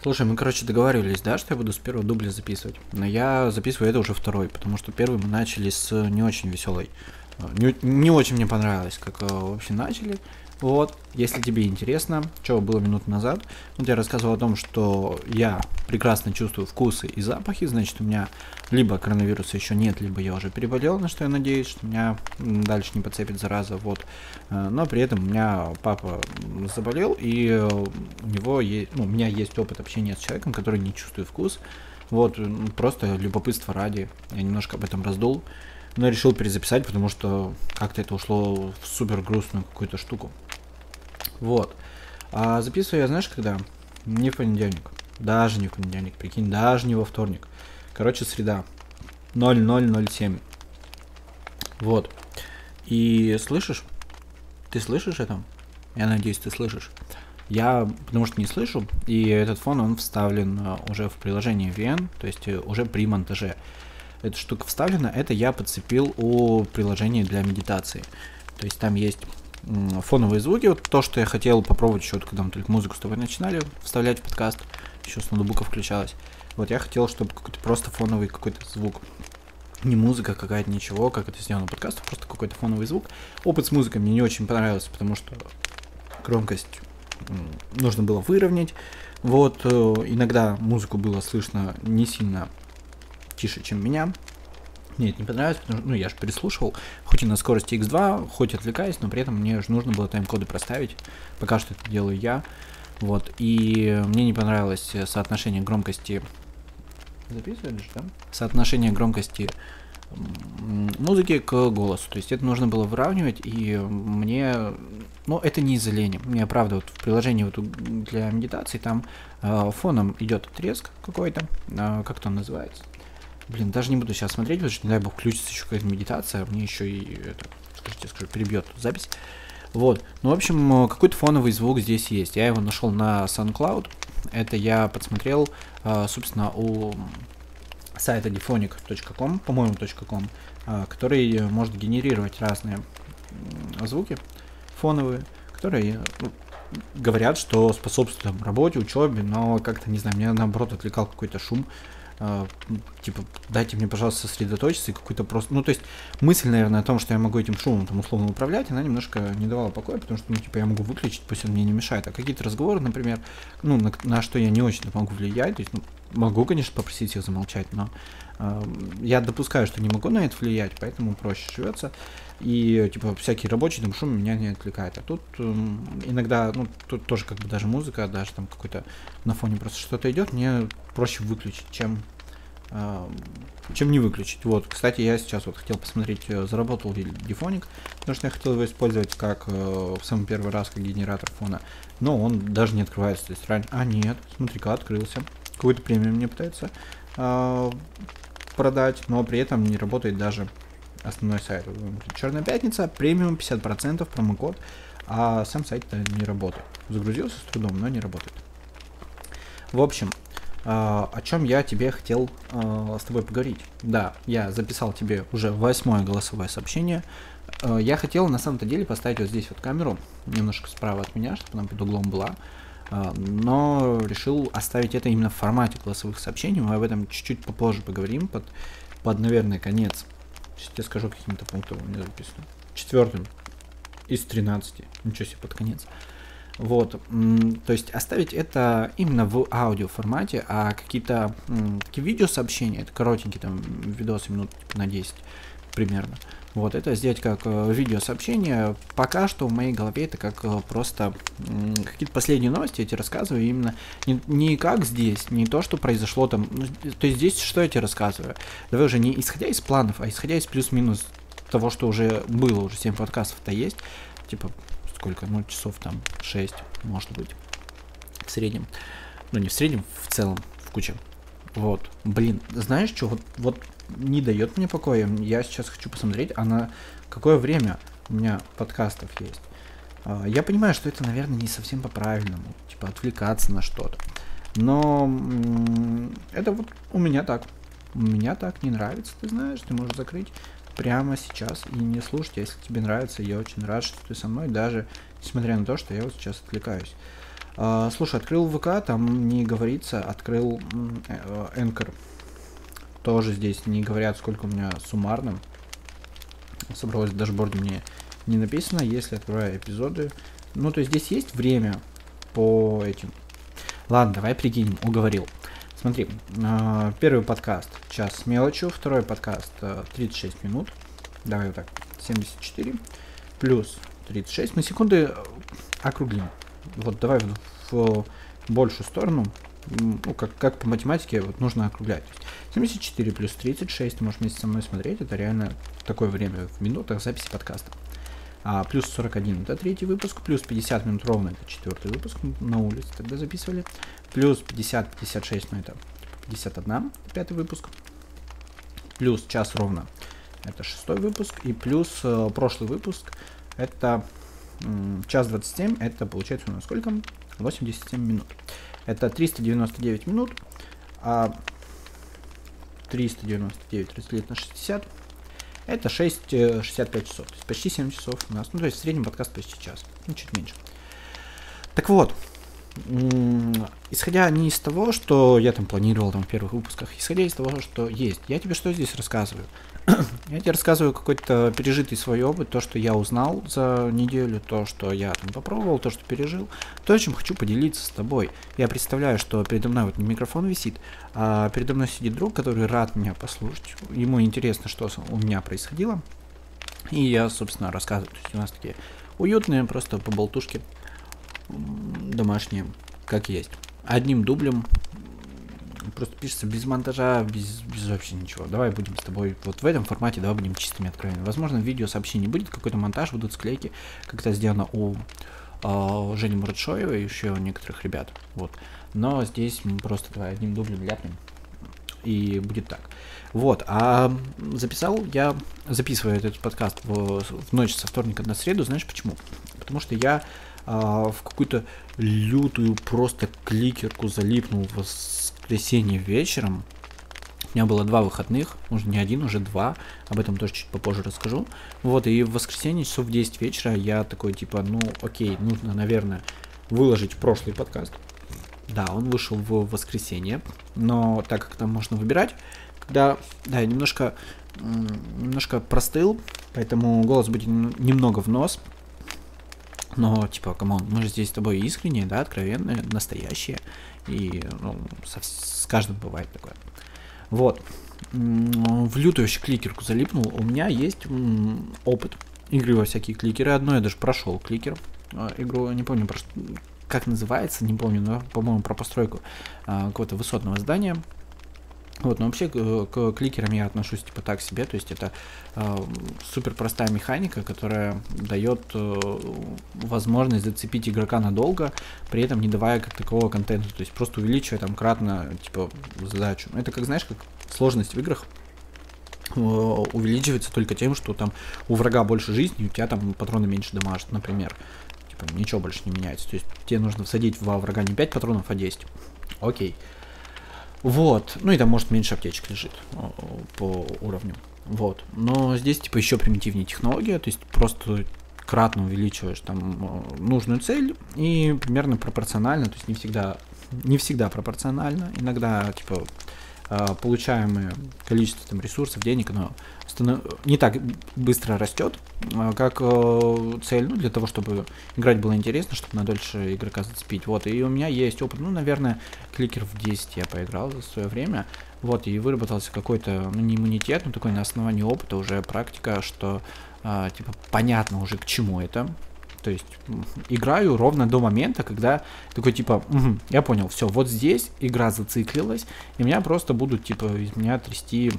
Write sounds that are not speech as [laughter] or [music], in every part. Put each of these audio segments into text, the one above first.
Слушай, мы, короче, договаривались, да, что я буду с первого дубля записывать. Но я записываю это уже второй, потому что первый мы начали с не очень веселой. Не, не очень мне понравилось, как э, вообще начали. Вот, если тебе интересно, что было минут назад, вот я рассказывал о том, что я прекрасно чувствую вкусы и запахи, значит, у меня либо коронавируса еще нет, либо я уже переболел, на что я надеюсь, что меня дальше не подцепит зараза, вот. Э, но при этом у меня папа заболел, и у него есть, ну, у меня есть опыт общения с человеком, который не чувствует вкус, вот, просто любопытство ради, я немножко об этом раздул, но решил перезаписать, потому что как-то это ушло в супер грустную какую-то штуку. Вот. А записываю я, знаешь, когда? Не в понедельник. Даже не в понедельник, прикинь, даже не во вторник. Короче, среда. 0007. Вот. И слышишь? Ты слышишь это? Я надеюсь, ты слышишь. Я, потому что не слышу, и этот фон, он вставлен э, уже в приложение VN, то есть э, уже при монтаже. Эта штука вставлена, это я подцепил у приложения для медитации. То есть там есть фоновые звуки, вот то, что я хотел попробовать еще, когда мы только музыку с тобой начинали вставлять в подкаст, еще с ноутбука включалось. Вот я хотел, чтобы какой-то просто фоновый какой-то звук. Не музыка какая-то, ничего, как это сделано в подкасте, просто какой-то фоновый звук. Опыт с музыкой мне не очень понравился, потому что громкость нужно было выровнять. Вот, э, иногда музыку было слышно не сильно тише, чем меня. Мне это не понравилось, потому что, ну, я же переслушивал, хоть и на скорости x2, хоть отвлекаясь, но при этом мне же нужно было тайм-коды проставить. Пока что это делаю я. Вот, и мне не понравилось соотношение громкости... Записываешь, да? Соотношение громкости музыки к голосу. То есть это нужно было выравнивать, и мне, ну, это не из-за лени. Мне, правда, вот в приложении вот для медитации там э, фоном идет треск какой-то, э, как то он называется. Блин, даже не буду сейчас смотреть, потому что, не дай бог, включится еще какая-то медитация, мне еще и это, скажите, скажу, перебьет запись. Вот. Ну, в общем, э, какой-то фоновый звук здесь есть. Я его нашел на SoundCloud. Это я подсмотрел, э, собственно, у сайта dephonic.com, по-моему, .com, э, который может генерировать разные звуки фоновые, которые ну, говорят, что способствуют работе, учебе, но как-то, не знаю, меня наоборот отвлекал какой-то шум, э, типа, дайте мне, пожалуйста, сосредоточиться и какой-то просто... Ну, то есть, мысль, наверное, о том, что я могу этим шумом там условно управлять, она немножко не давала покоя, потому что, ну, типа, я могу выключить, пусть он мне не мешает. А какие-то разговоры, например, ну, на, на что я не очень могу влиять, то есть, ну, могу, конечно, попросить их замолчать, но э, я допускаю, что не могу на это влиять, поэтому проще живется. И, типа, всякие рабочие там шум меня не отвлекает. А тут э, иногда, ну, тут тоже как бы даже музыка, даже там какой-то на фоне просто что-то идет, мне проще выключить, чем э, чем не выключить. Вот, кстати, я сейчас вот хотел посмотреть, э, заработал ли дифоник, потому что я хотел его использовать как э, в самый первый раз как генератор фона, но он даже не открывается. То есть раньше... А, нет, смотри-ка, открылся. Какой-то премиум мне пытается э, продать, но при этом не работает даже основной сайт. Черная пятница, премиум 50%, промокод, а сам сайт не работает. Загрузился с трудом, но не работает. В общем, о чем я тебе хотел uh, с тобой поговорить. Да, я записал тебе уже восьмое голосовое сообщение. Uh, я хотел на самом-то деле поставить вот здесь вот камеру, немножко справа от меня, чтобы она под углом была. Но решил оставить это именно в формате голосовых сообщений. Мы об этом чуть-чуть попозже поговорим, под, под наверное, конец. Сейчас я скажу каким-то пунктом у меня записано. Четвертым из 13. Ничего себе, под конец. Вот, то есть оставить это именно в аудио формате, а какие-то такие видеосообщения, это коротенькие там видосы минут типа, на 10 примерно. Вот, это сделать как э, видеосообщение. Пока что в моей голове это как э, просто какие-то последние новости я тебе рассказываю именно не, не как здесь, не то, что произошло там. Ну, то есть здесь что я тебе рассказываю? Давай уже не исходя из планов, а исходя из плюс-минус того, что уже было, уже 7 подкастов-то есть. Типа, сколько? Ну, часов там 6, может быть. В среднем. Ну, не в среднем, в целом, в куче. Вот. Блин, знаешь что, вот, вот не дает мне покоя. Я сейчас хочу посмотреть, а на какое время у меня подкастов есть. А, я понимаю, что это, наверное, не совсем по-правильному, типа отвлекаться на что-то. Но это вот у меня так. У меня так не нравится, ты знаешь, ты можешь закрыть прямо сейчас и не слушать, если тебе нравится. Я очень рад, что ты со мной, даже несмотря на то, что я вот сейчас отвлекаюсь. А, слушай, открыл ВК, там не говорится, открыл Anchor. Тоже здесь не говорят, сколько у меня суммарно. Собралось в дашборде мне не написано, если открываю эпизоды. Ну, то есть здесь есть время по этим. Ладно, давай прикинем, уговорил. Смотри, а, первый подкаст час с мелочью, второй подкаст 36 а, минут. Давай вот так, 74 плюс 36. На секунды округлим. Вот давай в, в большую сторону. Ну, как, как по математике, вот нужно округлять. 74 плюс 36, ты можешь вместе со мной смотреть, это реально такое время в минутах записи подкаста. А, плюс 41 это третий выпуск, плюс 50 минут ровно это четвертый выпуск, на улице тогда записывали, плюс 50-56, ну это 51, пятый выпуск, плюс час ровно это шестой выпуск, и плюс э, прошлый выпуск это час 27, это получается у нас сколько? 87 минут. Это 399 минут, а 399 разделить на 60 это 6, 65 э, часов. То есть почти 7 часов у нас. Ну, то есть в среднем подкаст почти час. Ну, чуть меньше. Так вот, исходя не из того, что я там планировал там в первых выпусках, исходя из того, что есть, я тебе что здесь рассказываю? [clears throat] я тебе рассказываю какой-то пережитый свой опыт, то, что я узнал за неделю, то, что я там попробовал, то, что пережил, то, чем хочу поделиться с тобой. Я представляю, что передо мной вот микрофон висит, а передо мной сидит друг, который рад меня послушать. Ему интересно, что у меня происходило. И я, собственно, рассказываю. То есть у нас такие уютные просто поболтушки домашние, как есть. Одним дублем просто пишется без монтажа, без, без вообще ничего. Давай будем с тобой вот в этом формате, давай будем чистыми откровенными. Возможно, видео сообщений будет, какой-то монтаж, будут склейки, как это сделано у э, Жени Муратшоева и еще у некоторых ребят. Вот. Но здесь мы просто давай одним дублем ляпнем. И будет так. Вот, а записал я, записываю этот подкаст в, в ночь со вторника на среду, знаешь почему? Потому что я а, в какую-то лютую просто кликерку залипнул в воскресенье вечером. У меня было два выходных, уже не один, уже два. Об этом тоже чуть попозже расскажу. Вот, и в воскресенье часов в 10 вечера я такой, типа, ну, окей, нужно, наверное, выложить прошлый подкаст. Да, он вышел в воскресенье, но так как там можно выбирать, когда, да, я немножко, немножко простыл, поэтому голос будет немного в нос, но, типа, come on, мы же здесь с тобой искренние, да, откровенные, настоящие. И, ну, со, с каждым бывает такое. Вот. В лютую кликерку залипнул. У меня есть опыт игры во всякие кликеры. Одно я даже прошел кликер. А, игру, не помню, как называется, не помню, но, по-моему, про постройку а, какого-то высотного здания. Вот, но вообще к, к кликерам я отношусь типа так себе, то есть это э, супер простая механика, которая дает э, возможность зацепить игрока надолго, при этом не давая как такового контента, то есть просто увеличивая там кратно типа задачу. Это как знаешь, как сложность в играх э, увеличивается только тем, что там у врага больше жизни, у тебя там патроны меньше дамажат, например. Типа ничего больше не меняется. То есть тебе нужно всадить во врага не 5 патронов, а 10. Окей. Вот. Ну и там, может, меньше аптечек лежит по уровню. Вот. Но здесь, типа, еще примитивнее технология, то есть просто кратно увеличиваешь там нужную цель и примерно пропорционально, то есть не всегда, не всегда пропорционально, иногда, типа, а, получаемое количество там, ресурсов, денег, оно не так быстро растет, а, как э, цель, ну, для того, чтобы играть было интересно, чтобы на дольше игрока зацепить. Вот, и у меня есть опыт, ну, наверное, кликер в 10 я поиграл за свое время, вот, и выработался какой-то, ну, не иммунитет, но такой на основании опыта уже практика, что, э, типа, понятно уже к чему это, то есть играю ровно до момента, когда такой типа, угу, я понял, все, вот здесь игра зациклилась, и меня просто будут типа из меня трясти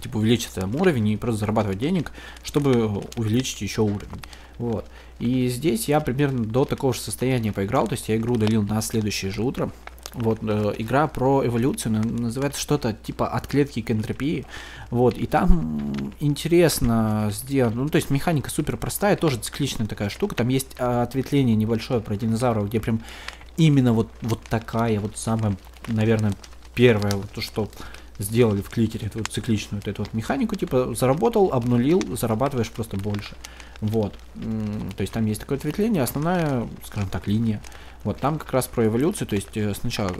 типа увеличить там уровень и просто зарабатывать денег, чтобы увеличить еще уровень. Вот. И здесь я примерно до такого же состояния поиграл, то есть я игру удалил на следующее же утро, вот, э, игра про эволюцию, называется что-то типа от клетки к энтропии. Вот, и там интересно сделано. Ну, то есть механика супер простая, тоже цикличная такая штука. Там есть а, ответвление небольшое про динозавров, где прям именно вот, вот такая вот самая, наверное, первая, вот то, что сделали в кликере эту вот цикличную вот эту вот механику, типа заработал, обнулил, зарабатываешь просто больше. Вот. То есть там есть такое ответвление, основная, скажем так, линия. Вот там как раз про эволюцию, то есть э, сначала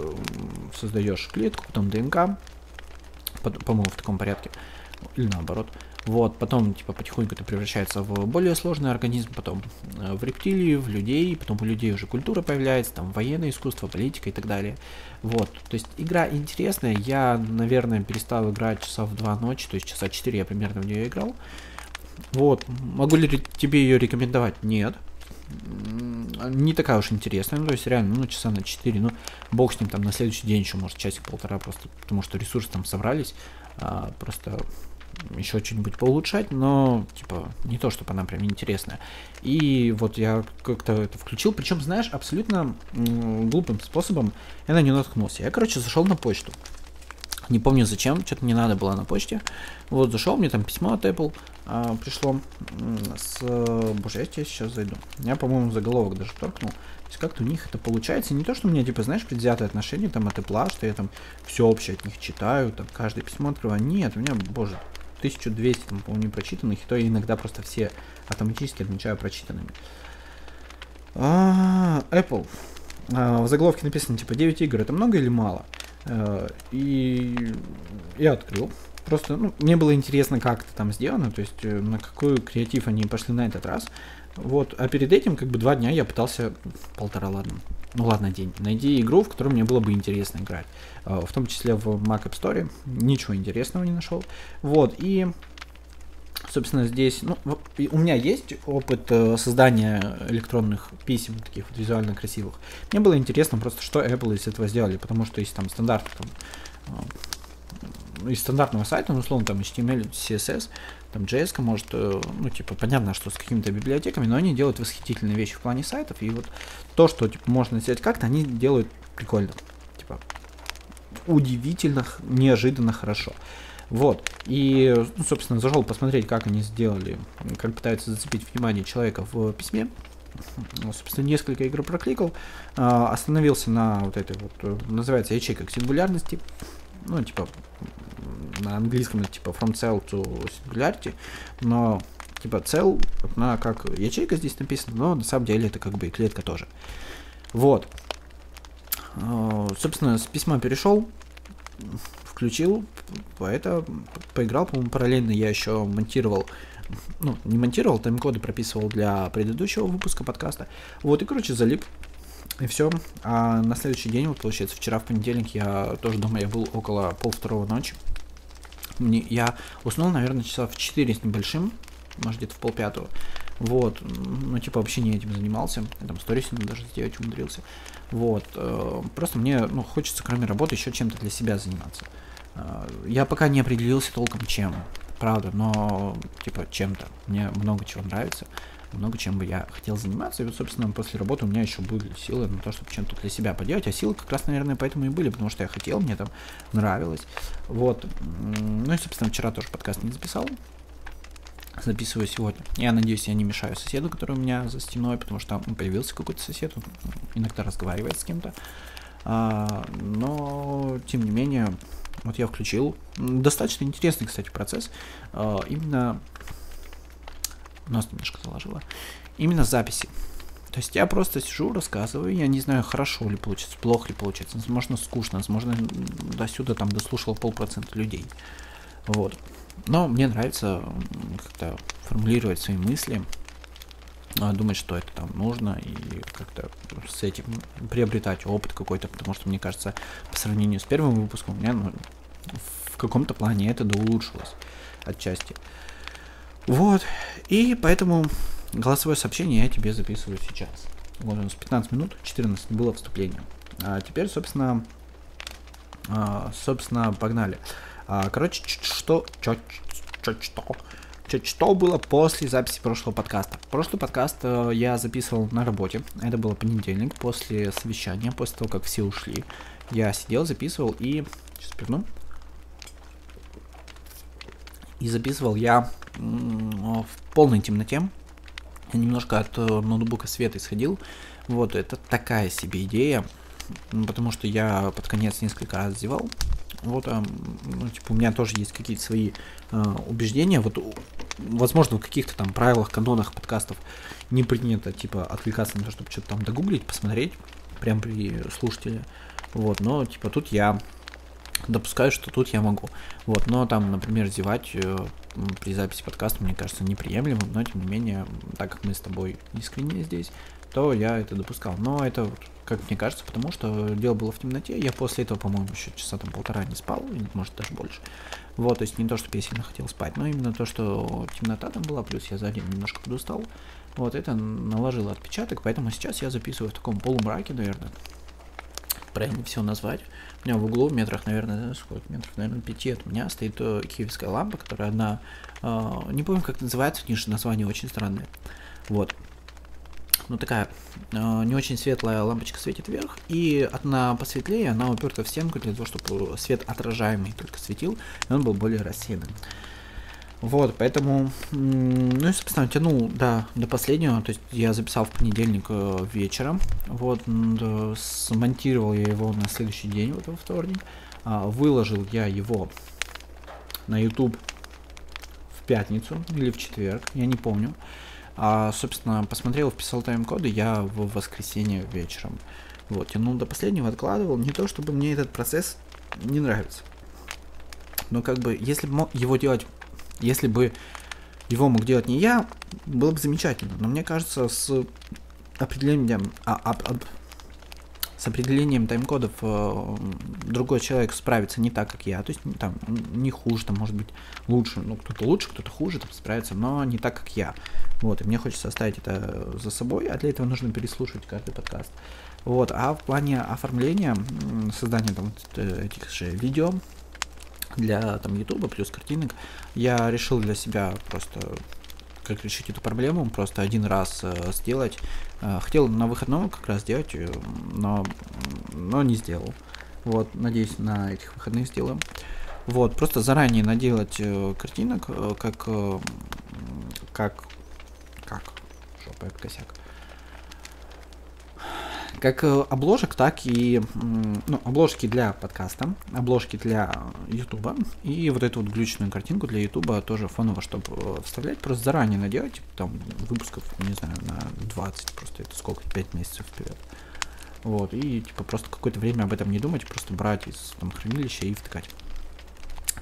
создаешь клетку, потом ДНК, по-моему, в таком порядке, или наоборот. Вот, потом, типа, потихоньку это превращается в более сложный организм, потом э, в рептилии, в людей, потом у людей уже культура появляется, там, военное искусство, политика и так далее. Вот, то есть игра интересная, я, наверное, перестал играть часа в 2 ночи, то есть часа 4 я примерно в нее играл. Вот, могу ли тебе ее рекомендовать? Нет. Не такая уж интересная, ну, то есть реально, ну, часа на 4, ну, бог с ним там на следующий день еще, может, часик-полтора просто, потому что ресурсы там собрались, а, просто еще что-нибудь поулучшать, но, типа, не то, чтобы она прям интересная. И вот я как-то это включил, причем, знаешь, абсолютно глупым способом я на нее наткнулся. Я, короче, зашел на почту. Не помню зачем, что-то не надо было на почте. Вот, зашел, мне там письмо от Apple а, пришло с... Боже, я тебе сейчас зайду. Я, по-моему, заголовок даже торкнул. То есть как-то у них это получается. Не то, что у меня, типа, знаешь, предвзятое отношение там от Apple, что я там все общее от них читаю, там каждое письмо открываю. Нет, у меня, боже, 1200, там, по-моему, и то я иногда просто все автоматически отмечаю прочитанными. А, Apple. А, в заголовке написано, типа, 9 игр, это много или мало? А, и я открыл. Просто, ну, мне было интересно, как это там сделано, то есть э, на какой креатив они пошли на этот раз. Вот, а перед этим, как бы, два дня я пытался, полтора, ладно, ну ладно, день, найди игру, в которую мне было бы интересно играть. А, в том числе в Mac App Store. Ничего интересного не нашел. Вот, и собственно, здесь, ну, у меня есть опыт э, создания электронных писем, таких вот визуально красивых. Мне было интересно просто, что Apple из этого сделали, потому что есть там стандарт, там, э, из стандартного сайта, ну, условно, там HTML, CSS, там JS может, э, ну, типа, понятно, что с какими-то библиотеками, но они делают восхитительные вещи в плане сайтов, и вот то, что, типа, можно сделать как-то, они делают прикольно, типа, удивительно, неожиданно хорошо. Вот, и, ну, собственно, зашел посмотреть, как они сделали, как пытаются зацепить внимание человека в письме, ну, собственно, несколько игр прокликал, э, остановился на вот этой вот, э, называется ячейка сингулярности, ну, типа, на английском это типа from cell to singularity, но типа cell, она как ячейка здесь написана, но на самом деле это как бы и клетка тоже. Вот. А, собственно, с письма перешел, включил, это поиграл, по-моему, параллельно я еще монтировал, ну, не монтировал, тайм-коды прописывал для предыдущего выпуска подкаста. Вот, и, короче, залип и все. А на следующий день, вот получается, вчера в понедельник я тоже дома, я был около пол второго ночи. Мне, я уснул, наверное, часа в 4 с небольшим, может где-то в пол пятого. Вот, ну типа вообще не этим занимался, я там сторис даже сделать умудрился. Вот, э, просто мне, ну, хочется кроме работы еще чем-то для себя заниматься. Э, я пока не определился толком чем, правда, но типа чем-то. Мне много чего нравится много чем бы я хотел заниматься. И вот, собственно, после работы у меня еще были силы на то, чтобы чем-то для себя поделать. А силы как раз, наверное, поэтому и были, потому что я хотел, мне там нравилось. Вот. Ну и, собственно, вчера тоже подкаст не записал. Записываю сегодня. Я надеюсь, я не мешаю соседу, который у меня за стеной, потому что там появился какой-то сосед, он иногда разговаривает с кем-то. А, но, тем не менее, вот я включил. Достаточно интересный, кстати, процесс. А, именно нос немножко заложила, именно записи. То есть я просто сижу, рассказываю, я не знаю, хорошо ли получится, плохо ли получится, возможно, скучно, возможно, до сюда там дослушал полпроцента людей. Вот. Но мне нравится как-то формулировать свои мысли, а, думать, что это там нужно, и как-то с этим приобретать опыт какой-то, потому что, мне кажется, по сравнению с первым выпуском, у меня ну, в каком-то плане это да улучшилось отчасти. Вот. И поэтому голосовое сообщение я тебе записываю сейчас. Вот у нас 15 минут, 14 было вступление. А теперь, собственно, а, собственно, погнали. А, короче, что, чё, чё, что, чё, что было после записи прошлого подкаста. Прошлый подкаст э, я записывал на работе. Это было понедельник, после совещания, после того, как все ушли. Я сидел, записывал и... Сейчас пивну. И записывал я в полной темноте. Немножко от э, ноутбука света исходил. Вот, это такая себе идея, потому что я под конец несколько раз зевал. Вот, а, ну, типа, у меня тоже есть какие-то свои а, убеждения. Вот, возможно, в каких-то там правилах, канонах подкастов не принято, типа, отвлекаться на то, чтобы что-то там догуглить, посмотреть, прям при слушателе. Вот, но, типа, тут я допускаю, что тут я могу. Вот, но там, например, зевать э, при записи подкаста, мне кажется, неприемлемым, но, тем не менее, так как мы с тобой искренне здесь, то я это допускал. Но это, как мне кажется, потому что дело было в темноте. Я после этого, по-моему, еще часа там полтора не спал, или может даже больше. Вот, то есть не то, что я сильно хотел спать, но именно то, что темнота там была, плюс я за день немножко подустал. Вот это наложило отпечаток, поэтому сейчас я записываю в таком полумраке, наверное. Правильно все назвать. У меня в углу метрах, наверное, сколько метров, наверное, пяти от меня стоит э, киевская лампа, которая одна, э, не помню, как называется, потому что название очень странное. Вот, ну такая э, не очень светлая лампочка светит вверх, и одна посветлее, она уперта в стенку для того, чтобы свет отражаемый только светил, и он был более рассеянным. Вот, поэтому, ну и, собственно, тянул, да, до последнего, то есть я записал в понедельник э, вечером, вот, смонтировал я его на следующий день, вот во вторник, а, выложил я его на YouTube в пятницу или в четверг, я не помню, а, собственно, посмотрел, вписал тайм-коды я в воскресенье вечером. Вот, тянул до последнего, откладывал. Не то, чтобы мне этот процесс не нравится. Но как бы, если бы его делать, если бы его мог делать не я, было бы замечательно. Но мне кажется, с определением, а, а, а, с определением тайм-кодов э, другой человек справится не так, как я. То есть там не хуже, там может быть лучше. Ну, кто-то лучше, кто-то хуже там справится, но не так, как я. Вот, и мне хочется оставить это за собой, а для этого нужно переслушивать каждый подкаст. Вот, а в плане оформления, создания там э, этих же видео для там Ютуба плюс картинок, я решил для себя просто как решить эту проблему, просто один раз э, сделать. Э, хотел на выходном как раз сделать, э, но, но не сделал. Вот, надеюсь, на этих выходных сделаем. Вот, просто заранее наделать э, картинок, э, как, э, как, как, жопа, это косяк как э, обложек, так и ну, обложки для подкаста, обложки для Ютуба и вот эту вот глючную картинку для Ютуба тоже фоново, чтобы э, вставлять, просто заранее наделать, типа, там выпусков, не знаю, на 20, просто это сколько, 5 месяцев вперед. Вот, и типа просто какое-то время об этом не думать, просто брать из там хранилища и втыкать.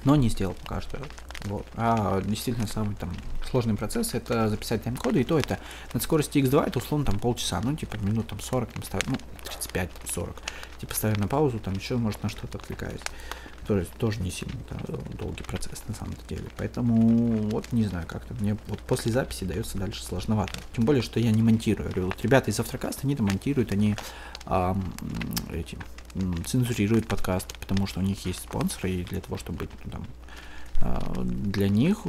Но не сделал пока что. Вот. А действительно самый там сложный процесс это записать тайм-коды, и то это на скорости x2 это условно там полчаса, ну типа минут там 40, там ставь, ну 35, 40. Типа ставя на паузу, там еще может на что-то отвлекаюсь. То есть тоже не сильно да, долгий процесс на самом деле. Поэтому вот не знаю, как-то мне вот после записи дается дальше сложновато. Тем более, что я не монтирую. Вот ребята из Автрокаста, они там монтируют, они а, эти цензурируют подкаст, потому что у них есть спонсоры, и для того, чтобы там а, для них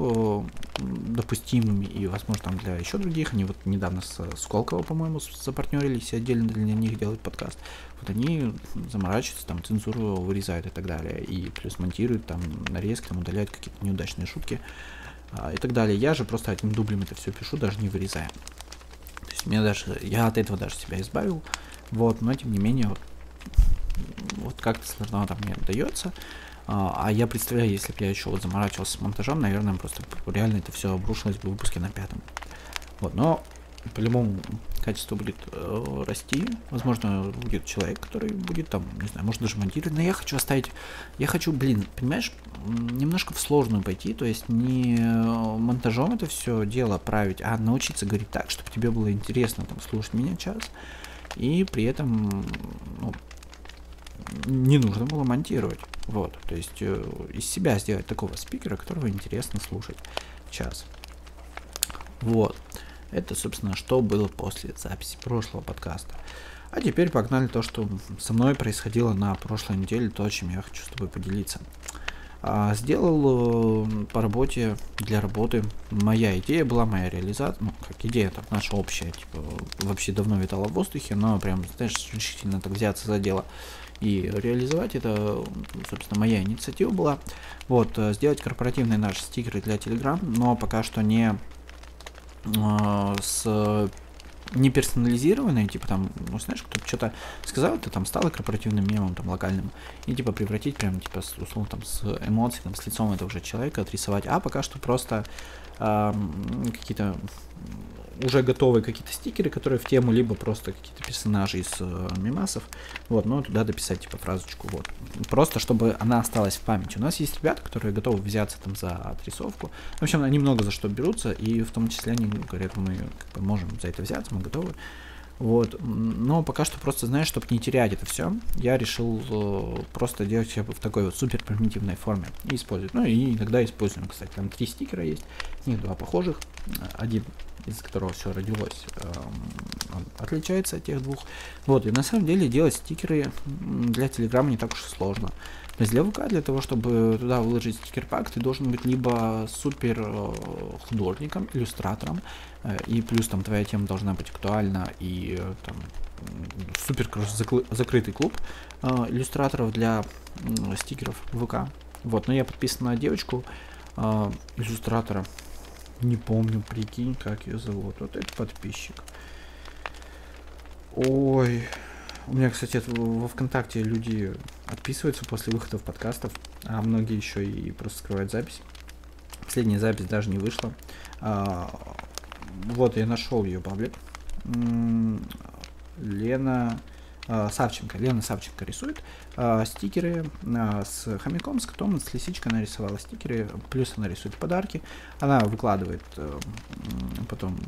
допустимыми и, возможно, там для еще других. Они вот недавно с Сколково, по-моему, запартнерились и отдельно для них делают подкаст. Вот они заморачиваются, там цензуру вырезают и так далее. И плюс монтируют там нарезки, там удаляют какие-то неудачные шутки а, и так далее. Я же просто одним дублем это все пишу, даже не вырезая. То есть мне даже, я от этого даже себя избавил. Вот, но тем не менее, вот, вот как-то сложновато мне дается. А, а я представляю, если бы я еще вот заморачивался с монтажом, наверное, просто реально это все обрушилось бы в выпуске на пятом. Вот, но по-любому качество будет э, расти. Возможно, будет человек, который будет там, не знаю, может даже монтировать. Но я хочу оставить, я хочу, блин, понимаешь, немножко в сложную пойти, то есть не монтажом это все дело править, а научиться говорить так, чтобы тебе было интересно там слушать меня час, и при этом ну, не нужно было монтировать. Вот, то есть э, из себя сделать такого спикера, которого интересно слушать час. Вот. Это, собственно, что было после записи прошлого подкаста. А теперь погнали то, что со мной происходило на прошлой неделе, то, чем я хочу с тобой поделиться. А, сделал э, по работе, для работы, моя идея была, моя реализация, ну, как идея, так, наша общая, типа, вообще давно витала в воздухе, но прям, знаешь, решительно так взяться за дело и реализовать. Это, собственно, моя инициатива была. Вот, э, сделать корпоративные наши стикеры для Telegram, но пока что не э, с не персонализированные, типа там, ну знаешь, кто-то что-то сказал, это там стало корпоративным мемом, там, локальным, и типа превратить прям, типа, с, условно, там, с эмоций, там, с лицом этого же человека отрисовать, а пока что просто э, какие-то уже готовые какие-то стикеры, которые в тему, либо просто какие-то персонажи из э, мемасов, вот, но туда дописать, типа, фразочку, вот, просто чтобы она осталась в памяти. У нас есть ребята, которые готовы взяться там за отрисовку, в общем, они много за что берутся, и в том числе они говорят, мы как бы, можем за это взяться, мы готовы, вот, но пока что просто, знаешь, чтобы не терять это все, я решил э, просто делать в такой вот супер примитивной форме и использовать. Ну и иногда используем, кстати, там три стикера есть, из них два похожих, один из которого все родилось, э, отличается от тех двух. Вот, и на самом деле делать стикеры для Телеграма не так уж и сложно. Есть для того, чтобы туда выложить стикер-пак, ты должен быть либо супер э, художником, иллюстратором, э, и плюс там твоя тема должна быть актуальна, и э, там супер закрытый клуб иллюстраторов для стикеров ВК. Вот, но я подписан на девочку, иллюстратора, не помню, прикинь, как ее зовут. Вот это подписчик. Ой, у меня, кстати, во ВКонтакте люди отписываются после выходов подкастов, а многие еще и просто скрывают запись. Последняя запись даже не вышла. А, вот, я нашел ее паблик. Лена а, Савченко. Лена Савченко рисует а, стикеры а, с хомяком, с котом, с лисичкой она стикеры, плюс она рисует подарки. Она выкладывает а, потом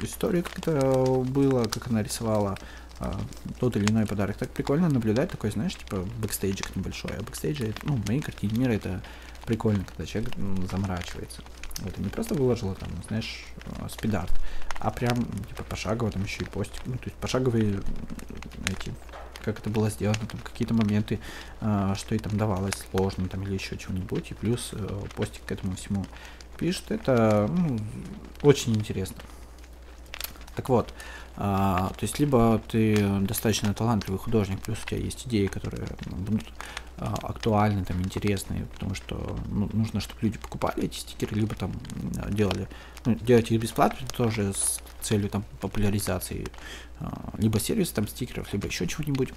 историю, как это было, как она рисовала а, тот или иной подарок. Так прикольно наблюдать такой, знаешь, типа бэкстейджик небольшой. А бэкстейджи, ну, в моей мира это прикольно, когда человек ну, заморачивается. Вот, и не просто выложила там, знаешь, а, спидарт, а прям, типа, пошагово там еще и постик. Ну, то есть пошаговые эти, как это было сделано, там какие-то моменты, э, что ей там давалось сложно, там, или еще чего-нибудь, и плюс э, постик к этому всему пишет. Это ну, очень интересно. Так вот, а, то есть либо ты достаточно талантливый художник, плюс у тебя есть идеи, которые будут а, актуальны, там, интересные, потому что ну, нужно, чтобы люди покупали эти стикеры, либо там делали, ну, делать их бесплатно тоже с целью там популяризации, а, либо сервиса там стикеров, либо еще чего-нибудь.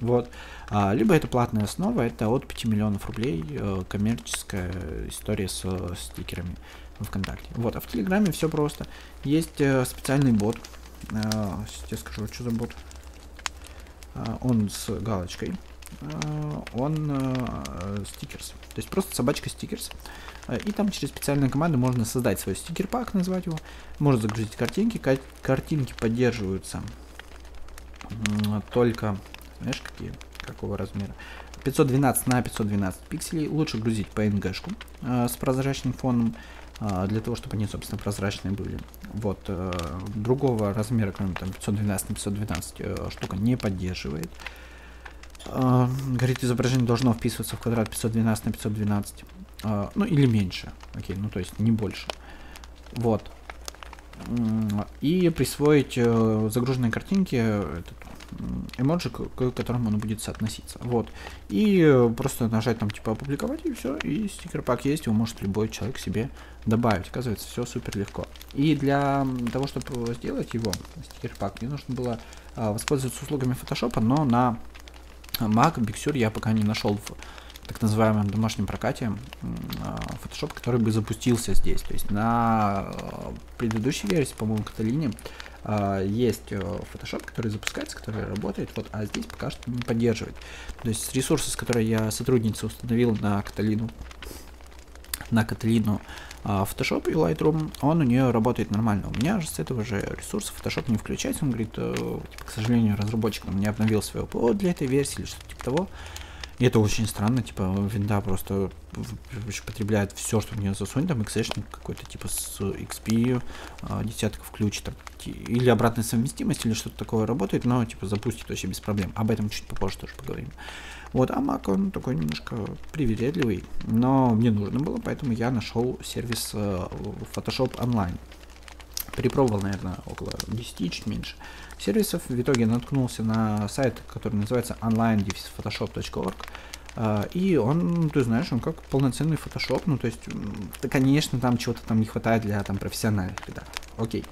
Вот. А, либо это платная основа, это от 5 миллионов рублей э, коммерческая история с э, стикерами ВКонтакте. Вот, а в Телеграме все просто. Есть э, специальный бот, Э, сейчас скажу, что за бот. Э, он с галочкой. Э, он stickers. То есть просто собачка stickers. И там через специальные команды можно создать свой стикер-пак, назвать его. Можно загрузить картинки. Картинки поддерживаются только, знаешь, какие, какого размера? 512 на 512 пикселей. Лучше грузить PNG-шку с прозрачным фоном. А, для того, чтобы они, собственно, прозрачные были. Вот, э, другого размера, кроме там 512 на 512, э, штука не поддерживает. А, говорит, изображение должно вписываться в квадрат 512 на 512. А, ну, или меньше. Окей, ну, то есть не больше. Вот. И присвоить э, загруженной картинке этот эмоджи, к которому оно будет соотноситься. Вот. И э, просто нажать там типа опубликовать, и все, и стикер пак есть, его может любой человек себе добавить. Оказывается, все супер легко. И для того, чтобы сделать его, стикер пак, мне нужно было а, воспользоваться услугами Photoshop, но на Mac Big Sur я пока не нашел в так называемом домашнем прокате а, Photoshop, который бы запустился здесь. То есть на э, предыдущей версии, по-моему, Каталине, есть uh, Photoshop, который запускается, который работает, вот, а здесь пока что не поддерживает. То есть ресурсы, с которой я сотрудница установил на Каталину, на Каталину Photoshop и Lightroom, он у нее работает нормально. У меня же с этого же ресурса Photoshop не включается, он говорит, э, типа, к сожалению, разработчик не обновил свой ПО для этой версии или что-то типа того. Это очень странно, типа, винда просто потребляет все, что в нее засунет, там, XH какой-то, типа, с XP а, десятка включит, там, или обратная совместимость, или что-то такое работает, но, типа, запустит вообще без проблем. Об этом чуть попозже тоже поговорим. Вот, а Mac, он такой немножко привередливый, но мне нужно было, поэтому я нашел сервис uh, Photoshop Online. Перепробовал, наверное, около 10, чуть меньше сервисов. В итоге наткнулся на сайт, который называется online-photoshop.org. А, и он, ты знаешь, он как полноценный фотошоп, ну, то есть, да, конечно, там чего-то там не хватает для там профессиональных ребят, окей.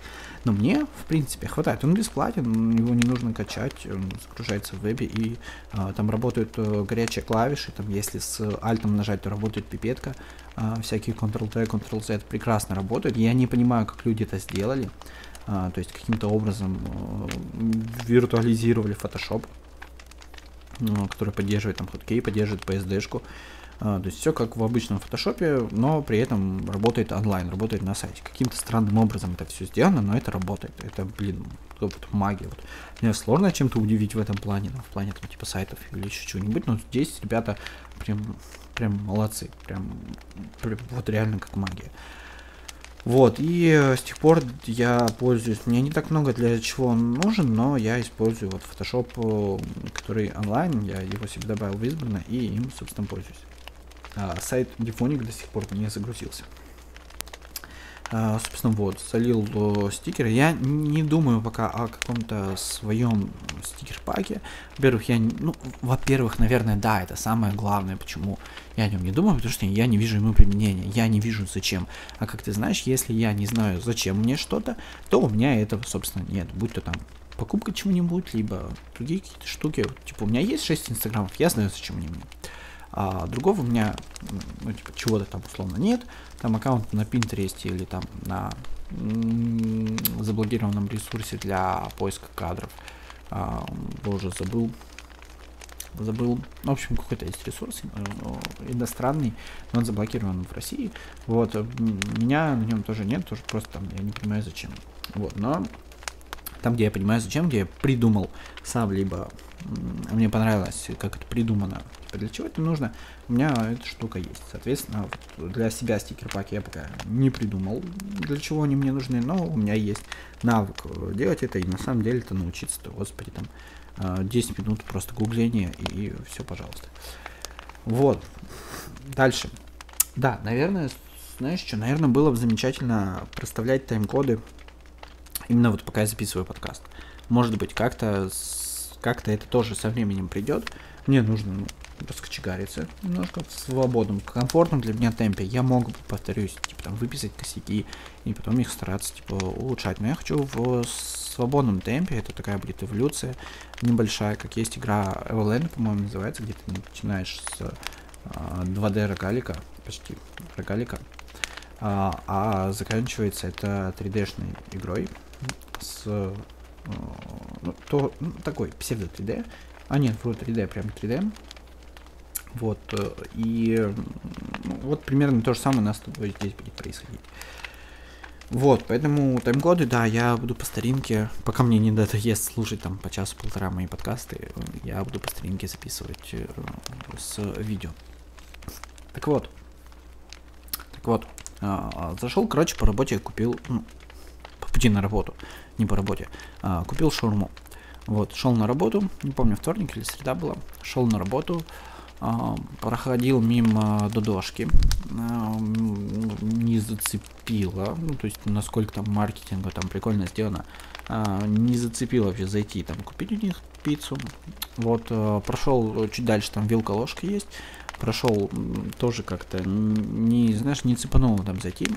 Но мне, в принципе, хватает. Он бесплатен, его не нужно качать, он загружается в вебе, и а, там работают а, горячие клавиши, там, если с альтом нажать, то работает пипетка, а, всякие Ctrl-T, Ctrl-Z прекрасно работают. Я не понимаю, как люди это сделали, а, то есть каким-то образом а, виртуализировали Photoshop, ну, который поддерживает там хоткей, поддерживает PSD-шку. А, то есть все как в обычном фотошопе, но при этом работает онлайн, работает на сайте. Каким-то странным образом это все сделано, но это работает. Это, блин, вот магия. Вот. Мне сложно чем-то удивить в этом плане, ну, в плане там типа сайтов или еще чего-нибудь, но здесь ребята прям, прям молодцы, прям, прям вот реально как магия. Вот, и э, с тех пор я пользуюсь, мне не так много для чего он нужен, но я использую вот Photoshop, э, который онлайн, я его себе добавил в избранное и им, собственно, пользуюсь. А, сайт Дифоник до сих пор не загрузился. А, собственно, вот, солил э, стикеры. Я не думаю пока о каком-то своем стикер-паке. Во-первых, я, ну, во-первых, наверное, да, это самое главное, почему я о нем не думаю, потому что я не вижу ему применения, я не вижу зачем. А как ты знаешь, если я не знаю, зачем мне что-то, то у меня этого, собственно, нет. Будь то там покупка чего-нибудь, либо другие какие-то штуки. Типа, у меня есть 6 инстаграмов, я знаю, зачем они мне а другого у меня, ну, типа, чего-то там условно нет, там аккаунт на Pinterest или там на заблокированном ресурсе для поиска кадров, а, боже, забыл, забыл, в общем, какой-то есть ресурс э, иностранный, но он заблокирован в России, вот, меня на нем тоже нет, тоже просто там, я не понимаю зачем, вот, но там, где я понимаю зачем, где я придумал сам, либо мне понравилось, как это придумано, для чего это нужно, у меня эта штука есть. Соответственно, вот для себя стикер-паки я пока не придумал, для чего они мне нужны, но у меня есть навык э, делать это, и на самом деле это научиться-то, господи, там 10 э, минут просто гугления, и все, пожалуйста. Вот. Дальше. Да, наверное, знаешь что, наверное, было бы замечательно проставлять тайм-коды именно вот пока я записываю подкаст. Может быть, как-то как-то это тоже со временем придет. Мне нужно ну, раскочегариться немножко в свободном, комфортном для меня темпе. Я мог бы, повторюсь, типа там выписать косяки и потом их стараться типа улучшать. Но я хочу в свободном темпе, это такая будет эволюция небольшая, как есть игра Everland, по-моему, называется, где ты начинаешь с а, 2D рогалика, почти рогалика, а, а заканчивается это 3D-шной игрой с ну, то, ну, такой псевдо 3D. А нет, вроде 3D, прям 3D. Вот, э, и ну, вот примерно то же самое у нас здесь будет происходить. Вот, поэтому тайм-коды, да, я буду по старинке, пока мне не надоест слушать там по часу-полтора мои подкасты, я буду по старинке записывать э, с видео. Так вот, так вот, э, зашел, короче, по работе купил, ну, по пути на работу, не по работе, а, купил шаурму. Вот, шел на работу, не помню, вторник или среда была, шел на работу, а, проходил мимо Додошки, а, не зацепило, ну, то есть, насколько там маркетинга там прикольно сделано, а, не зацепило вообще зайти там купить у них пиццу. Вот, а, прошел чуть дальше, там вилка-ложка есть, прошел тоже как-то, не, знаешь, не цепануло там зайти,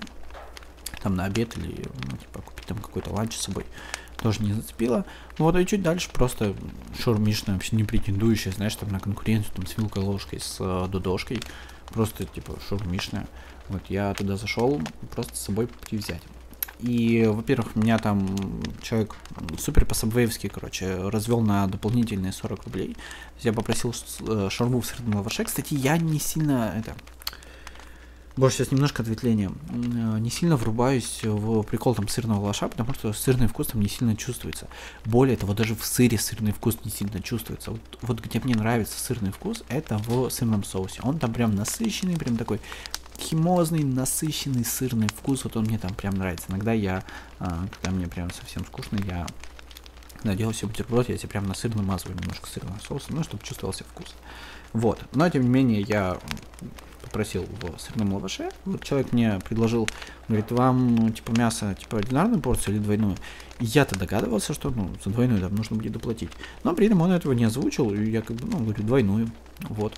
там на обед или, ну, типа, купить там какой-то ланч с собой тоже не зацепило. Вот, и чуть дальше просто шаурмишная, вообще не претендующая, знаешь, там на конкуренцию, там с вилкой, ложкой, с э, дудошкой. Просто, типа, шаурмишная. Вот, я туда зашел, просто с собой пути взять. И, во-первых, меня там человек супер по сабвейвски, короче, развел на дополнительные 40 рублей. Я попросил э, шарму в сырном лаваше. Кстати, я не сильно это Боже, сейчас немножко ответвление. Э, не сильно врубаюсь в прикол там сырного лоша, потому что сырный вкус там не сильно чувствуется. Более того, даже в сыре сырный вкус не сильно чувствуется. Вот, вот где мне нравится сырный вкус, это в сырном соусе. Он там прям насыщенный, прям такой химозный, насыщенный сырный вкус. Вот он мне там прям нравится. Иногда я, а, когда мне прям совсем скучно, я наделал себе бутерброд, я себе прям на сыр намазываю немножко сырного соуса, ну, чтобы чувствовался вкус. Вот. Но, тем не менее, я попросил в сырном лаваше. Вот человек мне предложил, говорит, вам, ну, типа, мясо, типа, одинарную порцию или двойную? И я-то догадывался, что, ну, за двойную там нужно будет доплатить. Но при этом он этого не озвучил, и я как бы, ну, говорю, двойную. Вот.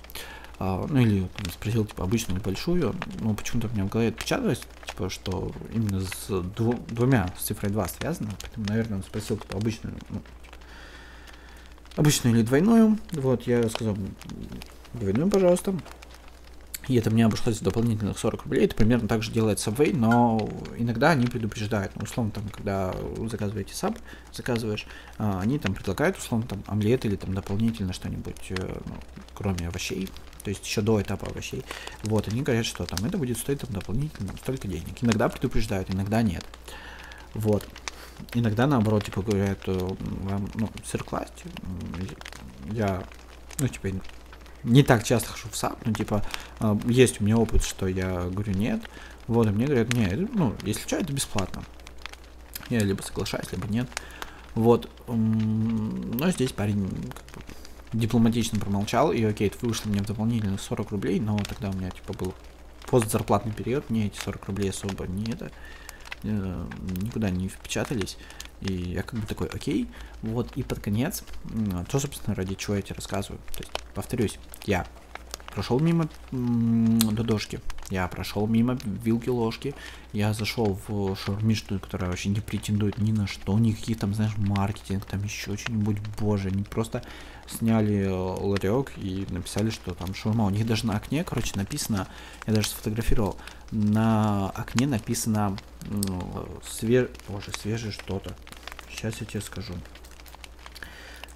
а, ну или там, спросил, типа, обычную большую, ну, почему-то у меня в голове отпечаталось, типа, что именно с дву- двумя, с цифрой 2 связано, поэтому, наверное, он спросил, типа, обычную, ну, типа, обычную или двойную, вот, я сказал, двойную, пожалуйста, и это мне обошлось дополнительных 40 рублей. Это примерно так же делает Subway, но иногда они предупреждают. Ну, условно, там, когда заказываете саб, заказываешь, а, они там предлагают, условно, там, омлет или там дополнительно что-нибудь, э, ну, кроме овощей. То есть еще до этапа овощей. Вот, они говорят, что там это будет стоить там дополнительно столько денег. Иногда предупреждают, иногда нет. Вот. Иногда, наоборот, типа, говорят, э, вам, ну, сыр класть. Я, ну, типа, не так часто хожу в САП, ну, типа, э, есть у меня опыт, что я говорю нет, вот, и мне говорят, нет, ну, если что, это бесплатно. Я либо соглашаюсь, либо нет. Вот, но здесь парень как бы, дипломатично промолчал, и окей, это вышло мне в дополнительных 40 рублей, но тогда у меня, типа, был постзарплатный период, мне эти 40 рублей особо не это, э, никуда не впечатались. И я как бы такой, окей, вот, и под конец, то, собственно, ради чего я тебе рассказываю. То есть, повторюсь, я прошел мимо додошки, я прошел мимо вилки-ложки, я зашел в шаурмичную, которая вообще не претендует ни на что, никаких там, знаешь, маркетинг, там еще что-нибудь, боже, они просто сняли э, ларек и написали, что там шаурма. У них даже на окне, короче, написано, я даже сфотографировал, на окне написано ну, свеж... Боже, свежее что-то. Сейчас я тебе скажу.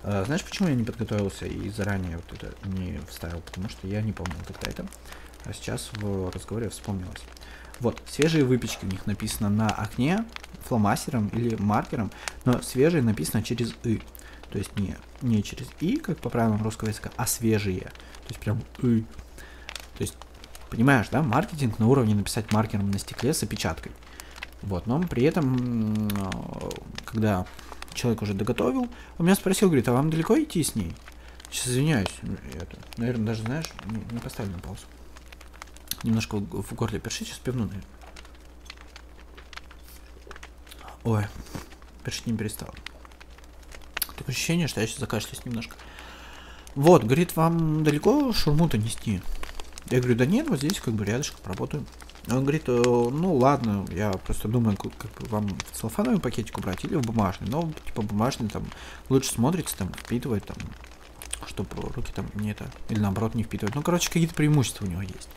А, знаешь, почему я не подготовился и заранее вот это не вставил? Потому что я не помнил тогда это. А сейчас в разговоре вспомнилось. Вот, свежие выпечки у них написано на окне фломастером или маркером, но свежие написано через «и». То есть не, не через «и», как по правилам русского языка, а свежие. То есть прям «и». То есть, понимаешь, да, маркетинг на уровне написать маркером на стекле с опечаткой. Вот, но при этом, когда человек уже доготовил, он меня спросил, говорит, а вам далеко идти с ней? Сейчас извиняюсь, это, наверное, даже, знаешь, не, не поставлю на паузу. Немножко в, горле першит, сейчас пивну, наверное. Ой, першить не перестал. Такое ощущение, что я сейчас закашляюсь немножко. Вот, говорит, вам далеко шурму-то нести? Я говорю, да нет, вот здесь как бы рядышком работаю. Он говорит, «Э, ну ладно, я просто думаю, как, как вам в целлофановый пакетик убрать или в бумажный. Но типа бумажный там лучше смотрится, там впитывает, там, чтобы руки там не это, или наоборот не впитывать. Ну, короче, какие-то преимущества у него есть.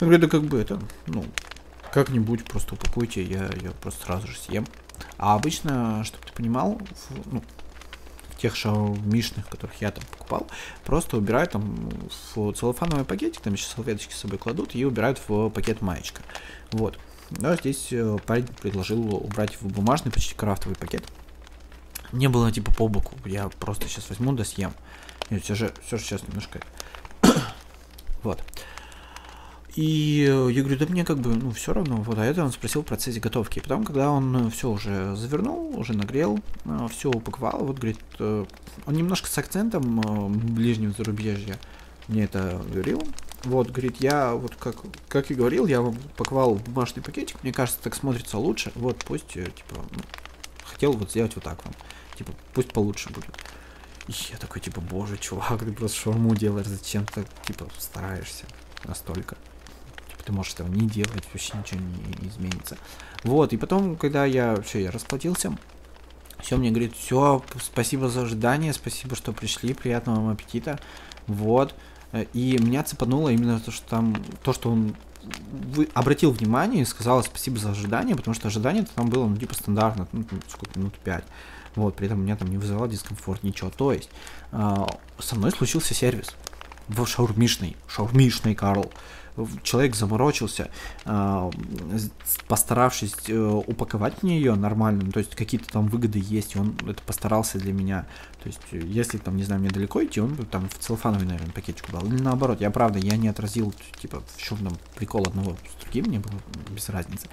Я говорю, да как бы это, ну, как-нибудь просто упакуйте, я ее просто сразу же съем. А обычно, чтобы ты понимал, в, ну, тех шаурмишных, которых я там покупал, просто убирают там в целлофановый пакетик, там еще салфеточки с собой кладут и убирают в пакет маечка. Вот. Но здесь э, парень предложил убрать в бумажный, почти крафтовый пакет. Не было типа по боку, я просто сейчас возьму да съем. Нет, все же, все же сейчас немножко... [coughs] вот. И я говорю, да мне как бы, ну, все равно. Вот, а это он спросил в процессе готовки. И потом, когда он все уже завернул, уже нагрел, э, все упаковал, вот, говорит, э, он немножко с акцентом э, ближнего зарубежья мне это говорил. Вот, говорит, я вот как, как и говорил, я вам упаковал бумажный пакетик, мне кажется, так смотрится лучше. Вот, пусть, типа, ну, хотел вот сделать вот так вам. Типа, пусть получше будет. И я такой, типа, боже, чувак, ты просто шаурму делаешь, зачем ты, типа, стараешься настолько ты можешь этого не делать, вообще ничего не изменится. Вот, и потом, когда я все, я расплатился, все мне говорит, все, спасибо за ожидание, спасибо, что пришли, приятного вам аппетита. Вот. И меня цепануло именно то, что там, то, что он вы, обратил внимание и сказал спасибо за ожидание, потому что ожидание там было, ну, типа, стандартно, ну, сколько, минут 5. Вот, при этом меня там не вызывало дискомфорт, ничего. То есть, э, со мной случился сервис в шаурмишный, шаурмишный Карл человек заморочился, э, постаравшись э, упаковать мне ее нормально, ну, то есть какие-то там выгоды есть, он это постарался для меня. То есть, если там, не знаю, мне далеко идти, он там в целлофановый, наверное, пакетик брал. Или наоборот, я правда, я не отразил, типа, в чем там прикол одного с другим, мне было без разницы.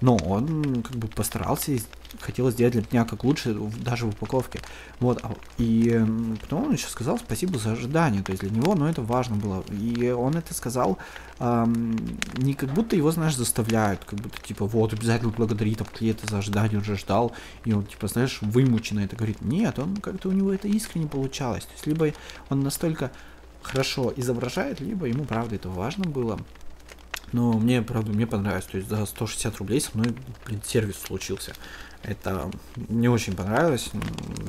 Но он как бы постарался и хотел сделать для меня как лучше, даже в упаковке. Вот, а, и потом он еще сказал спасибо за ожидание, то есть для него, ну, это важно было. И он это сказал эм, не как будто его, знаешь, заставляют, как будто, типа, вот, обязательно благодари там клиента за ожидание, он же ждал, и он, типа, знаешь, вымученно это говорит. Нет, он как-то у него это искренне получалось. То есть, либо он настолько хорошо изображает, либо ему, правда, это важно было. Но мне, правда, мне понравилось. То есть за 160 рублей со мной, блин, сервис случился. Это мне очень понравилось.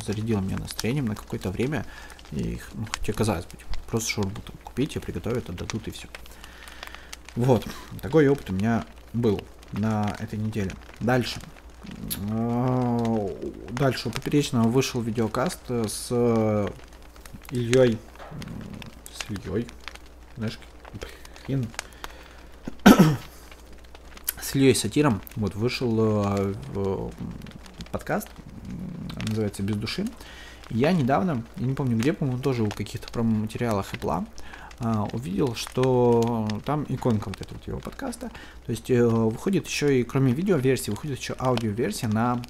Зарядило меня настроением на какое-то время. И, ну, хотя казалось бы, просто шаурму там купить, и приготовят, отдадут и все. Вот, такой опыт у меня был на этой неделе. Дальше. А, дальше у Поперечного вышел видеокаст с Ильей. С Ильей. Знаешь, блин. С Ильей Сатиром. Вот, вышел э, подкаст, называется «Без души». Я недавно, я не помню где, по-моему, тоже у каких-то промо-материалах Apple, а, увидел, что там иконка вот этого его подкаста. То есть э, выходит еще и, кроме видео-версии, выходит еще аудио-версия на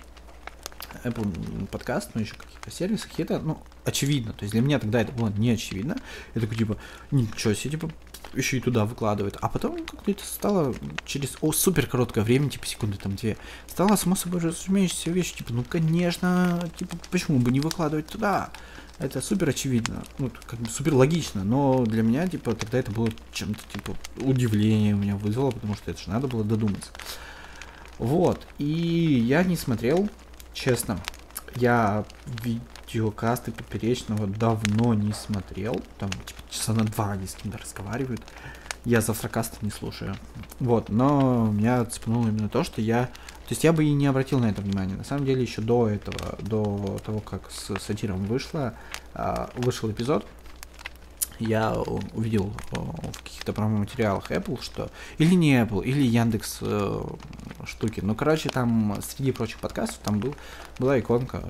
Apple подкаст, ну еще каких-то сервисах, и это, ну, очевидно. То есть для меня тогда это было не очевидно. Я такой, типа, ничего себе, типа, еще и туда выкладывают. А потом как-то это стало через о, супер короткое время, типа секунды там две, стало само собой разумеющейся вещь, типа, ну конечно, типа, почему бы не выкладывать туда? Это супер очевидно, ну, как бы супер логично, но для меня, типа, тогда это было чем-то, типа, удивление у меня вызвало, потому что это же надо было додуматься. Вот, и я не смотрел, честно, я видеокасты Поперечного давно не смотрел, там, типа, часа на два они с кем-то разговаривают, я завтракасты не слушаю, вот, но меня цепнуло именно то, что я то есть я бы и не обратил на это внимание. На самом деле еще до этого, до того, как с сатиром вышло, а, вышел эпизод, я увидел в каких-то промо-материалах Apple, что или не Apple, или Яндекс э, штуки. Ну, короче, там среди прочих подкастов там был, была иконка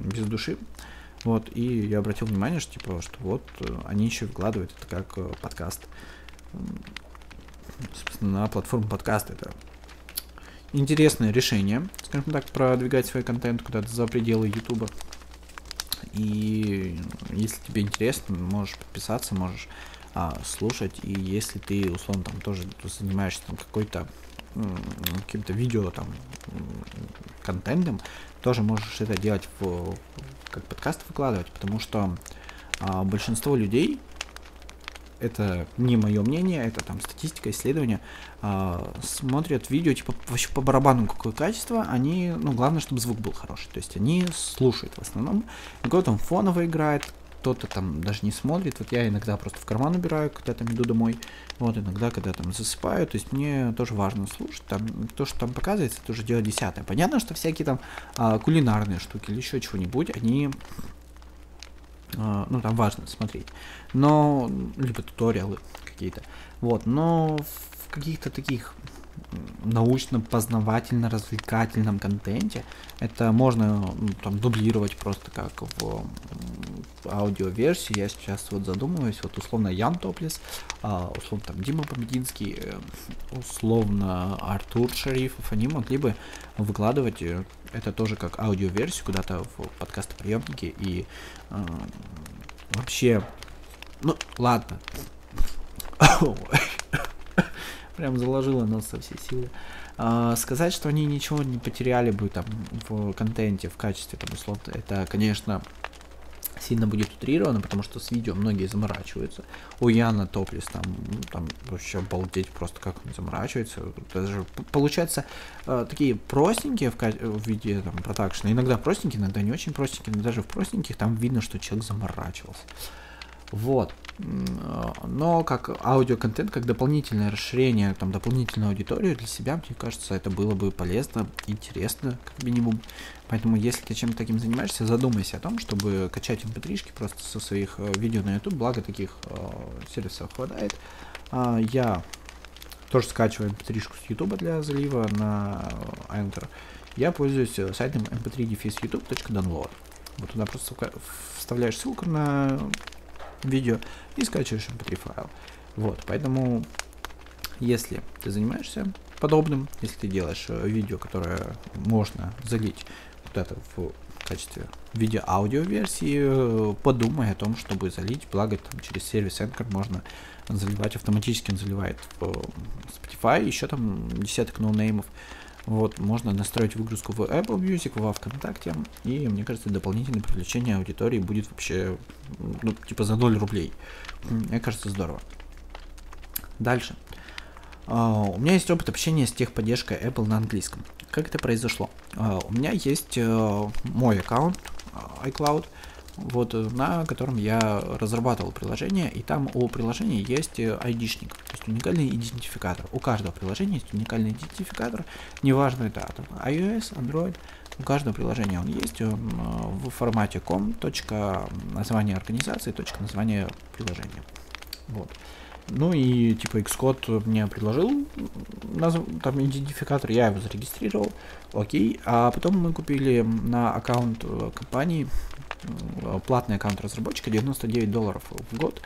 без души. Вот, и я обратил внимание, что типа, что вот э, они еще вкладывают это как э, подкаст. Собственно, на платформу подкаста это интересное решение, скажем так, продвигать свой контент куда-то за пределы Ютуба. И если тебе интересно, можешь подписаться, можешь а, слушать. И если ты, условно, там тоже занимаешься там какой-то каким-то видео там контентом, тоже можешь это делать в, как подкаст выкладывать, потому что а, большинство людей это не мое мнение, это там статистика, исследования, э, смотрят видео, типа, вообще по барабану какое качество, они, ну, главное, чтобы звук был хороший, то есть они слушают в основном, кто там фоново играет, кто-то там даже не смотрит, вот я иногда просто в карман убираю, когда там иду домой, вот, иногда, когда там засыпаю, то есть мне тоже важно слушать, там, то, что там показывается, это уже дело десятое. Понятно, что всякие там а, кулинарные штуки или еще чего-нибудь, они а, ну, там важно смотреть. Но, либо туториалы какие-то. Вот, но в каких-то таких научно-познавательно-развлекательном контенте. Это можно ну, там дублировать просто как в аудиоверсии. Я сейчас вот задумываюсь, вот условно Ян Топлес, а, условно там Дима Побединский, э, условно Артур Шарифов, они могли бы выкладывать э, это тоже как аудиоверсию куда-то в подкастоприемнике и э, вообще, ну ладно, [laughs] прям заложила нас со всей силы. А, сказать, что они ничего не потеряли бы там в контенте, в качестве там условно, это, конечно, сильно будет утрировано, потому что с видео многие заморачиваются. У Яна Топлис там, ну, там вообще обалдеть просто как он заморачивается. Даже получается э, такие простенькие в, в виде там продакшена. Иногда простенькие, иногда не очень простенькие, но даже в простеньких там видно, что человек заморачивался. Вот. Но как аудиоконтент, как дополнительное расширение, там, дополнительную аудиторию для себя, мне кажется, это было бы полезно, интересно, как минимум. Поэтому, если ты чем-то таким занимаешься, задумайся о том, чтобы качать mp 3 просто со своих э, видео на YouTube, благо таких э, сервисов хватает. А, я тоже скачиваю mp 3 с YouTube для залива на Enter. Я пользуюсь э, сайтом mp3-youtube.download. Вот туда просто вставляешь ссылку на видео и скачиваешь mp3 файл. Вот, поэтому если ты занимаешься подобным, если ты делаешь э, видео, которое можно залить куда-то в качестве видео-аудио версии, э, подумай о том, чтобы залить, благо там через сервис Anchor можно заливать, автоматически он заливает в Spotify, еще там десяток ноунеймов, Вот, можно настроить выгрузку в Apple Music, во ВКонтакте, и, мне кажется, дополнительное привлечение аудитории будет вообще, ну, типа за 0 рублей. Мне кажется, здорово. Дальше. Uh, у меня есть опыт общения с техподдержкой Apple на английском. Как это произошло? Uh, у меня есть uh, мой аккаунт iCloud, вот, на котором я разрабатывал приложение, и там у приложения есть ID-шник, то есть уникальный идентификатор. У каждого приложения есть уникальный идентификатор, неважно это там, iOS, Android, у каждого приложения он есть он в формате com, точка название организации, точка название приложения. Вот. Ну и типа Xcode мне предложил назв... там идентификатор, я его зарегистрировал, окей. А потом мы купили на аккаунт э, компании платный аккаунт разработчика 99 долларов в год.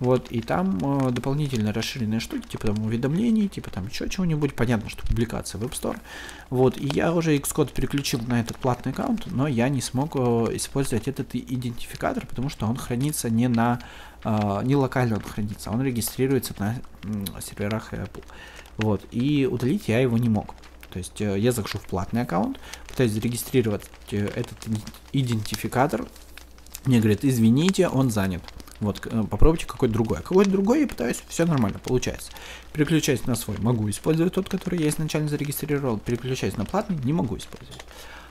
Вот, и там э, дополнительно расширенные штуки, типа там уведомлений, типа там еще чего-нибудь. Понятно, что публикация в App Store. Вот, и я уже Xcode переключил на этот платный аккаунт, но я не смог э, использовать этот идентификатор, потому что он хранится не на э, не локально он хранится, он регистрируется на э, серверах Apple. Вот, и удалить я его не мог. То есть э, я захожу в платный аккаунт, пытаюсь зарегистрировать э, этот идентификатор. Мне говорят, извините, он занят. Вот, э, попробуйте какой-то другой. Какой-то другой я пытаюсь, все нормально, получается. Переключаюсь на свой, могу использовать тот, который я изначально зарегистрировал. Переключаюсь на платный, не могу использовать.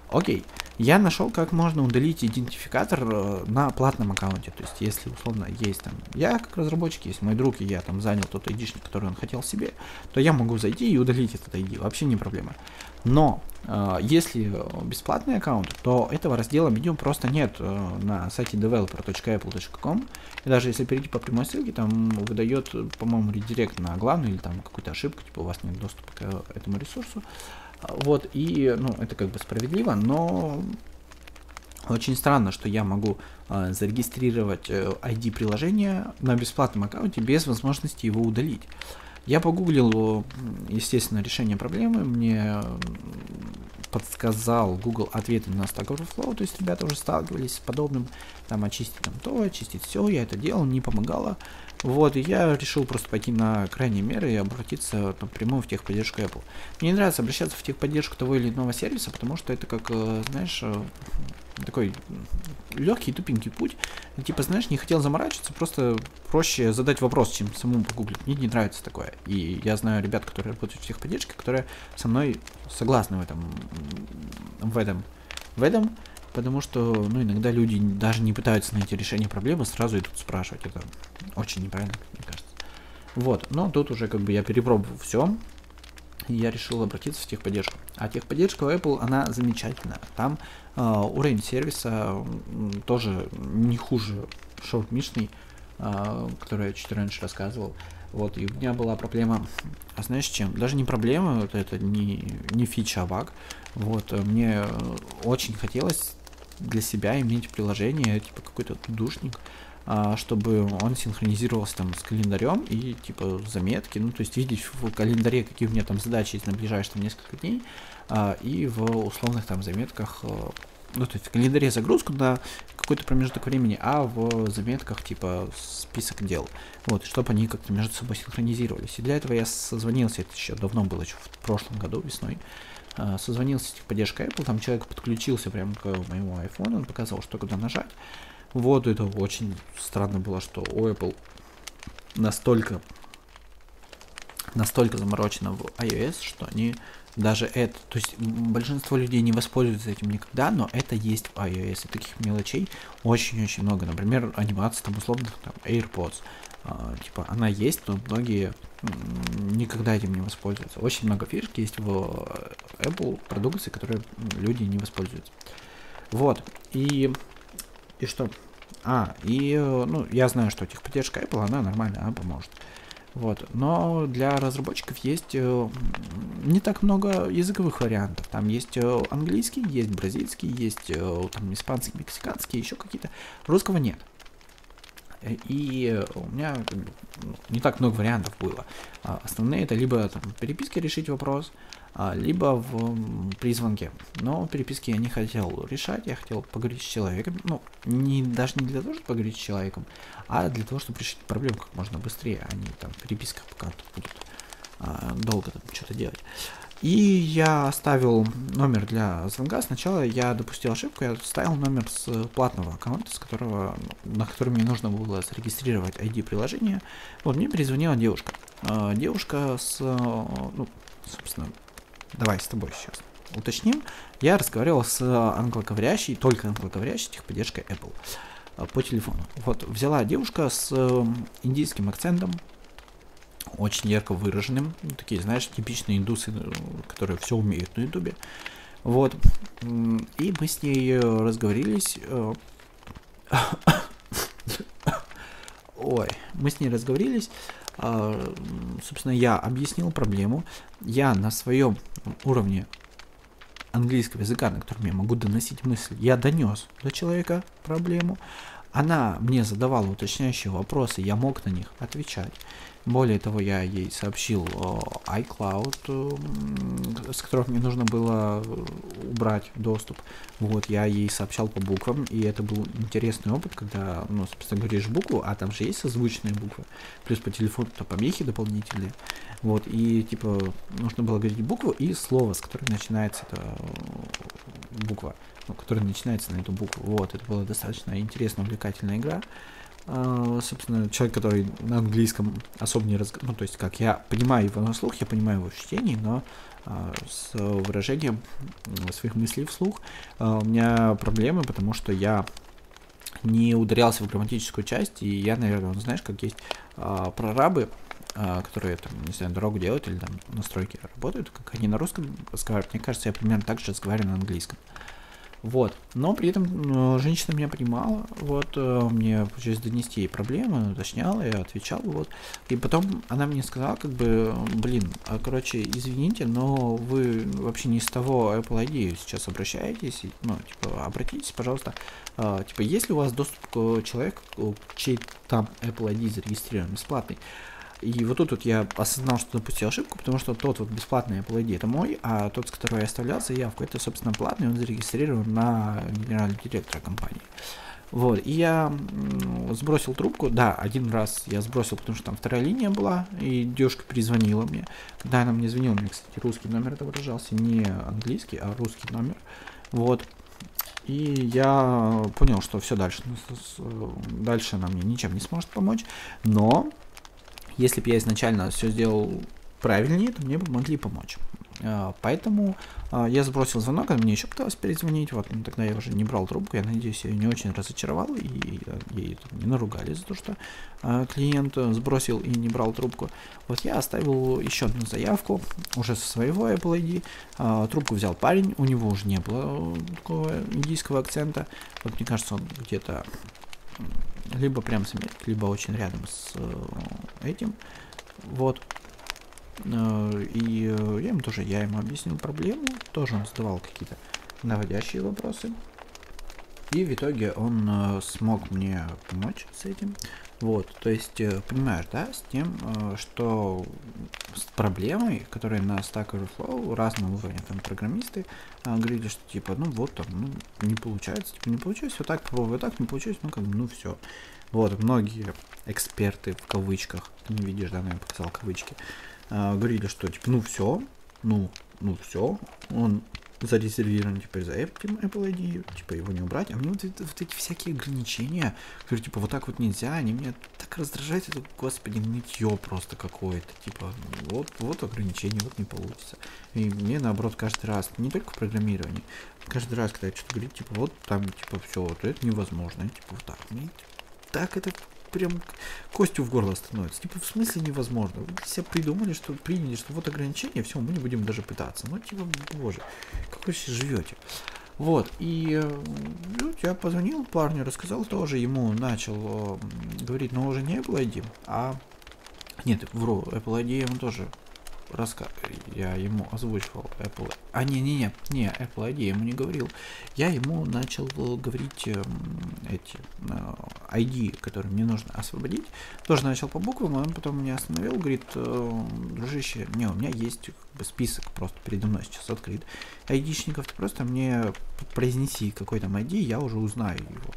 Окей, я нашел, как можно удалить идентификатор э, на платном аккаунте. То есть, если условно есть там я как разработчик, есть мой друг, и я там занял тот ID, который он хотел себе, то я могу зайти и удалить этот ID. Вообще не проблема. Но э, если бесплатный аккаунт, то этого раздела меню просто нет э, на сайте developer.apple.com. И даже если перейти по прямой ссылке, там выдает, по-моему, редирект на главную или там какую-то ошибку, типа у вас нет доступа к этому ресурсу. Вот, и, ну, это как бы справедливо, но очень странно, что я могу э, зарегистрировать э, ID приложения на бесплатном аккаунте без возможности его удалить. Я погуглил, естественно, решение проблемы, мне подсказал Google ответы на Stack Overflow, то есть ребята уже сталкивались с подобным, там очистить там то, очистить все, я это делал, не помогало. Вот, и я решил просто пойти на крайние меры и обратиться напрямую в техподдержку Apple. Мне не нравится обращаться в техподдержку того или иного сервиса, потому что это как, э, знаешь, э, такой легкий, тупенький путь. Типа, знаешь, не хотел заморачиваться, просто проще задать вопрос, чем самому погуглить. Мне не нравится такое. И я знаю ребят, которые работают в техподдержке, которые со мной согласны в этом, в этом, в этом, потому что, ну, иногда люди даже не пытаются найти решение проблемы, сразу идут спрашивать. Это очень неправильно, мне кажется. Вот, но тут уже как бы я перепробовал все, я решил обратиться в техподдержку. А техподдержка у Apple, она замечательная. Там э, уровень сервиса тоже не хуже шорт-мишный, э, который я чуть раньше рассказывал. Вот, и у меня была проблема, а знаешь чем? Даже не проблема, это, это не, не фича, а баг. Вот, мне очень хотелось для себя иметь приложение, типа какой-то душник, чтобы он синхронизировался там с календарем и типа заметки, ну то есть видеть в календаре, какие у меня там задачи есть на ближайшие там, несколько дней, а, и в условных там заметках, а, ну то есть в календаре загрузку на какой-то промежуток времени, а в заметках типа список дел, вот, чтобы они как-то между собой синхронизировались. И для этого я созвонился, это еще давно было, еще в прошлом году весной, а, созвонился с техподдержкой Apple, там человек подключился прямо к моему iPhone, он показал, что куда нажать. Вот это очень странно было, что у Apple настолько настолько заморочено в iOS, что они даже это, то есть большинство людей не воспользуются этим никогда, но это есть в iOS, и таких мелочей очень-очень много. Например, анимация там условных там AirPods, а, типа она есть, но многие никогда этим не воспользуются. Очень много фишек есть в Apple продукции, которые люди не воспользуются. Вот. И, и что? А, и, ну, я знаю, что техподдержка Apple, она нормально, она поможет. Вот. Но для разработчиков есть э, не так много языковых вариантов. Там есть э, английский, есть бразильский, есть э, там испанский, мексиканский, еще какие-то. Русского нет. И у меня ну, не так много вариантов было. А основные это либо там, переписки решить вопрос, либо в, при звонке. Но переписки я не хотел решать, я хотел поговорить с человеком. Ну, не, даже не для того, чтобы поговорить с человеком, а для того, чтобы решить проблему как можно быстрее, а не там в переписках пока тут будут а, долго там что-то делать. И я оставил номер для звонка. Сначала я допустил ошибку, я оставил номер с платного аккаунта, с которого, на который мне нужно было зарегистрировать ID приложения. Вот, мне перезвонила девушка. Э, девушка с, ну, собственно, давай с тобой сейчас уточним. Я разговаривал с англоговорящей, только англоговорящей техподдержкой Apple по телефону. Вот, взяла девушка с индийским акцентом, очень ярко выраженным. Ну, такие, знаешь, типичные индусы, э, которые все умеют на ютубе. Вот. И мы с ней э, разговорились. Э, [coughs] ой, мы с ней разговорились. А, собственно, я объяснил проблему. Я на своем уровне английского языка, на котором я могу доносить мысль, я донес до человека проблему. Она мне задавала уточняющие вопросы, я мог на них отвечать. Более того, я ей сообщил iCloud, с которого мне нужно было убрать доступ. Вот, я ей сообщал по буквам, и это был интересный опыт, когда, ну, собственно, говоришь букву, а там же есть созвучные буквы, плюс по телефону-то помехи дополнительные. Вот, и, типа, нужно было говорить букву и слово, с которой начинается эта буква, ну, которая начинается на эту букву. Вот, это была достаточно интересная, увлекательная игра. Uh, собственно, человек, который на английском особо не разговаривает, ну, то есть, как я понимаю его на слух, я понимаю его в чтении, но uh, с выражением своих мыслей вслух uh, у меня проблемы, потому что я не ударялся в грамматическую часть, и я, наверное, ну, знаешь, как есть прорабы, которые, там, не знаю, дорогу делают или там настройки работают, как они на русском разговаривают, мне кажется, я примерно так же разговариваю на английском. Uh, вот. Но при этом э, женщина меня понимала, вот, э, мне получилось донести ей проблемы, уточняла, я отвечал, вот. И потом она мне сказала, как бы, блин, а, короче, извините, но вы вообще не с того Apple ID сейчас обращаетесь, ну, типа, обратитесь, пожалуйста, э, типа, есть ли у вас доступ к человеку, чей там Apple ID зарегистрирован, бесплатный? И вот тут вот я осознал, что допустил ошибку, потому что тот вот бесплатный Apple ID это мой, а тот, с которого я оставлял заявку, это, собственно, платный, он зарегистрирован на генерального директора компании. Вот, и я сбросил трубку, да, один раз я сбросил, потому что там вторая линия была, и девушка перезвонила мне. Когда она мне звонила, мне, кстати, русский номер отображался, не английский, а русский номер. Вот, и я понял, что все дальше, дальше она мне ничем не сможет помочь, но если бы я изначально все сделал правильнее, то мне бы могли помочь. А, поэтому а, я сбросил звонок, она мне еще пыталась перезвонить, вот, но тогда я уже не брал трубку, я надеюсь, ее не очень разочаровал, и ей не наругали за то, что а, клиент сбросил и не брал трубку. Вот я оставил еще одну заявку, уже со своего Apple ID, трубку взял парень, у него уже не было такого индийского акцента, вот мне кажется, он где-то либо прям либо очень рядом с э, этим. Вот. Э, и э, я ему тоже, я ему объяснил проблему, тоже он задавал какие-то наводящие вопросы. И в итоге он смог мне помочь с этим. Вот, то есть, э, понимаешь, да, с тем, э, что с проблемой, которые на Stack Overflow разного уровня там программисты э, говорили, что типа, ну вот там, ну, не получается, типа, не получается, вот так, попробую так, не получается, ну как бы, ну все. Вот, многие эксперты в кавычках, ты не видишь, да, но я показал кавычки, э, говорили, что типа, ну все, ну, ну все, он зарезервирован теперь за Apple, Apple ID, типа его не убрать. А мне вот, вот эти всякие ограничения, которые типа вот так вот нельзя, они меня так раздражают, это, господи, нытье просто какое-то. Типа, вот, вот ограничение, вот не получится. И мне наоборот каждый раз, не только в программировании, каждый раз, когда я что-то говорю, типа, вот там, типа, все, вот это невозможно, типа, вот так. Мне так это прям костью в горло становится. Типа, в смысле невозможно? Вы себе придумали, что приняли, что вот ограничения, все, мы не будем даже пытаться. Ну, типа, боже, как вы все живете? Вот, и ну, я позвонил парню, рассказал тоже, ему начал э, говорить, но уже не Apple ID, а... Нет, вру, Apple ID ему тоже раска... я ему озвучивал Apple... А, не-не-не, не, Apple ID я ему не говорил. Я ему начал говорить э, эти э, ID, которые мне нужно освободить. Тоже начал по буквам, он потом меня остановил, говорит, э, дружище, не, у меня есть как бы, список просто передо мной сейчас открыт. Айдишников ты просто мне произнеси какой там ID, я уже узнаю его.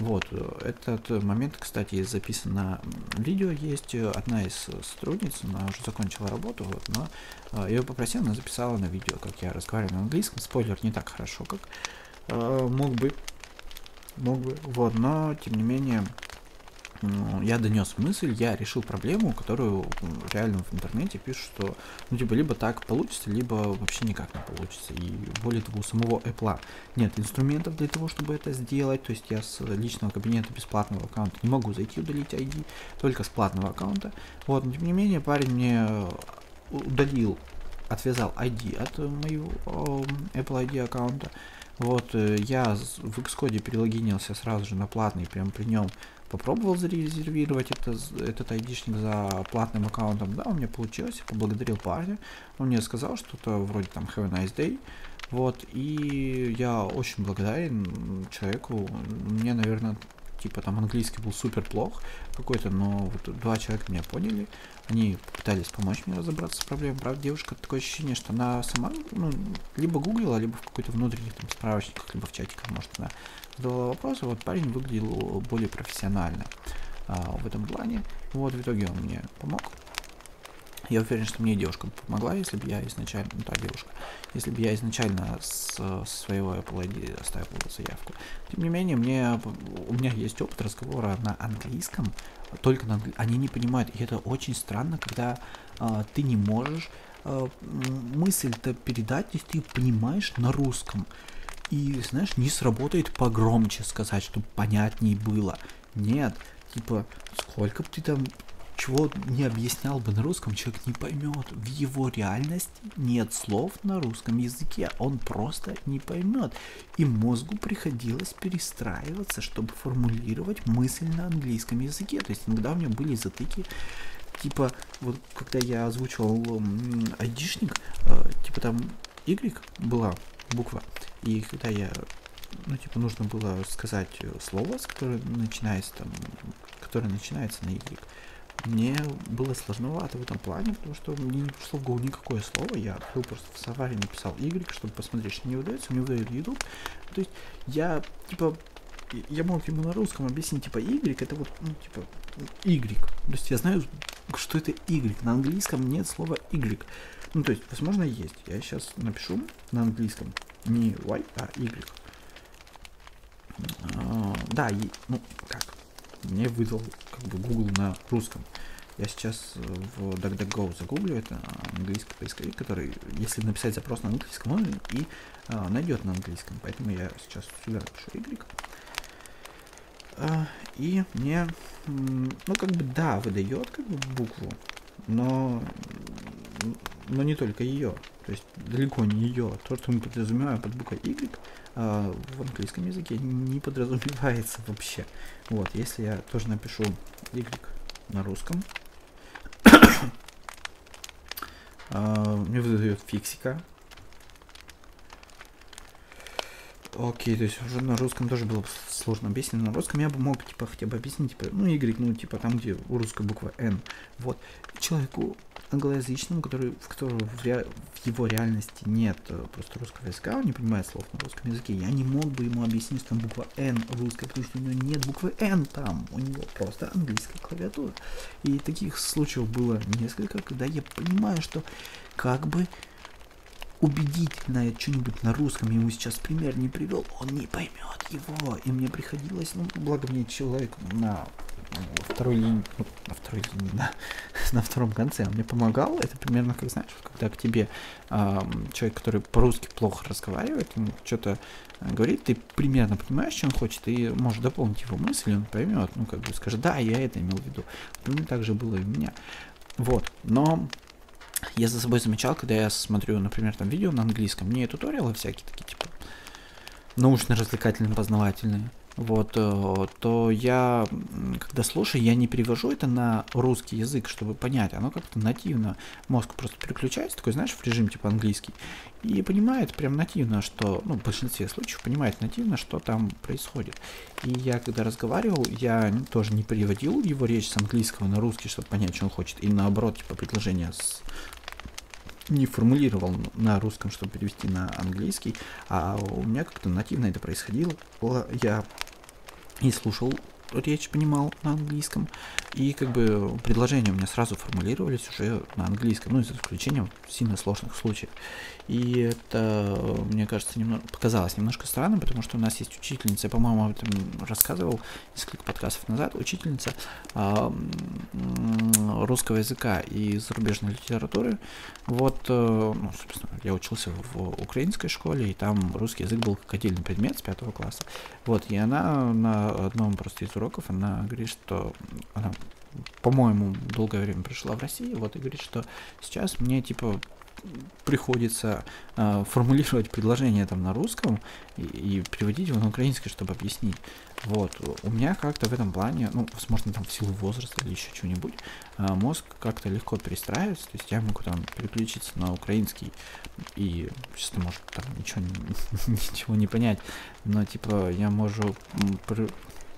Вот, этот момент, кстати, записан на видео. Есть одна из сотрудниц, она уже закончила работу, вот, но э, я ее попросил, она записала на видео, как я разговариваю на английском. Спойлер, не так хорошо, как э, мог бы. Мог бы. Вот, но, тем не менее, я донес мысль, я решил проблему, которую реально в интернете пишут, что, ну, типа, либо так получится, либо вообще никак не получится. И более того, у самого Apple нет инструментов для того, чтобы это сделать. То есть я с личного кабинета бесплатного аккаунта не могу зайти удалить ID, только с платного аккаунта. Вот, но тем не менее, парень мне удалил, отвязал ID от моего Apple ID аккаунта. Вот, э, я в Xcode перелогинился сразу же на платный, прям при нем попробовал зарезервировать это, этот айдишник за платным аккаунтом, да, у меня получилось, поблагодарил парня, он мне сказал что-то вроде там have a nice day, вот, и я очень благодарен человеку, мне, наверное, типа там английский был супер плох какой-то, но вот два человека меня поняли, они попытались помочь мне разобраться с проблемой. Правда, девушка такое ощущение, что она сама, ну, либо гуглила, либо в какой-то внутренних там справочниках, либо в чатиках, может, она задавала вопросы. Вот парень выглядел более профессионально а, в этом плане. Вот в итоге он мне помог. Я уверен, что мне девушка помогла, если бы я изначально, ну та девушка, если бы я изначально с, с своего Apple ID оставил заявку. Тем не менее, мне, у меня есть опыт разговора на английском, только на английском. Они не понимают, и это очень странно, когда а, ты не можешь а, мысль-то передать, если ты понимаешь на русском. И, знаешь, не сработает погромче сказать, чтобы понятнее было. Нет, типа, сколько бы ты там чего не объяснял бы на русском, человек не поймет. В его реальности нет слов на русском языке, он просто не поймет. И мозгу приходилось перестраиваться, чтобы формулировать мысль на английском языке. То есть иногда у меня были затыки, типа, вот когда я озвучивал айдишник, э, типа там Y была буква, и когда я ну, типа, нужно было сказать слово, с которое начинается там, которое начинается на Y мне было сложновато в этом плане, потому что мне не пришло в голову никакое слово. Я открыл просто в Safari написал Y, чтобы посмотреть, что не выдается. Мне выдает YouTube. То есть я, типа, я мог ему на русском объяснить, типа, Y, это вот, ну, типа, Y. То есть я знаю, что это Y. На английском нет слова Y. Ну, то есть, возможно, есть. Я сейчас напишу на английском не Y, а Y. А, да, и, ну, как, мне выдал как бы Google на русском. Я сейчас э, в DuckDuckGo загуглю, это английский поисковик, который, если написать запрос на английском, он и а, найдет на английском. Поэтому я сейчас сюда пишу Y. А, и мне, ну как бы да, выдает как бы букву, но, но не только ее. То есть далеко не ее. То, что мы подразумеваем под буквой Y, а, в английском языке не подразумевается вообще. Вот, если я тоже напишу Y на русском, [coughs] а, мне выдает фиксика. Окей, то есть уже на русском тоже было сложно объяснить. На русском я бы мог, типа, хотя бы объяснить, типа, ну, Y, ну, типа, там, где у русской буква N. Вот. Человеку англоязычному, который, в которого в, ре, в его реальности нет э, просто русского языка, он не понимает слов на русском языке, я не мог бы ему объяснить, что там буква N русская, потому что у него нет буквы N там, у него просто английская клавиатура. И таких случаев было несколько, когда я понимаю, что как бы убедительное что-нибудь на русском, ему сейчас пример не привел, он не поймет его. И мне приходилось, ну, благо мне человек на второй линии, ну, на второй линии, на, [laughs] на втором конце, он мне помогал. Это примерно как, знаешь, когда к тебе э, человек, который по-русски плохо разговаривает, он что-то говорит, ты примерно понимаешь, что он хочет, и можешь дополнить его мысль, он поймет, ну, как бы скажет, да, я это имел в виду. Примерно так же было и у меня. Вот, но я за собой замечал, когда я смотрю, например, там видео на английском, не туториалы всякие такие, типа, научно-развлекательные, познавательные, вот, э, то я, когда слушаю, я не перевожу это на русский язык, чтобы понять, оно как-то нативно, мозг просто переключается, такой, знаешь, в режим типа английский, и понимает прям нативно, что, ну, в большинстве случаев понимает нативно, что там происходит. И я, когда разговаривал, я тоже не переводил его речь с английского на русский, чтобы понять, что он хочет, и наоборот, типа, предложение с не формулировал на русском, чтобы перевести на английский, а у меня как-то нативно это происходило. Я и слушал речь понимал на английском, и как бы предложения у меня сразу формулировались уже на английском, ну, за исключением сильно сложных случаев. И это, мне кажется, немного, показалось немножко странным, потому что у нас есть учительница, я, по-моему, об этом рассказывал несколько подкастов назад, учительница э, русского языка и зарубежной литературы. Вот, э, ну, собственно, я учился в украинской школе, и там русский язык был как отдельный предмет с пятого класса. Вот, и она на одном просто из уроков, она говорит, что она по-моему, долгое время пришла в Россию, вот, и говорит, что сейчас мне, типа, приходится э, формулировать предложение там на русском и, и переводить его на украинский, чтобы объяснить. Вот. У меня как-то в этом плане, ну, возможно, там в силу возраста или еще чего-нибудь, э, мозг как-то легко перестраивается, то есть я могу там переключиться на украинский и, честно, может, там ничего, [laughs] ничего не понять, но, типа, я могу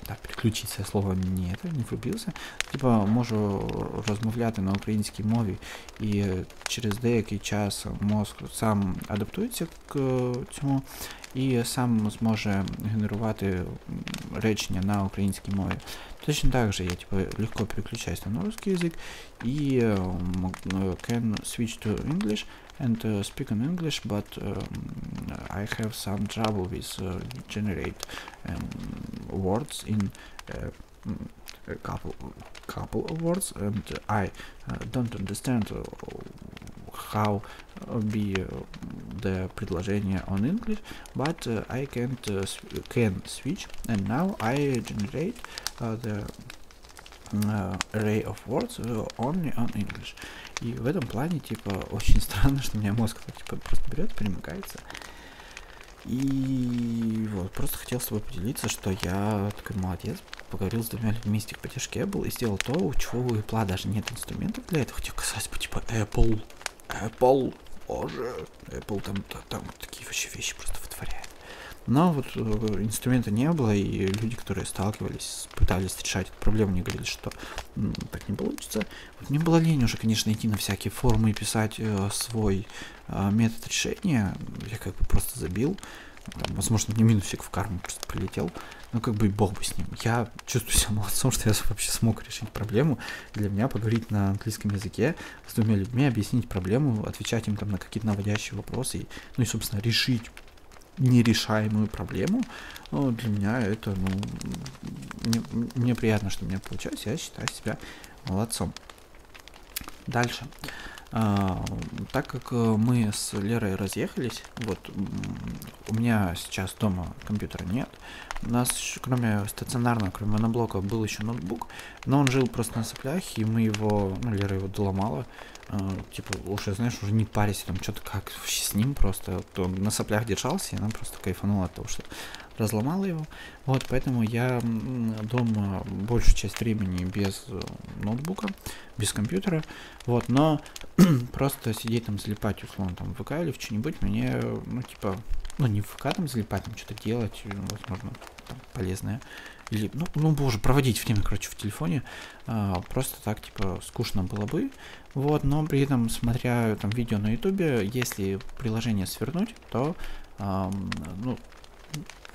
так, переключитися слово ні, не врубився. Типа можу розмовляти на українській мові, і через деякий час мозк сам адаптується к цьому і сам зможе генерувати речення на українській мові. Точно так же я типа легко переключаюсь на русский и uh, can switch to English and uh, speak in English, but um, I have some trouble with uh, generate um, words in uh, a couple couple of words, and I uh, don't understand uh, how be the предложение on English, but I can can switch, and now I generate the uh, array of words uh, only on English. И в этом плане, типа, [laughs] очень странно, что у меня мозг так, типа, просто берет, примыкается. И вот, просто хотел с тобой поделиться, что я такой молодец, поговорил с двумя людьми из техподдержки был и сделал то, у чего у Apple даже нет инструментов для этого, хотя, казалось бы, типа, Apple, Apple, боже, Apple там, там такие вообще вещи просто вытворяет. Но вот э, инструмента не было, и люди, которые сталкивались, пытались решать эту проблему, не говорили, что ну, так не получится. Вот мне было лень уже, конечно, идти на всякие форумы и писать э, свой э, метод решения. Я как бы просто забил. Там, возможно, мне минусик в карму просто прилетел. Но как бы и бог бы с ним. Я чувствую себя [laughs] молодцом, что я вообще смог решить проблему. Для меня поговорить на английском языке с двумя людьми, объяснить проблему, отвечать им там на какие-то наводящие вопросы. И, ну и, собственно, решить нерешаемую проблему, но для меня это, ну, мне, приятно, что у меня получилось, я считаю себя молодцом. Дальше. А, так как мы с Лерой разъехались, вот у меня сейчас дома компьютера нет, у нас кроме стационарного, кроме моноблока был еще ноутбук, но он жил просто на соплях, и мы его, ну Лера его доломала, Uh, типа, уже, знаешь, уже не парись, там, что-то как с ним просто, то на соплях держался, и она просто кайфанула от того, что разломала его. Вот, поэтому я дома большую часть времени без э, ноутбука, без компьютера, вот, но [clears throat] просто сидеть там, залипать, условно, там, в ВК или в что-нибудь, мне, ну, типа, ну, не в ВК там залипать, там, что-то делать, возможно, там, полезное, или, ну, ну, боже, проводить время, короче, в телефоне, а, просто так, типа, скучно было бы, вот, но при этом, смотря там видео на ютубе, если приложение свернуть, то, а, ну,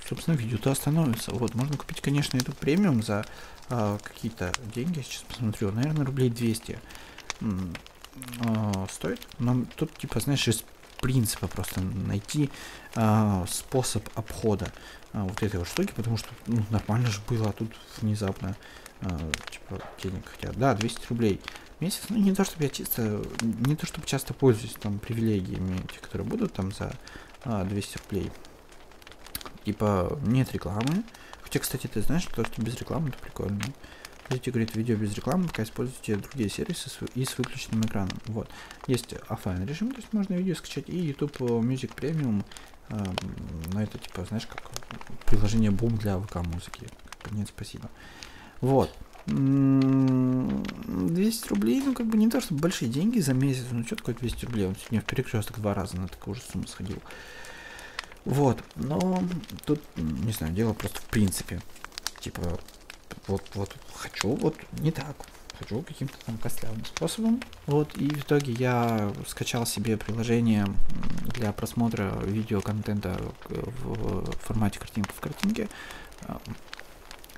собственно, видео-то остановится. Вот, можно купить, конечно, эту премиум за а, какие-то деньги, сейчас посмотрю, наверное, рублей 200 а, стоит, но тут, типа, знаешь, из принципа просто найти а, способ обхода а, вот этой вот штуки, потому что ну, нормально же было, а тут внезапно а, типа денег хотят. Да, 200 рублей в месяц. Ну, не то, чтобы я чисто, не то, чтобы часто пользуюсь там привилегиями, те, которые будут там за а, 200 рублей. Типа, нет рекламы. Хотя, кстати, ты знаешь, что без рекламы это прикольно. Хотите, говорит, видео без рекламы, пока используйте другие сервисы с, и с выключенным экраном. Вот. Есть офлайн режим, то есть можно видео скачать, и YouTube Music Premium, э, но это типа, знаешь, как приложение бум для ВК музыки. Нет, спасибо. Вот. 200 рублей, ну, как бы не то, чтобы большие деньги за месяц, ну, что такое 200 рублей, он сегодня в перекресток два раза на такую же сумму сходил. Вот, но тут, не знаю, дело просто в принципе. Типа, вот, вот, хочу, вот не так, хочу каким-то там костлявым способом. Вот, и в итоге я скачал себе приложение для просмотра видеоконтента в формате картинка в картинке.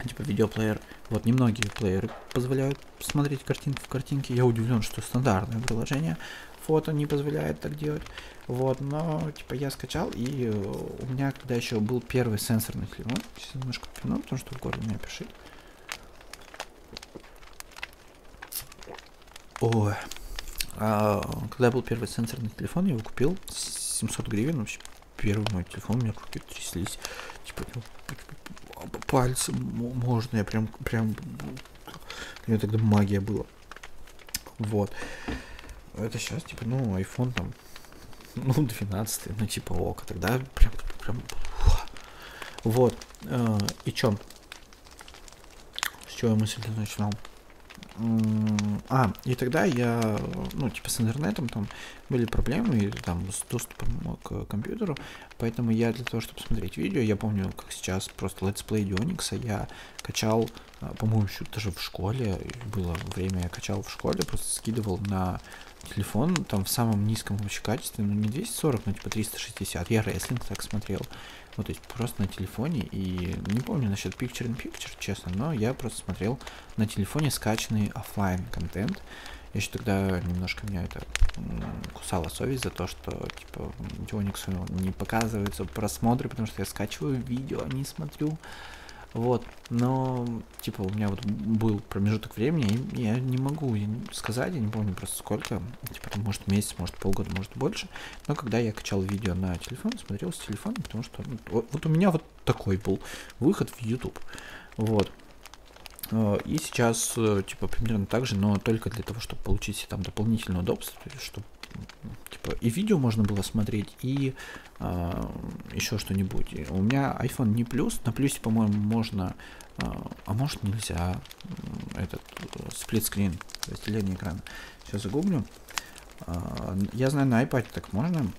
типа видеоплеер. Вот немногие плееры позволяют смотреть картинку в картинке. Я удивлен, что стандартное приложение фото не позволяет так делать. Вот, но типа я скачал, и у меня когда еще был первый сенсорный телефон, сейчас немножко пину, потому что в городе меня пишет. Ой. А, когда был первый сенсорный телефон, я его купил 700 гривен, вообще первый мой телефон, у меня руки тряслись, типа, пальцем можно, я прям, прям, у меня тогда магия была. Вот. Это сейчас, типа, ну, iPhone там, [laughs] ну, 12, ну, типа, ок, тогда прям, прям, вот. Э, и чё? С чего я мысль начинал? А, и тогда я, ну, типа с интернетом там были проблемы, и, там, с доступом к компьютеру, поэтому я для того, чтобы смотреть видео, я помню, как сейчас просто летсплей Дионикса я качал, а, по-моему, еще даже в школе, было время, я качал в школе, просто скидывал на телефон, там в самом низком вообще качестве, ну не 240, но типа 360, я рестлинг так смотрел, вот, то есть просто на телефоне, и не помню насчет Picture in Picture, честно, но я просто смотрел на телефоне скачанный офлайн контент. Еще тогда немножко меня это кусала совесть за то, что типа Dionix не показываются просмотры, потому что я скачиваю видео, а не смотрю. Вот, но, типа, у меня вот был промежуток времени, и я не могу сказать, я не помню просто сколько, типа, может, месяц, может, полгода, может, больше, но когда я качал видео на телефон, смотрел с телефона, потому что, ну, вот, у меня вот такой был выход в YouTube, вот, э, и сейчас, э, типа, примерно так же, но только для того, чтобы получить там дополнительное удобство, чтобы и видео можно было смотреть, и а, еще что-нибудь. У меня iPhone не плюс, на плюсе, по-моему, можно, а, а может нельзя, этот сплитскрин, разделение экрана. Сейчас загуглю. А, я знаю, на iPad так можно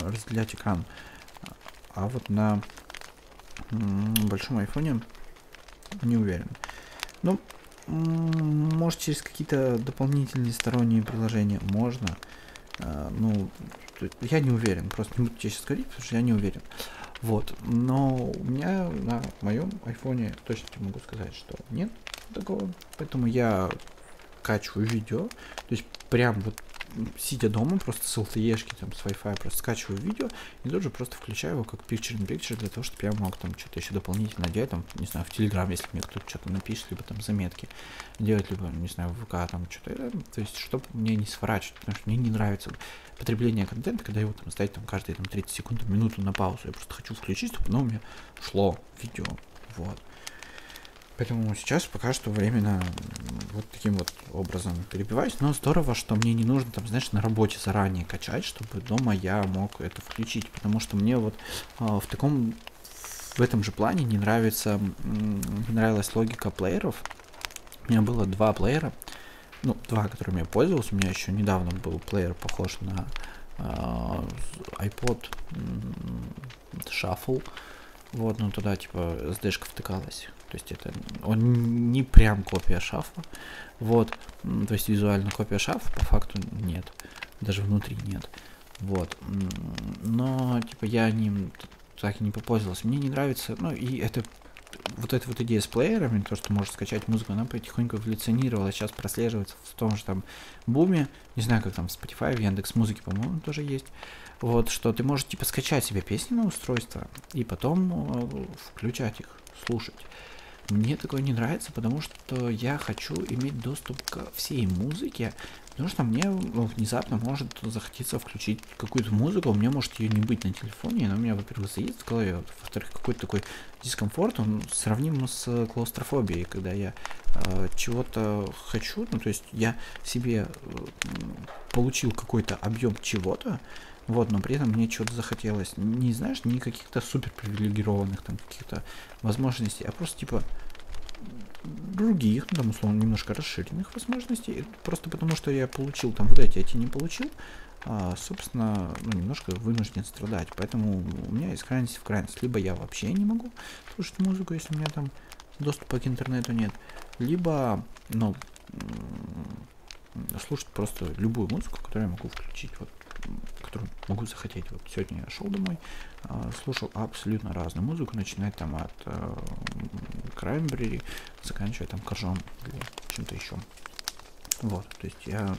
разделять экран, а вот на большом айфоне не уверен. Ну, может, через какие-то дополнительные сторонние приложения можно. А, ну, я не уверен. Просто не буду тебе сейчас говорить, потому что я не уверен. Вот. Но у меня на моем айфоне точно могу сказать, что нет такого. Поэтому я качиваю видео. То есть прям вот сидя дома, просто с LTE, там, с Wi-Fi, просто скачиваю видео и тут же просто включаю его как picture in picture для того, чтобы я мог там что-то еще дополнительно делать, там, не знаю, в Telegram, если мне кто-то что-то напишет, либо там заметки делать, либо, не знаю, в ВК там что-то, э, то есть, чтобы мне не сворачивать, потому что мне не нравится потребление контента, когда его там ставить там каждые там 30 секунд, минуту на паузу, я просто хочу включить, чтобы оно у меня шло видео, вот. Поэтому сейчас пока что временно вот таким вот образом перебиваюсь. Но здорово, что мне не нужно там, знаешь, на работе заранее качать, чтобы дома я мог это включить. Потому что мне вот э, в таком, в этом же плане не нравится, не нравилась логика плееров. У меня было два плеера, ну, два, которыми я пользовался. У меня еще недавно был плеер похож на э, iPod Shuffle. Вот, ну туда типа SD-шка втыкалась. То есть это он не прям копия шафа. Вот. То есть визуально копия шафа, по факту нет. Даже внутри нет. Вот. Но, типа, я ним так и не попользовался. Мне не нравится, ну, и это вот эта вот идея с плеерами, то, что можешь скачать музыку, она потихоньку эволюционировала, сейчас прослеживается в том же там буме, не знаю, как там Spotify, в Яндекс Музыке, по-моему, тоже есть, вот, что ты можешь, типа, скачать себе песни на устройство и потом э, включать их, слушать. Мне такое не нравится, потому что я хочу иметь доступ к всей музыке, потому что мне ну, внезапно может захотеться включить какую-то музыку, у меня может ее не быть на телефоне, она у меня, во-первых, заедет в голове, во-вторых, какой-то такой дискомфорт, он сравним с клаустрофобией, когда я э, чего-то хочу, ну то есть я себе э, получил какой-то объем чего-то, вот, но при этом мне чего-то захотелось, не знаешь, не каких-то супер привилегированных там каких-то возможностей, а просто типа других, ну, там, условно, немножко расширенных возможностей, просто потому что я получил там вот эти, эти не получил, а, собственно, ну, немножко вынужден страдать. Поэтому у меня из крайности в крайность. Либо я вообще не могу слушать музыку, если у меня там доступа к интернету нет, либо, ну, слушать просто любую музыку, которую я могу включить. Вот которую могу захотеть. Вот сегодня я шел домой, слушал абсолютно разную музыку, начиная там от э, Краймбрери, заканчивая там коржом или чем-то еще. Вот, то есть я,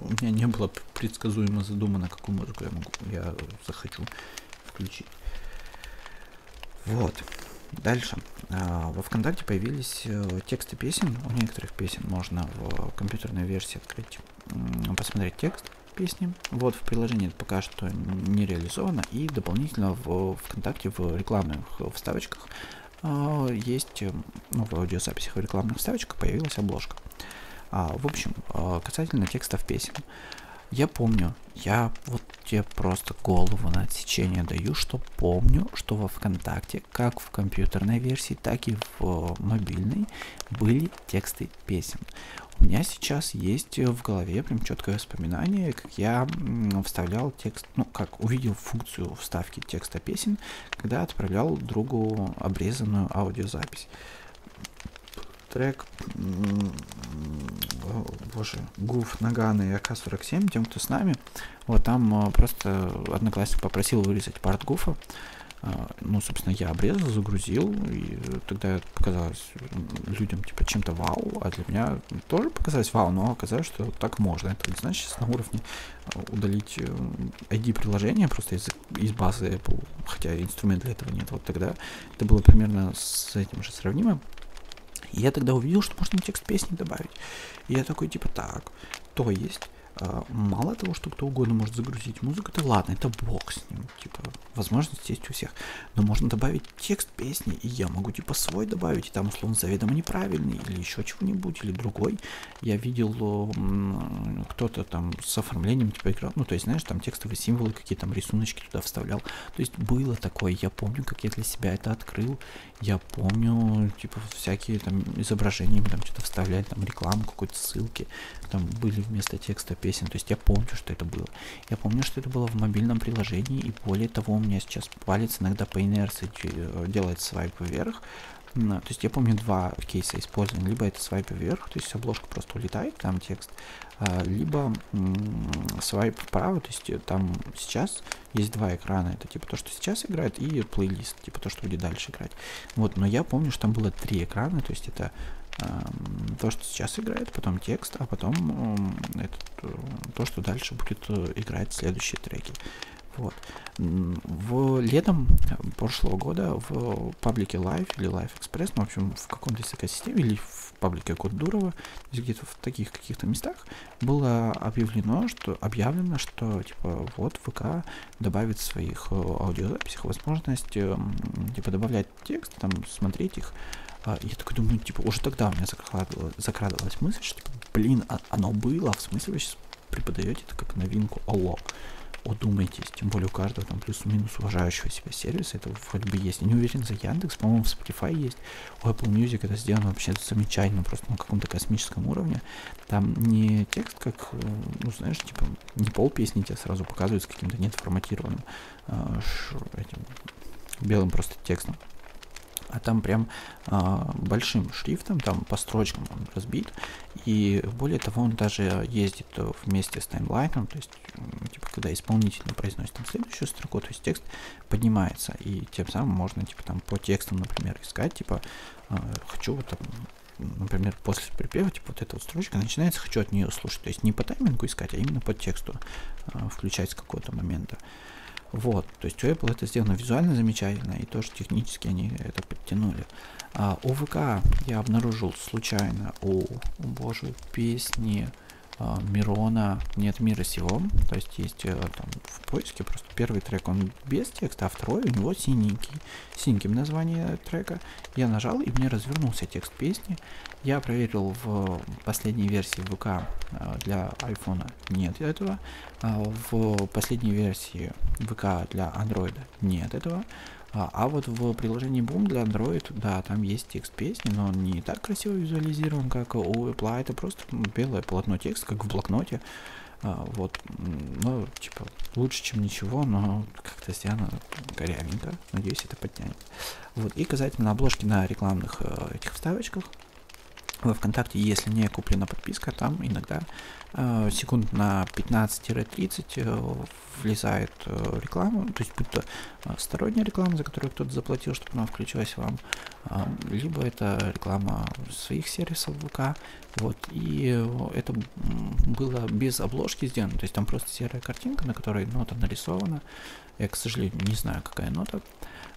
у меня не было предсказуемо задумано, какую музыку я могу, я захочу включить. Вот. Дальше. А, во ВКонтакте появились э, тексты песен. У некоторых песен можно в компьютерной версии открыть, посмотреть текст песни. Вот в приложении это пока что не реализовано. И дополнительно в ВКонтакте в рекламных вставочках а, есть, э, ну, в аудиозаписях в рекламных вставочках появилась обложка. А, в общем, а, касательно текстов песен. Я помню, я вот тебе просто голову на отсечение даю, что помню, что во ВКонтакте, как в компьютерной версии, так и в мобильной, были тексты песен. У меня сейчас есть в голове прям четкое воспоминание, как я вставлял текст, ну как увидел функцию вставки текста песен, когда отправлял другу обрезанную аудиозапись. Трек, боже, Гуф, Нагана и АК-47, тем, кто с нами, вот там просто одноклассник попросил вырезать парт Гуфа, ну, собственно, я обрезал, загрузил, и тогда показалось людям, типа, чем-то вау, а для меня тоже показалось вау, но оказалось, что так можно. Это значит на уровне удалить ID приложения просто из, из базы Apple, хотя инструмент для этого нет. Вот тогда это было примерно с этим же сравнимо. И я тогда увидел, что можно текст песни добавить. И я такой, типа, так, то есть а, мало того, что кто угодно может загрузить музыку, это ладно, это бог с ним, типа, возможность есть у всех, но можно добавить текст песни, и я могу, типа, свой добавить, и там, условно, заведомо неправильный, или еще чего-нибудь, или другой. Я видел, кто-то там с оформлением, типа, играл, ну, то есть, знаешь, там текстовые символы, какие там рисуночки туда вставлял, то есть, было такое, я помню, как я для себя это открыл, я помню, типа, всякие там изображения, там что-то вставлять, там рекламу, какой-то ссылки, там были вместо текста песни, песен. То есть я помню, что это было. Я помню, что это было в мобильном приложении, и более того, у меня сейчас палец иногда по инерции э, делает свайп вверх. То есть я помню два кейса использования. Либо это свайп вверх, то есть обложка просто улетает, там текст, а, либо свайп вправо, то есть э, там сейчас есть два экрана. Это типа то, что сейчас играет, и плейлист, типа то, что будет дальше играть. Вот, но я помню, что там было три экрана, то есть это то, что сейчас играет, потом текст, а потом этот, э, то, что дальше будет э, играть следующие треки. Вот. В летом прошлого года в паблике Live или Live Express, ну, в общем, в каком-то из экосистеме или в паблике Код Дурова, где-то в таких каких-то местах было объявлено, что объявлено, что типа вот ВК добавит в своих э, аудиозаписях возможность типа добавлять текст, там смотреть их я такой думаю, типа, уже тогда у меня закрадывалась, закрадывалась мысль, что, типа, блин, а, оно было, в смысле вы сейчас преподаете это как новинку, алло. Удумайтесь, тем более у каждого там плюс-минус уважающего себя сервиса это вроде бы есть. Я не уверен за Яндекс, по-моему, в Spotify есть. У Apple Music это сделано вообще замечательно, просто на каком-то космическом уровне. Там не текст, как, э, ну, знаешь, типа, не пол песни тебе сразу показывают с каким-то нет форматированным э, этим белым просто текстом а там прям а, большим шрифтом, там по строчкам он разбит, и более того, он даже ездит вместе с таймлайном, то есть, типа, когда исполнитель произносит там следующую строку, то есть текст поднимается, и тем самым можно, типа, там по текстам, например, искать, типа, а, хочу там например, после припева, типа вот эта вот строчка начинается, хочу от нее слушать. То есть не по таймингу искать, а именно по тексту э, включать с какого-то момента. Вот, то есть у Apple это сделано визуально замечательно, и тоже технически они это подтянули. А, у ВК я обнаружил случайно у, боже, песни Мирона «Нет мира сего», то есть есть а, там в поиске просто первый трек, он без текста, а второй у него синенький, синеньким название трека. Я нажал, и мне развернулся текст песни. Я проверил в последней версии ВК а, для iPhone нет этого, а в последней версии ВК для Android нет этого. А, а вот в приложении Boom для Android, да, там есть текст песни, но он не так красиво визуализирован, как у Apple, а это просто белое полотно текста, как в блокноте. А, вот, ну, типа, лучше, чем ничего, но как-то сделано корявенько. Надеюсь, это подтянет. Вот, и касательно обложки на рекламных э, этих вставочках, во ВКонтакте, если не куплена подписка, там иногда секунд на 15-30 э, влезает э, реклама, то есть будь то э, сторонняя реклама, за которую кто-то заплатил, чтобы она включилась вам, э, либо это реклама своих сервисов ВК, вот, и это было без обложки сделано, то есть там просто серая картинка, на которой нота нарисована, я, к сожалению, не знаю, какая нота,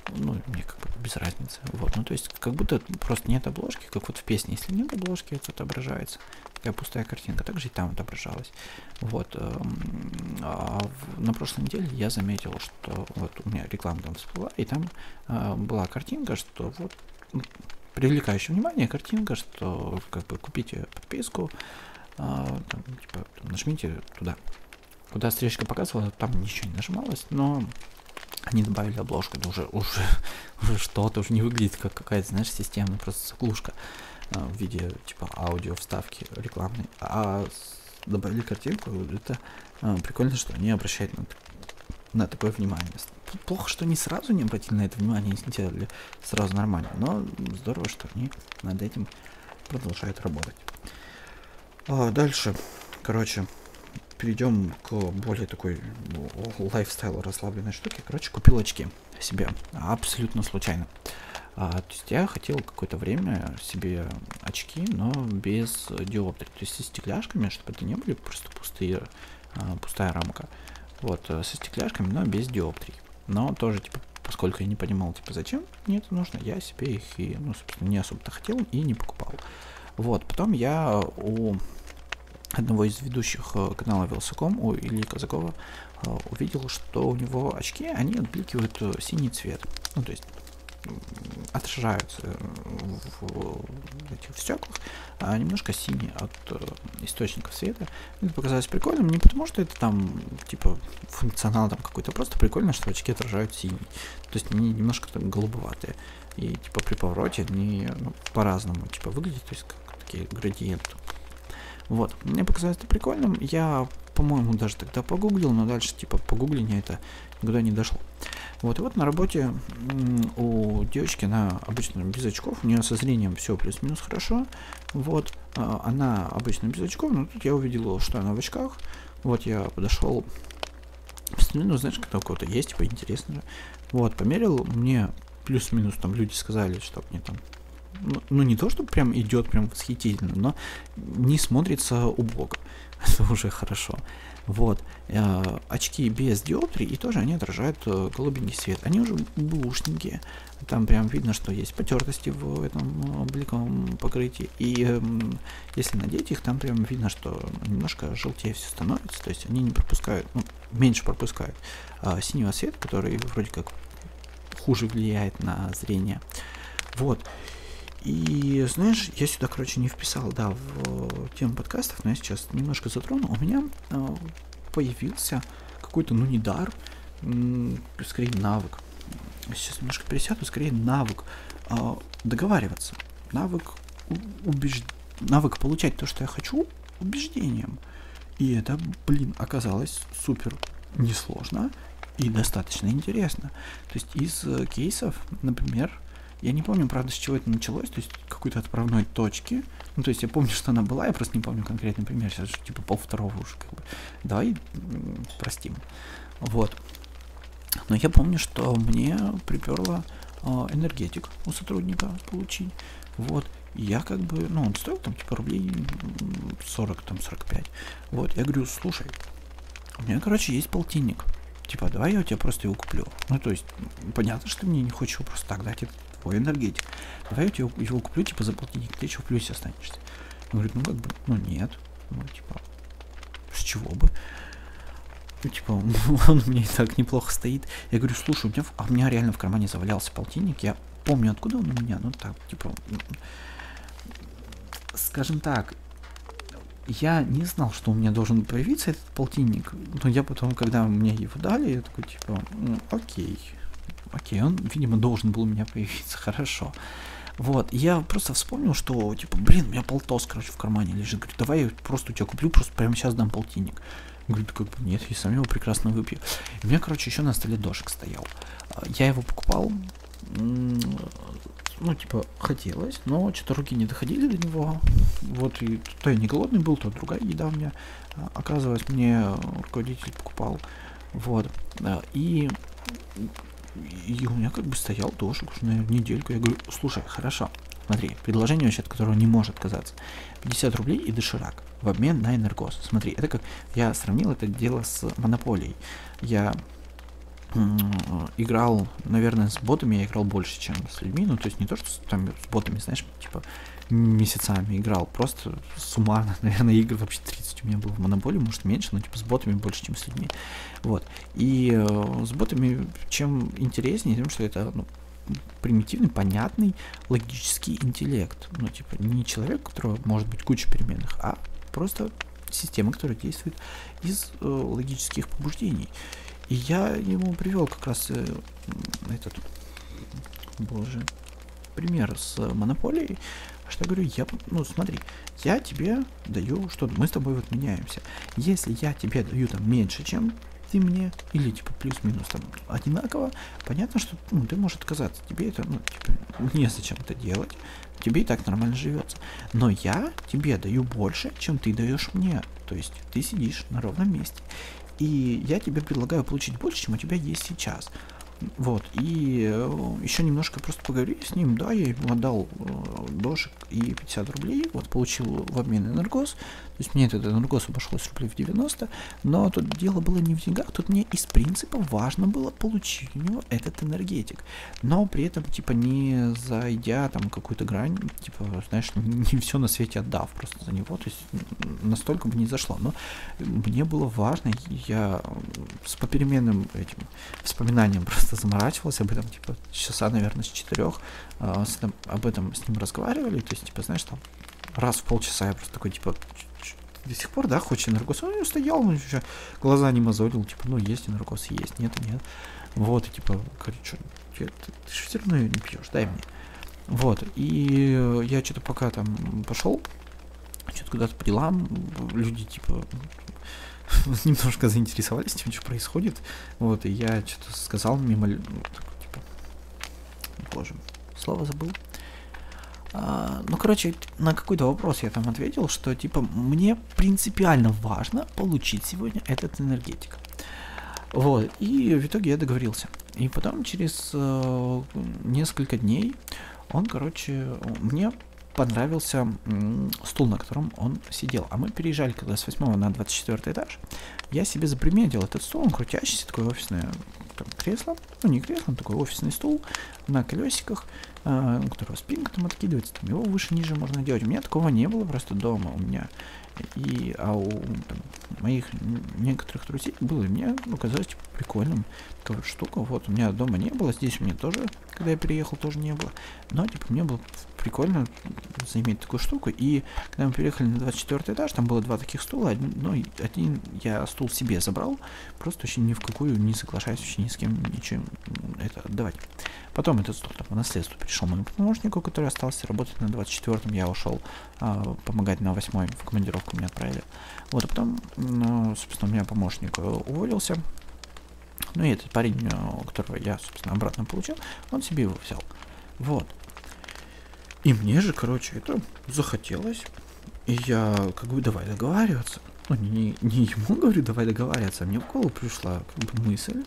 ну, мне как бы без разницы. Вот, ну, то есть, как будто просто нет обложки, как вот в песне, если нет обложки, это отображается. Такая пустая картинка, также и там отображалась. Вот, эм, а на прошлой неделе я заметил, что вот у меня реклама там всплыла, и там э, была картинка, что вот привлекающая внимание картинка, что как бы купите подписку, э, там, типа, нажмите туда. Куда стрелочка показывала, там ничего не нажималось, но они добавили обложку, это уже, уже, [laughs] уже что-то, уже не выглядит как какая-то, знаешь, системная просто заглушка в виде, типа, аудио вставки рекламной. А добавили картинку, это а, прикольно, что они обращают на, на такое внимание. Плохо, что они сразу не обратили на это внимание, не сделали сразу нормально, но здорово, что они над этим продолжают работать. А, дальше, короче, перейдем к более такой лайфстайл расслабленной штуке. Короче, купил очки себе абсолютно случайно. А, то есть я хотел какое-то время себе очки, но без диоптрий. То есть со стекляшками, чтобы это не были просто пустые, а, пустая рамка. Вот, э, со стекляшками, но без диоптрий. Но тоже, типа, поскольку я не понимал, типа, зачем мне это нужно, я себе их и, ну, собственно, не особо-то хотел и не покупал. Вот, потом я у одного из ведущих э, канала Велсаком, у Ильи Казакова, э, увидел, что у него очки, они отбликивают синий цвет. Ну, то есть отражаются в, в этих стеклах, а немножко синие от э, источников света. Это показалось прикольным, не потому что это там, типа, функционал там какой-то, просто прикольно, что очки отражают синий. То есть они немножко там голубоватые. И, типа, при повороте они ну, по-разному, типа, выглядят, то есть как такие градиенты. Вот, мне показалось это прикольным. Я, по-моему, даже тогда погуглил, но дальше, типа, погугление это никуда не дошло. Вот, и вот на работе у девочки, она обычно без очков, у нее со зрением все плюс-минус хорошо. Вот, а, она обычно без очков, но тут я увидел, что она в очках. Вот, я подошел, ну, знаешь, когда у кого-то есть, типа, интересно. Вот, померил, мне плюс-минус там люди сказали, что мне там ну, ну не то, что прям идет прям восхитительно, но не смотрится убого. [laughs] Это уже хорошо. Вот. Э, очки без диоптрий, и тоже они отражают э, голубенький свет. Они уже бушненькие. Там прям видно, что есть потертости в этом обликовом покрытии. И э, если надеть их, там прям видно, что немножко желтее все становится. То есть они не пропускают, ну, меньше пропускают э, синего света, который вроде как хуже влияет на зрение. Вот. И знаешь, я сюда, короче, не вписал, да, в тему подкастов, но я сейчас немножко затрону. У меня э, появился какой-то, ну, не дар, скорее навык. Сейчас немножко пересяду, скорее навык э, договариваться. Навык убеж... навык получать то, что я хочу, убеждением. И это, блин, оказалось супер несложно и достаточно интересно. То есть из э, кейсов, например, я не помню, правда, с чего это началось, то есть какой-то отправной точки. Ну, то есть я помню, что она была, я просто не помню конкретный пример, сейчас же типа пол второго уже как бы. Давай простим. Вот. Но я помню, что мне приперло э, энергетик у сотрудника получить. Вот. Я как бы, ну, он стоил там типа рублей 40, там 45. Вот. Я говорю, слушай, у меня, короче, есть полтинник. Типа, давай я у тебя просто его куплю. Ну, то есть, понятно, что мне не хочешь просто так дать, это такой энергетик. Давай я его, его куплю, типа, за полтинник, ты что в плюсе останешься? Он говорит, ну как бы, ну нет. Ну, типа, с чего бы? Ну, типа, [laughs] он, меня и так неплохо стоит. Я говорю, слушай, у меня, а у меня реально в кармане завалялся полтинник. Я помню, откуда он у меня, ну так, типа, скажем так, я не знал, что у меня должен появиться этот полтинник, но я потом, когда мне его дали, я такой, типа, окей, окей, он, видимо, должен был у меня появиться, хорошо. Вот, я просто вспомнил, что, типа, блин, у меня полтос, короче, в кармане лежит. Говорю, давай я просто у тебя куплю, просто прямо сейчас дам полтинник. Говорит, как бы нет, я сам его прекрасно выпью. И у меня, короче, еще на столе дошик стоял. А, я его покупал, ну, типа, хотелось, но что-то руки не доходили до него. Вот, и то я не голодный был, то другая еда у меня, а, оказывается, мне руководитель покупал. Вот, и, и у меня как бы стоял дошик уже, наверное, недельку. Я говорю, слушай, хорошо, смотри, предложение вообще, от которого не может отказаться. 50 рублей и доширак в обмен на энергос. Смотри, это как, я сравнил это дело с монополией. Я играл, наверное, с ботами я играл больше, чем с людьми. Ну, то есть не то, что там с ботами, знаешь, типа месяцами играл. Просто суммарно, [laughs] наверное, игр вообще 30 у меня было в монополии, может меньше, но типа с ботами больше, чем с людьми. Вот. И э, с ботами чем интереснее, тем, что это ну, примитивный, понятный, логический интеллект. Ну, типа, не человек, у которого может быть куча переменных, а просто система, которая действует из э, логических побуждений. И я ему привел как раз э, этот, боже, пример с монополией, что я говорю, я, ну смотри, я тебе даю что мы с тобой вот меняемся. Если я тебе даю там меньше, чем ты мне, или типа плюс-минус там одинаково, понятно, что ну, ты можешь отказаться. Тебе это, ну, типа, не зачем это делать. Тебе и так нормально живется. Но я тебе даю больше, чем ты даешь мне. То есть ты сидишь на ровном месте и я тебе предлагаю получить больше, чем у тебя есть сейчас. Вот, и э, еще немножко просто поговорили с ним, да, я ему отдал э, дошек и 50 рублей, вот получил в обмен энергос, то есть мне этот энергос обошлось рублей в 90, но тут дело было не в деньгах, тут мне из принципа важно было получить у него этот энергетик, но при этом, типа, не зайдя там какую-то грань, типа, знаешь, [laughs] не все на свете отдав просто за него, то есть настолько бы не зашло, но мне было важно, я с попеременным этим вспоминанием [laughs] просто часто заморачивался об этом, типа, часа, наверное, с четырех э, с, об этом с ним разговаривали, то есть, типа, знаешь, там, раз в полчаса я просто такой, типа, до сих пор, да, хочешь энергос? Он стоял, ну, еще глаза не мозолил, типа, ну, есть энергос, есть, нет, нет. Вот, и, типа, говорит, что, ты, ты, ты же все равно ее не пьешь, дай мне. Вот, и я что-то пока там пошел, что-то куда-то по делам, люди, типа, [laughs] немножко заинтересовались тем, что происходит. Вот, и я что-то сказал мимо... Ну, такой, типа... Боже, слово забыл. А, ну, короче, на какой-то вопрос я там ответил, что, типа, мне принципиально важно получить сегодня этот энергетик. Вот, и в итоге я договорился. И потом через э, несколько дней он, короче, мне понравился стул, на котором он сидел. А мы переезжали когда с 8 на 24 этаж. Я себе заприметил этот стул, он крутящийся, такое офисное там, кресло. Ну, не кресло, такой офисный стул на колесиках, э, у которого спинка там откидывается, там его выше-ниже можно делать. У меня такого не было просто дома. У меня и, а у там, моих некоторых друзей было, и мне ну, типа, прикольным такая штука. Вот у меня дома не было, здесь у меня тоже, когда я переехал, тоже не было. Но типа мне было прикольно заиметь такую штуку. И когда мы переехали на 24 этаж, там было два таких стула. Один, ну, один я стул себе забрал, просто очень ни в какую не соглашаюсь вообще ни с кем ничем это отдавать. Потом этот стул там по наследству пришел моему помощнику, который остался работать на 24-м. Я ушел а, помогать на 8 в командировку меня отправили. Вот, а потом, ну, собственно, у меня помощник э, уволился. Ну и этот парень, э, которого я, собственно, обратно получил, он себе его взял. Вот. И мне же, короче, это захотелось. И я как бы давай договариваться. Ну, не, не ему [laughs] говорю, давай договариваться, а мне в голову пришла как бы мысль,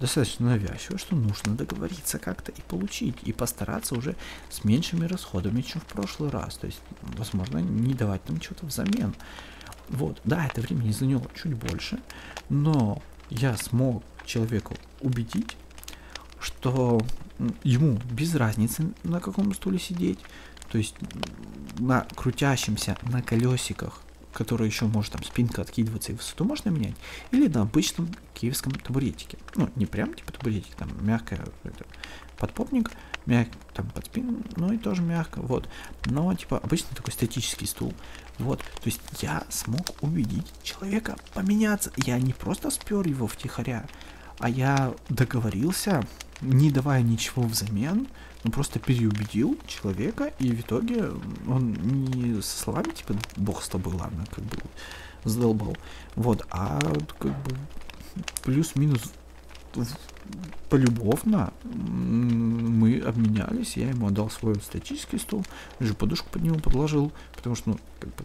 достаточно навязчиво, что нужно договориться как-то и получить, и постараться уже с меньшими расходами, чем в прошлый раз. То есть, возможно, не давать там что-то взамен. Вот, да, это времени заняло чуть больше, но я смог человеку убедить, что ему без разницы на каком стуле сидеть, то есть на крутящемся на колесиках который еще может там спинка откидываться и высоту можно менять, или на обычном киевском табуретике. Ну, не прям типа табуретик, там мягкая подпопник, мяг, там под спину, ну и тоже мягко, вот. Но типа обычный такой статический стул. Вот, то есть я смог убедить человека поменяться. Я не просто спер его втихаря, а я договорился, не давая ничего взамен, ну просто переубедил человека, и в итоге он не со словами, типа, бог с тобой, ладно, как бы задолбал, вот, а как бы плюс-минус полюбовно мы обменялись, я ему отдал свой статический стул, даже подушку под него подложил, потому что, ну, как бы,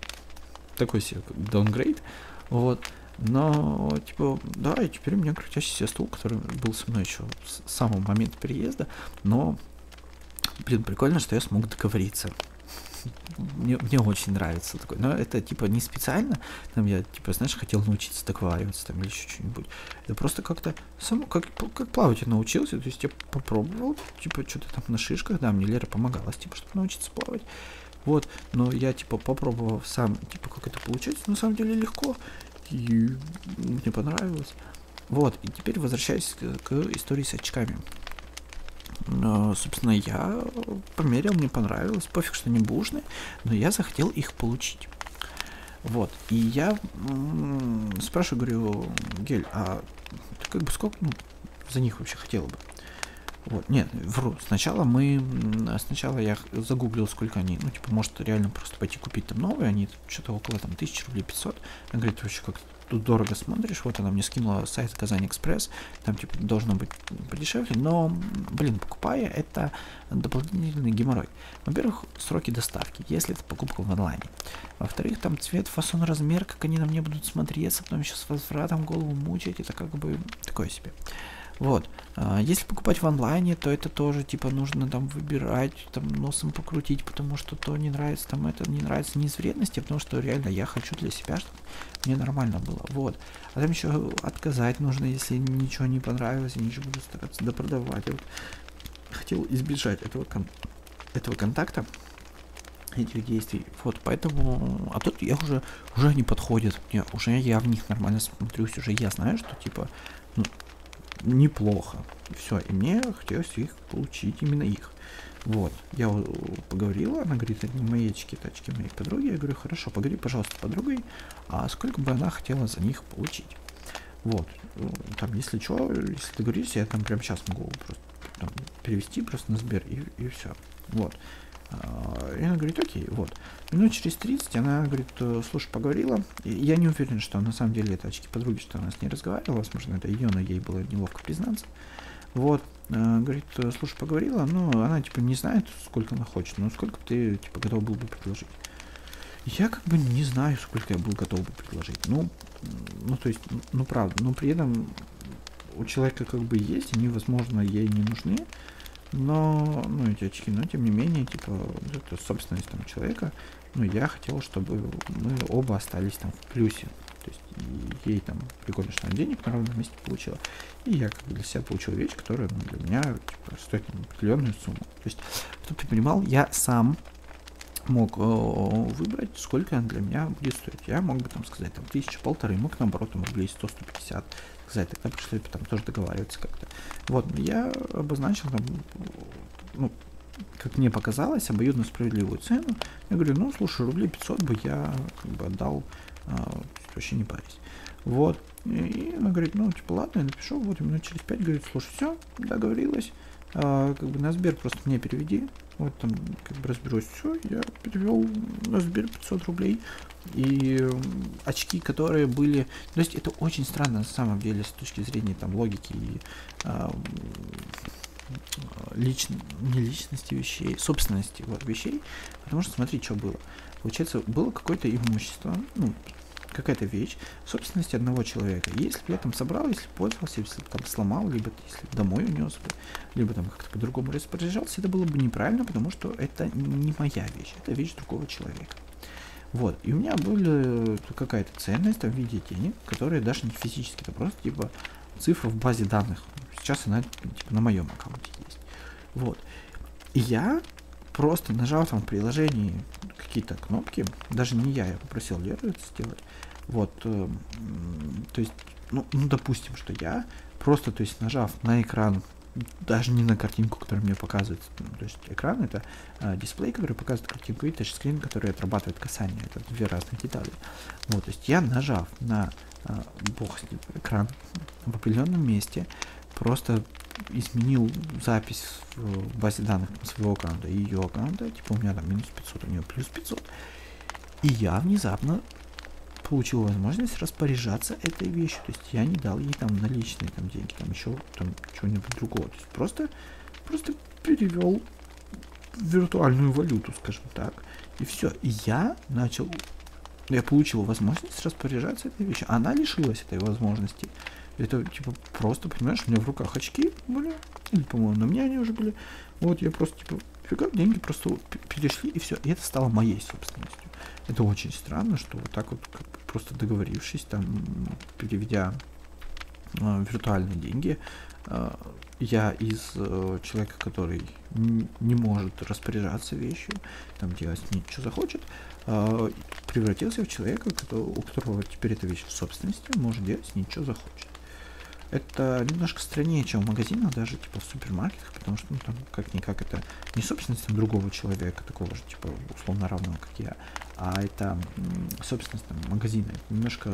такой себе даунгрейд, вот. Но, типа, да, и теперь у меня крутящийся стул, который был со мной еще с самого момента переезда, но, блин, прикольно, что я смог договориться мне, мне очень нравится такой. Но это типа не специально, там я типа, знаешь, хотел научиться договариваться там или еще что-нибудь. Это просто как-то само, как, как плавать я научился, то есть я попробовал, типа, что-то там на шишках, да, мне Лера помогала, типа, чтобы научиться плавать. Вот, но я типа попробовал сам, типа, как это получается, на самом деле легко, и мне понравилось. Вот, и теперь возвращаясь к, к истории с очками. Но, собственно, я померил, мне понравилось. Пофиг, что они бушные, но я захотел их получить. Вот. И я спрашиваю, говорю, Гель, а ты как бы сколько ну, за них вообще хотел бы? Вот, нет, вру. Сначала мы, сначала я загуглил, сколько они, ну, типа, может реально просто пойти купить там новые, они что-то около там тысячи рублей 500. Она говорит, вообще как тут дорого смотришь, вот она мне скинула сайт Казань Экспресс, там типа должно быть подешевле, но, блин, покупая, это дополнительный геморрой. Во-первых, сроки доставки, если это покупка в онлайне. Во-вторых, там цвет, фасон, размер, как они на мне будут смотреться, потом еще с возвратом голову мучать, это как бы такое себе. Вот. А, если покупать в онлайне, то это тоже, типа, нужно там выбирать, там, носом покрутить, потому что то не нравится, там, это не нравится не из вредности, а потому что реально я хочу для себя, чтобы мне нормально было. Вот. А там еще отказать нужно, если ничего не понравилось, я ничего буду стараться допродавать. Я вот хотел избежать этого, кон этого контакта, этих действий. Вот, поэтому, а тут я уже, уже они подходят, мне, уже я в них нормально смотрюсь, уже я знаю, что, типа, ну, неплохо. Все, и мне хотелось их получить, именно их. Вот, я поговорила, она говорит, это не мои очки, это очки моей подруги. Я говорю, хорошо, поговори, пожалуйста, с подругой, а сколько бы она хотела за них получить. Вот, там, если что, если договоришься, я там прямо сейчас могу просто там, перевести просто на Сбер и, и все. Вот. А, и она говорит, окей, вот. Минут через 30 она говорит, «Э, слушай, поговорила. И я не уверен, что на самом деле это очки подруги, что она с ней разговаривала. Возможно, это ее, но ей было неловко признаться. Вот. А, говорит, «Э, слушай, поговорила, но она, типа, не знает, сколько она хочет. Но сколько ты, типа, готов был бы предложить. Я как бы не знаю, сколько я был готов бы предложить. Ну, ну, то есть, ну, правда. Но при этом у человека как бы есть, они, возможно, ей не нужны но, ну, эти очки, но тем не менее, типа, это собственность там человека, ну, я хотел, чтобы мы оба остались там в плюсе, то есть ей там прикольно, что она денег на ровном месте получила, и я как бы для себя получил вещь, которая ну, для меня типа, стоит определенную сумму. То есть, чтобы ты понимал, я сам мог э, выбрать, сколько она для меня будет стоить. Я мог бы там сказать, там, тысяча, полторы, мог наоборот, там, рублей 100-150 сказать, тогда пришлось там тоже договариваться как-то. Вот, я обозначил там, ну, как мне показалось, обоюдно справедливую цену. Я говорю, ну, слушай, рублей 500 бы я как бы отдал, а, вообще не парись. Вот, и она говорит, ну, типа, ладно, я напишу, вот, минут через 5, говорит, слушай, все, договорилась, а, как бы на Сбер просто мне переведи, вот там как бы разберусь, все, я перевел на Сбер 500 рублей, и очки, которые были, то есть это очень странно на самом деле с точки зрения там логики и а, лич... не личности вещей, собственности вот, вещей, потому что смотри, что было. Получается, было какое-то имущество, ну, какая-то вещь собственности одного человека. Если бы я там собрал, если пользовался, если там сломал, либо если домой унес бы, либо там как-то по-другому распоряжался, это было бы неправильно, потому что это не моя вещь, это вещь другого человека. Вот, и у меня была какая-то ценность там, в виде денег, которые даже не физически, это просто типа цифра в базе данных. Сейчас она типа на моем аккаунте есть. Вот. И я просто нажал там в приложении какие-то кнопки, даже не я, я попросил Леру это сделать. Вот, э, то есть, ну, ну, допустим, что я просто, то есть, нажав на экран, даже не на картинку, которая мне показывается, ну, то есть экран это э, дисплей, который показывает картинку, и тачскрин, который отрабатывает касание, это две разные детали. Вот, то есть я нажав на э, бог экран в определенном месте, просто изменил запись в базе данных своего аккаунта и ее аккаунта, типа у меня там минус 500, у нее плюс 500, и я внезапно получил возможность распоряжаться этой вещью. То есть я не дал ей там наличные там деньги, там еще там чего-нибудь другого. То есть просто, просто перевел виртуальную валюту, скажем так. И все. И я начал, я получил возможность распоряжаться этой вещью. Она лишилась этой возможности. Это, типа, просто, понимаешь, у меня в руках очки были, или, по-моему, на мне они уже были. Вот, я просто, типа, фига, деньги просто перешли, и все. И это стало моей собственностью. Это очень странно, что вот так вот, как бы просто договорившись, там, переведя э, виртуальные деньги, э, я из э, человека, который не может распоряжаться вещью, там делать с ней что захочет, э, превратился в человека, у которого теперь эта вещь в собственности, может делать с ней что захочет это немножко страннее, чем в магазинах, даже типа в супермаркетах, потому что, ну, там, как-никак, это не собственность там, другого человека, такого же, типа, условно равного, как я, а это собственность там, магазина, это немножко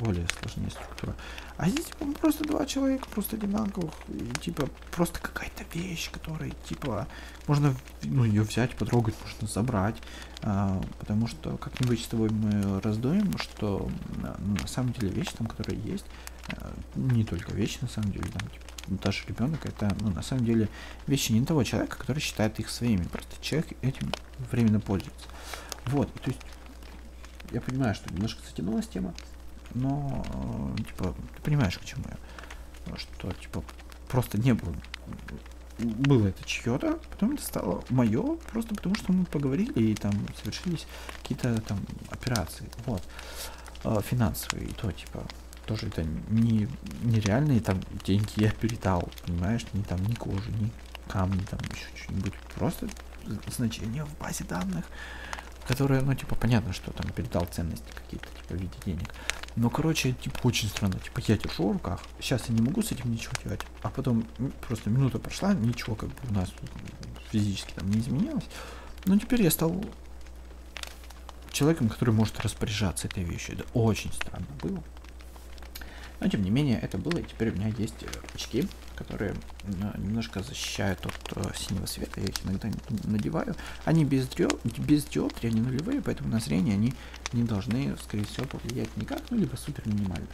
более сложнее структура. А здесь, типа, просто два человека, просто одинаковых, и, типа, просто какая-то вещь, которая, типа, можно, ну, ее взять, потрогать, можно забрать, а, потому что как-нибудь с тобой мы раздуем, что, ну, на самом деле, вещь там, которая есть, не только вещи, на самом деле, там, типа, даже ребенок, это, ну, на самом деле, вещи не того человека, который считает их своими, просто человек этим временно пользуется. Вот, то есть, я понимаю, что немножко затянулась тема, но, э, типа, ты понимаешь, к чему я, что, типа, просто не было, было это чье-то, потом это стало мое, просто потому что мы поговорили и там совершились какие-то там операции, вот, э, финансовые, и то, типа, тоже это не нереальные там деньги я передал, понимаешь, ни там ни кожи, ни камни, там еще что-нибудь, просто значение в базе данных, которое, ну, типа, понятно, что там передал ценности какие-то, типа, в виде денег. Но, короче, типа, очень странно, типа, я держу в руках, сейчас я не могу с этим ничего делать, а потом просто минута прошла, ничего как бы у нас физически там не изменилось, но теперь я стал человеком, который может распоряжаться этой вещью. Это очень странно было. Но тем не менее это было, и теперь у меня есть э, очки, которые немножко защищают от э, синего света, я их иногда надеваю. Они без, диод, без диоптрии, они нулевые, поэтому на зрение они не должны, скорее всего, повлиять никак, ну либо супер минимально.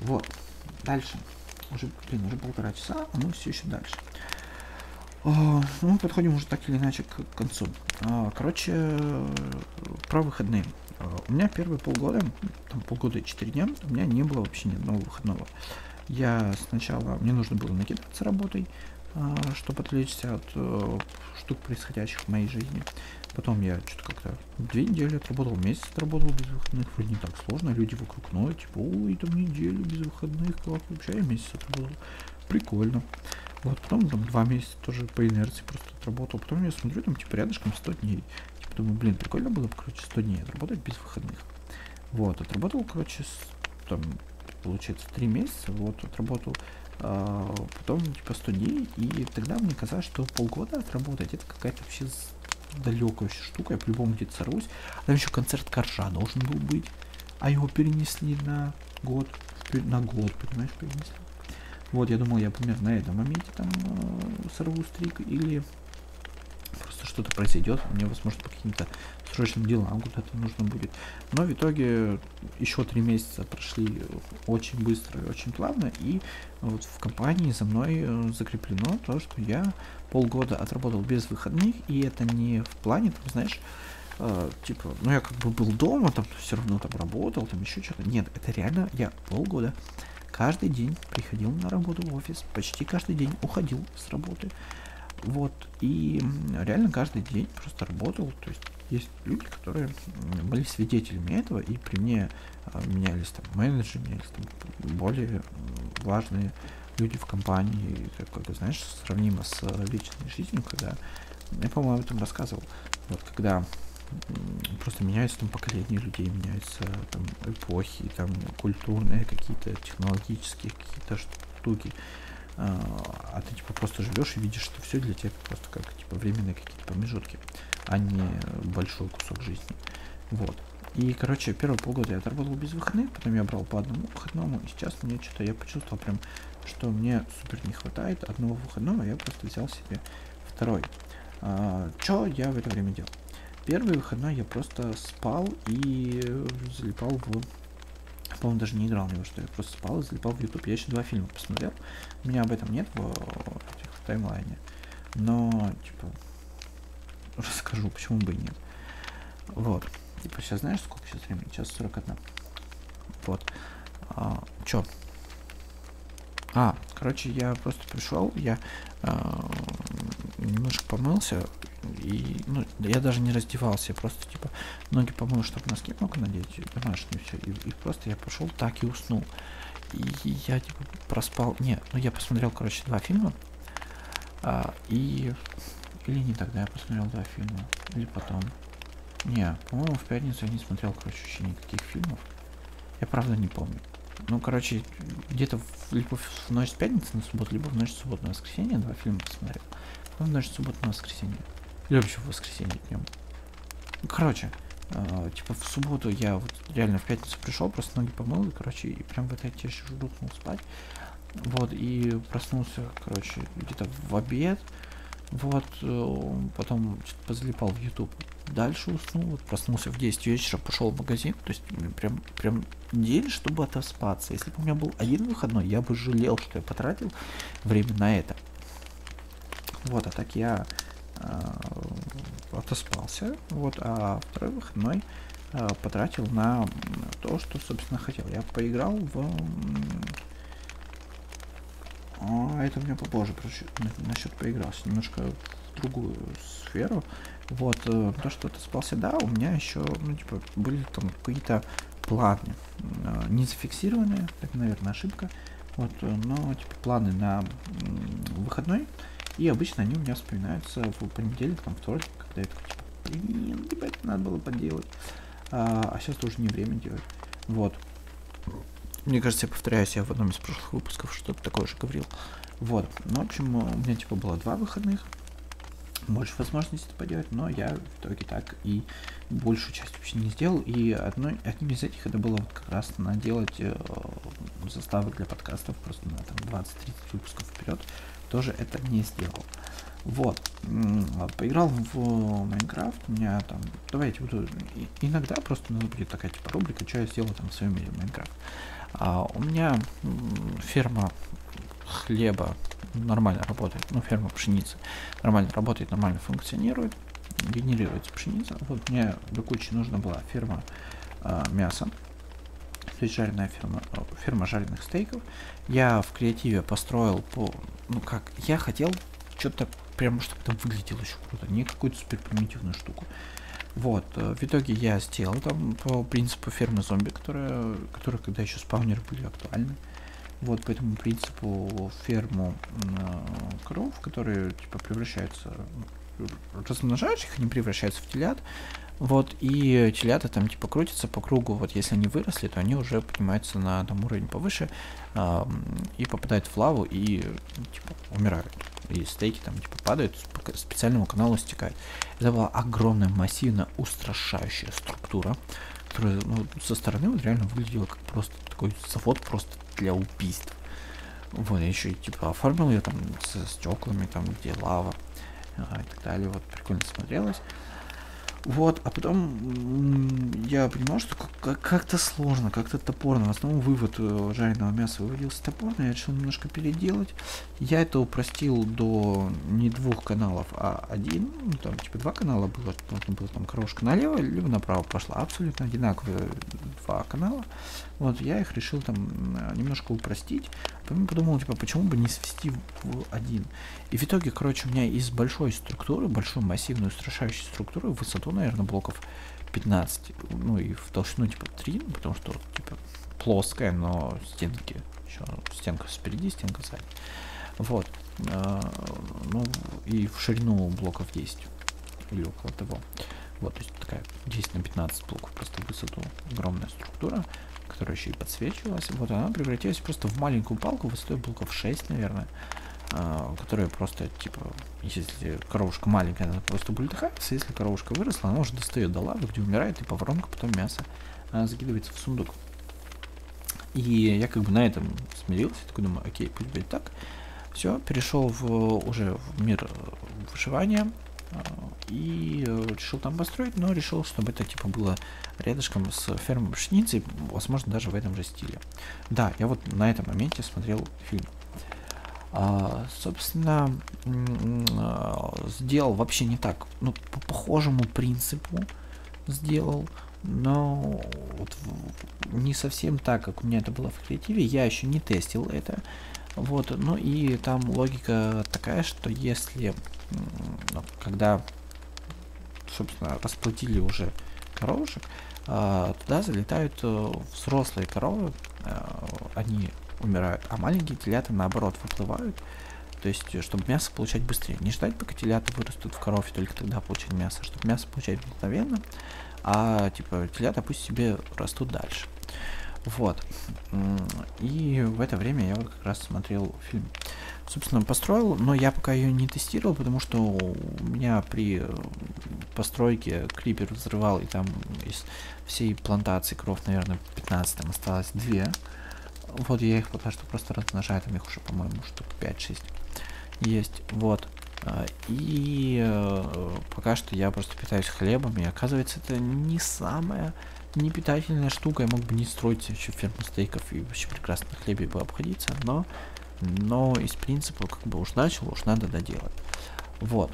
Вот, дальше. Уже, блин, уже полтора часа, а мы все еще дальше. Ну, мы подходим уже так или иначе к концу. А, короче, про выходные. А, у меня первые полгода, там полгода и четыре дня, у меня не было вообще ни одного выходного. Я сначала, мне нужно было накидаться работой, а, чтобы отвлечься от э, штук, происходящих в моей жизни. Потом я что-то как-то две недели отработал, месяц отработал без выходных. Вроде не так сложно, люди вокруг ноют, типа, ой, там неделю без выходных, как вообще я месяц отработал. Прикольно. Вот, потом там два месяца тоже по инерции просто отработал. Потом я смотрю, там типа рядышком 100 дней. Думаю, блин, прикольно было бы, короче, 100 дней отработать без выходных. Вот, отработал, короче, с, там, получается, 3 месяца, вот, отработал, а, потом, типа, 100 дней, и тогда мне казалось, что полгода отработать, это какая-то вообще далекая вообще штука, я по-любому где-то сорвусь. Там еще концерт Коржа должен был быть, а его перенесли на год, на год, понимаешь, перенесли. Вот, я думал, я примерно на этом моменте там э, сорву стрик, или что-то произойдет, мне, возможно, по каким-то срочным делам куда-то нужно будет. Но в итоге еще три месяца прошли очень быстро и очень плавно, и вот в компании за мной э, закреплено то, что я полгода отработал без выходных, и это не в плане, там, знаешь, Uh, типа, ну я как бы был дома, там все равно там работал, там еще что-то. Нет, это реально я полгода каждый день приходил на работу в офис, почти каждый день уходил с работы. Вот, и реально каждый день просто работал, то есть есть люди, которые были свидетелями этого, и при мне а, менялись там менеджеры, менялись там более важные люди в компании, как знаешь, сравнимо с личной жизнью, когда, я, по-моему, об этом рассказывал, вот, когда просто меняются там поколения людей, меняются там эпохи, там культурные какие-то, технологические какие-то штуки, а, а ты типа просто живешь и видишь, что все для тебя просто как типа временные какие-то промежутки, а не большой кусок жизни. Вот. И, короче, первые полгода я отработал без выходных, потом я брал по одному выходному, и сейчас мне что-то, я почувствовал прям, что мне супер не хватает одного выходного, я просто взял себе второй. А, что я в это время делал? первый выходной я просто спал и залипал в... По-моему, даже не играл в него, что я просто спал и залипал в YouTube. Я еще два фильма посмотрел. У меня об этом нет в, этих, в таймлайне. Но, типа, расскажу, почему бы и нет. Вот. Типа, сейчас знаешь, сколько сейчас времени? Сейчас 41. Вот. А, чё? А, короче, я просто пришел, я а, немножко помылся, и, ну, я даже не раздевался, я просто, типа, ноги помыл, чтобы носки мог надеть, домашние все, и, и просто я пошел так и уснул. И я, типа, проспал, не, ну, я посмотрел, короче, два фильма, а, и, или не тогда я посмотрел два фильма, или потом. Не, по-моему, в пятницу я не смотрел, короче, вообще никаких фильмов. Я правда не помню. Ну, короче, где-то либо в ночь с пятницы на субботу, либо в ночь с субботы на воскресенье два фильма посмотрел. Ну, в ночь с субботы на воскресенье. Или вообще в воскресенье днем. Короче, э, типа в субботу я вот реально в пятницу пришел, просто ноги помыл, и, короче, и прям в этой одежде рухнул спать. Вот, и проснулся, короче, где-то в обед. Вот, э, потом позалипал в YouTube. Дальше уснул, вот проснулся в 10 вечера, пошел в магазин. То есть прям, прям день, чтобы отоспаться. Если бы у меня был один выходной, я бы жалел, что я потратил время на это. Вот, а так я отоспался. Вот, а второй выходной э, потратил на то, что, собственно, хотел. Я поиграл в а это у меня попозже насчет поигрался немножко в другую сферу. Вот, э, то, что ты спался, да, у меня еще, ну, типа, были там какие-то планы, э, не зафиксированные, это, наверное, ошибка, вот, э, но, типа, планы на выходной, и обычно они у меня вспоминаются в понедельник, там, вторник, когда я такой, типа, блин, типа, это надо было поделать, а, а сейчас тоже не время делать, вот. Мне кажется, я повторяюсь, я в одном из прошлых выпусков что-то такое же говорил. Вот. Ну, в общем, у меня типа было два выходных. Больше возможностей это поделать, но я в итоге так и большую часть вообще не сделал. И одной, одним из этих это было вот как раз наделать э, заставы для подкастов просто на там 20-30 выпусков вперед. Тоже это не сделал. Вот. Поиграл в Майнкрафт. У меня там. Давайте буду. Иногда просто у нас будет такая типа рубрика, что я сделал там в своем мире Майнкрафт. А у меня ферма хлеба нормально работает, ну, ферма пшеницы нормально работает, нормально функционирует, генерируется пшеница. Вот мне до кучи нужна была ферма а, мяса, есть жареная ферма, ферма жареных стейков. Я в креативе построил по, ну как, я хотел что-то прямо, чтобы там выглядело еще круто, не какую-то супер примитивную штуку. Вот, э, в итоге я сделал там по принципу фермы зомби, которая, которые когда еще спаунеры были актуальны. Вот по этому принципу ферму э, коров, которые типа превращаются, размножаешь их, они превращаются в телят. Вот, и телята там типа крутятся по кругу, вот если они выросли, то они уже поднимаются на там уровень повыше э, и попадают в лаву и типа умирают и стейки там типа падают, по специальному каналу стекают. Это была огромная, массивная, устрашающая структура, которая ну, со стороны вот реально выглядела как просто такой завод просто для убийств. Вот, я еще типа оформил ее там со стеклами, там где лава а, и так далее. Вот прикольно смотрелось. Вот, а потом я понимал, что как-то сложно, как-то топорно. В основном вывод э, жареного мяса выводился топорно, я решил немножко переделать. Я это упростил до не двух каналов, а один. Ну, там типа два канала было, должно было там корошка налево, либо направо пошла. Абсолютно одинаковые два канала. Вот, я их решил там немножко упростить. Потом подумал, типа, почему бы не свести в один. И в итоге, короче, у меня из большой структуры, большой массивной устрашающей структуры, высоту, наверное, блоков 15, ну и в толщину, типа, 3, ну, потому что, типа, плоская, но стенки, еще стенка спереди, стенка сзади. Вот. А, ну, и в ширину блоков 10 или около того. Вот, то есть такая 10 на 15 блоков просто высоту огромная структура которая еще и подсвечивалась. Вот она превратилась просто в маленькую палку высотой блоков 6, наверное. Uh, которая просто, типа, если коровушка маленькая, она просто бултыхается, если коровушка выросла, она уже достает до лавы, где умирает, и по воронка потом мясо uh, закидывается в сундук. И я как бы на этом смирился, такой думаю, окей, пусть будет так. Все, перешел в, уже в мир выживания. И решил там построить, но решил, чтобы это типа было рядышком с фермой пшеницы, возможно, даже в этом же стиле. Да, я вот на этом моменте смотрел фильм. А, собственно, сделал вообще не так, ну, по похожему принципу сделал, но вот не совсем так, как у меня это было в креативе, я еще не тестил это, вот, ну и там логика такая, что если, ну, когда, собственно, расплатили уже коровушек, а, туда залетают э, взрослые коровы, а, они умирают, а маленькие телята наоборот выплывают, то есть, э, чтобы мясо получать быстрее. Не ждать, пока телята вырастут в корове, только тогда получать мясо, чтобы мясо получать мгновенно, а типа телята пусть себе растут дальше. Вот. И в это время я вот как раз смотрел фильм. Собственно, построил, но я пока ее не тестировал, потому что у меня при э, постройке крипер взрывал, и там из всей плантации кров, наверное, 15 там осталось 2. Вот я их пока что просто размножаю, там их уже, по-моему, штук 5-6 есть. Вот. А, и э, пока что я просто питаюсь хлебом, и оказывается, это не самая непитательная штука. Я мог бы не строить еще ферму стейков и вообще прекрасно хлебе бы обходиться, но, но из принципа, как бы уж начал, уж надо доделать. Вот.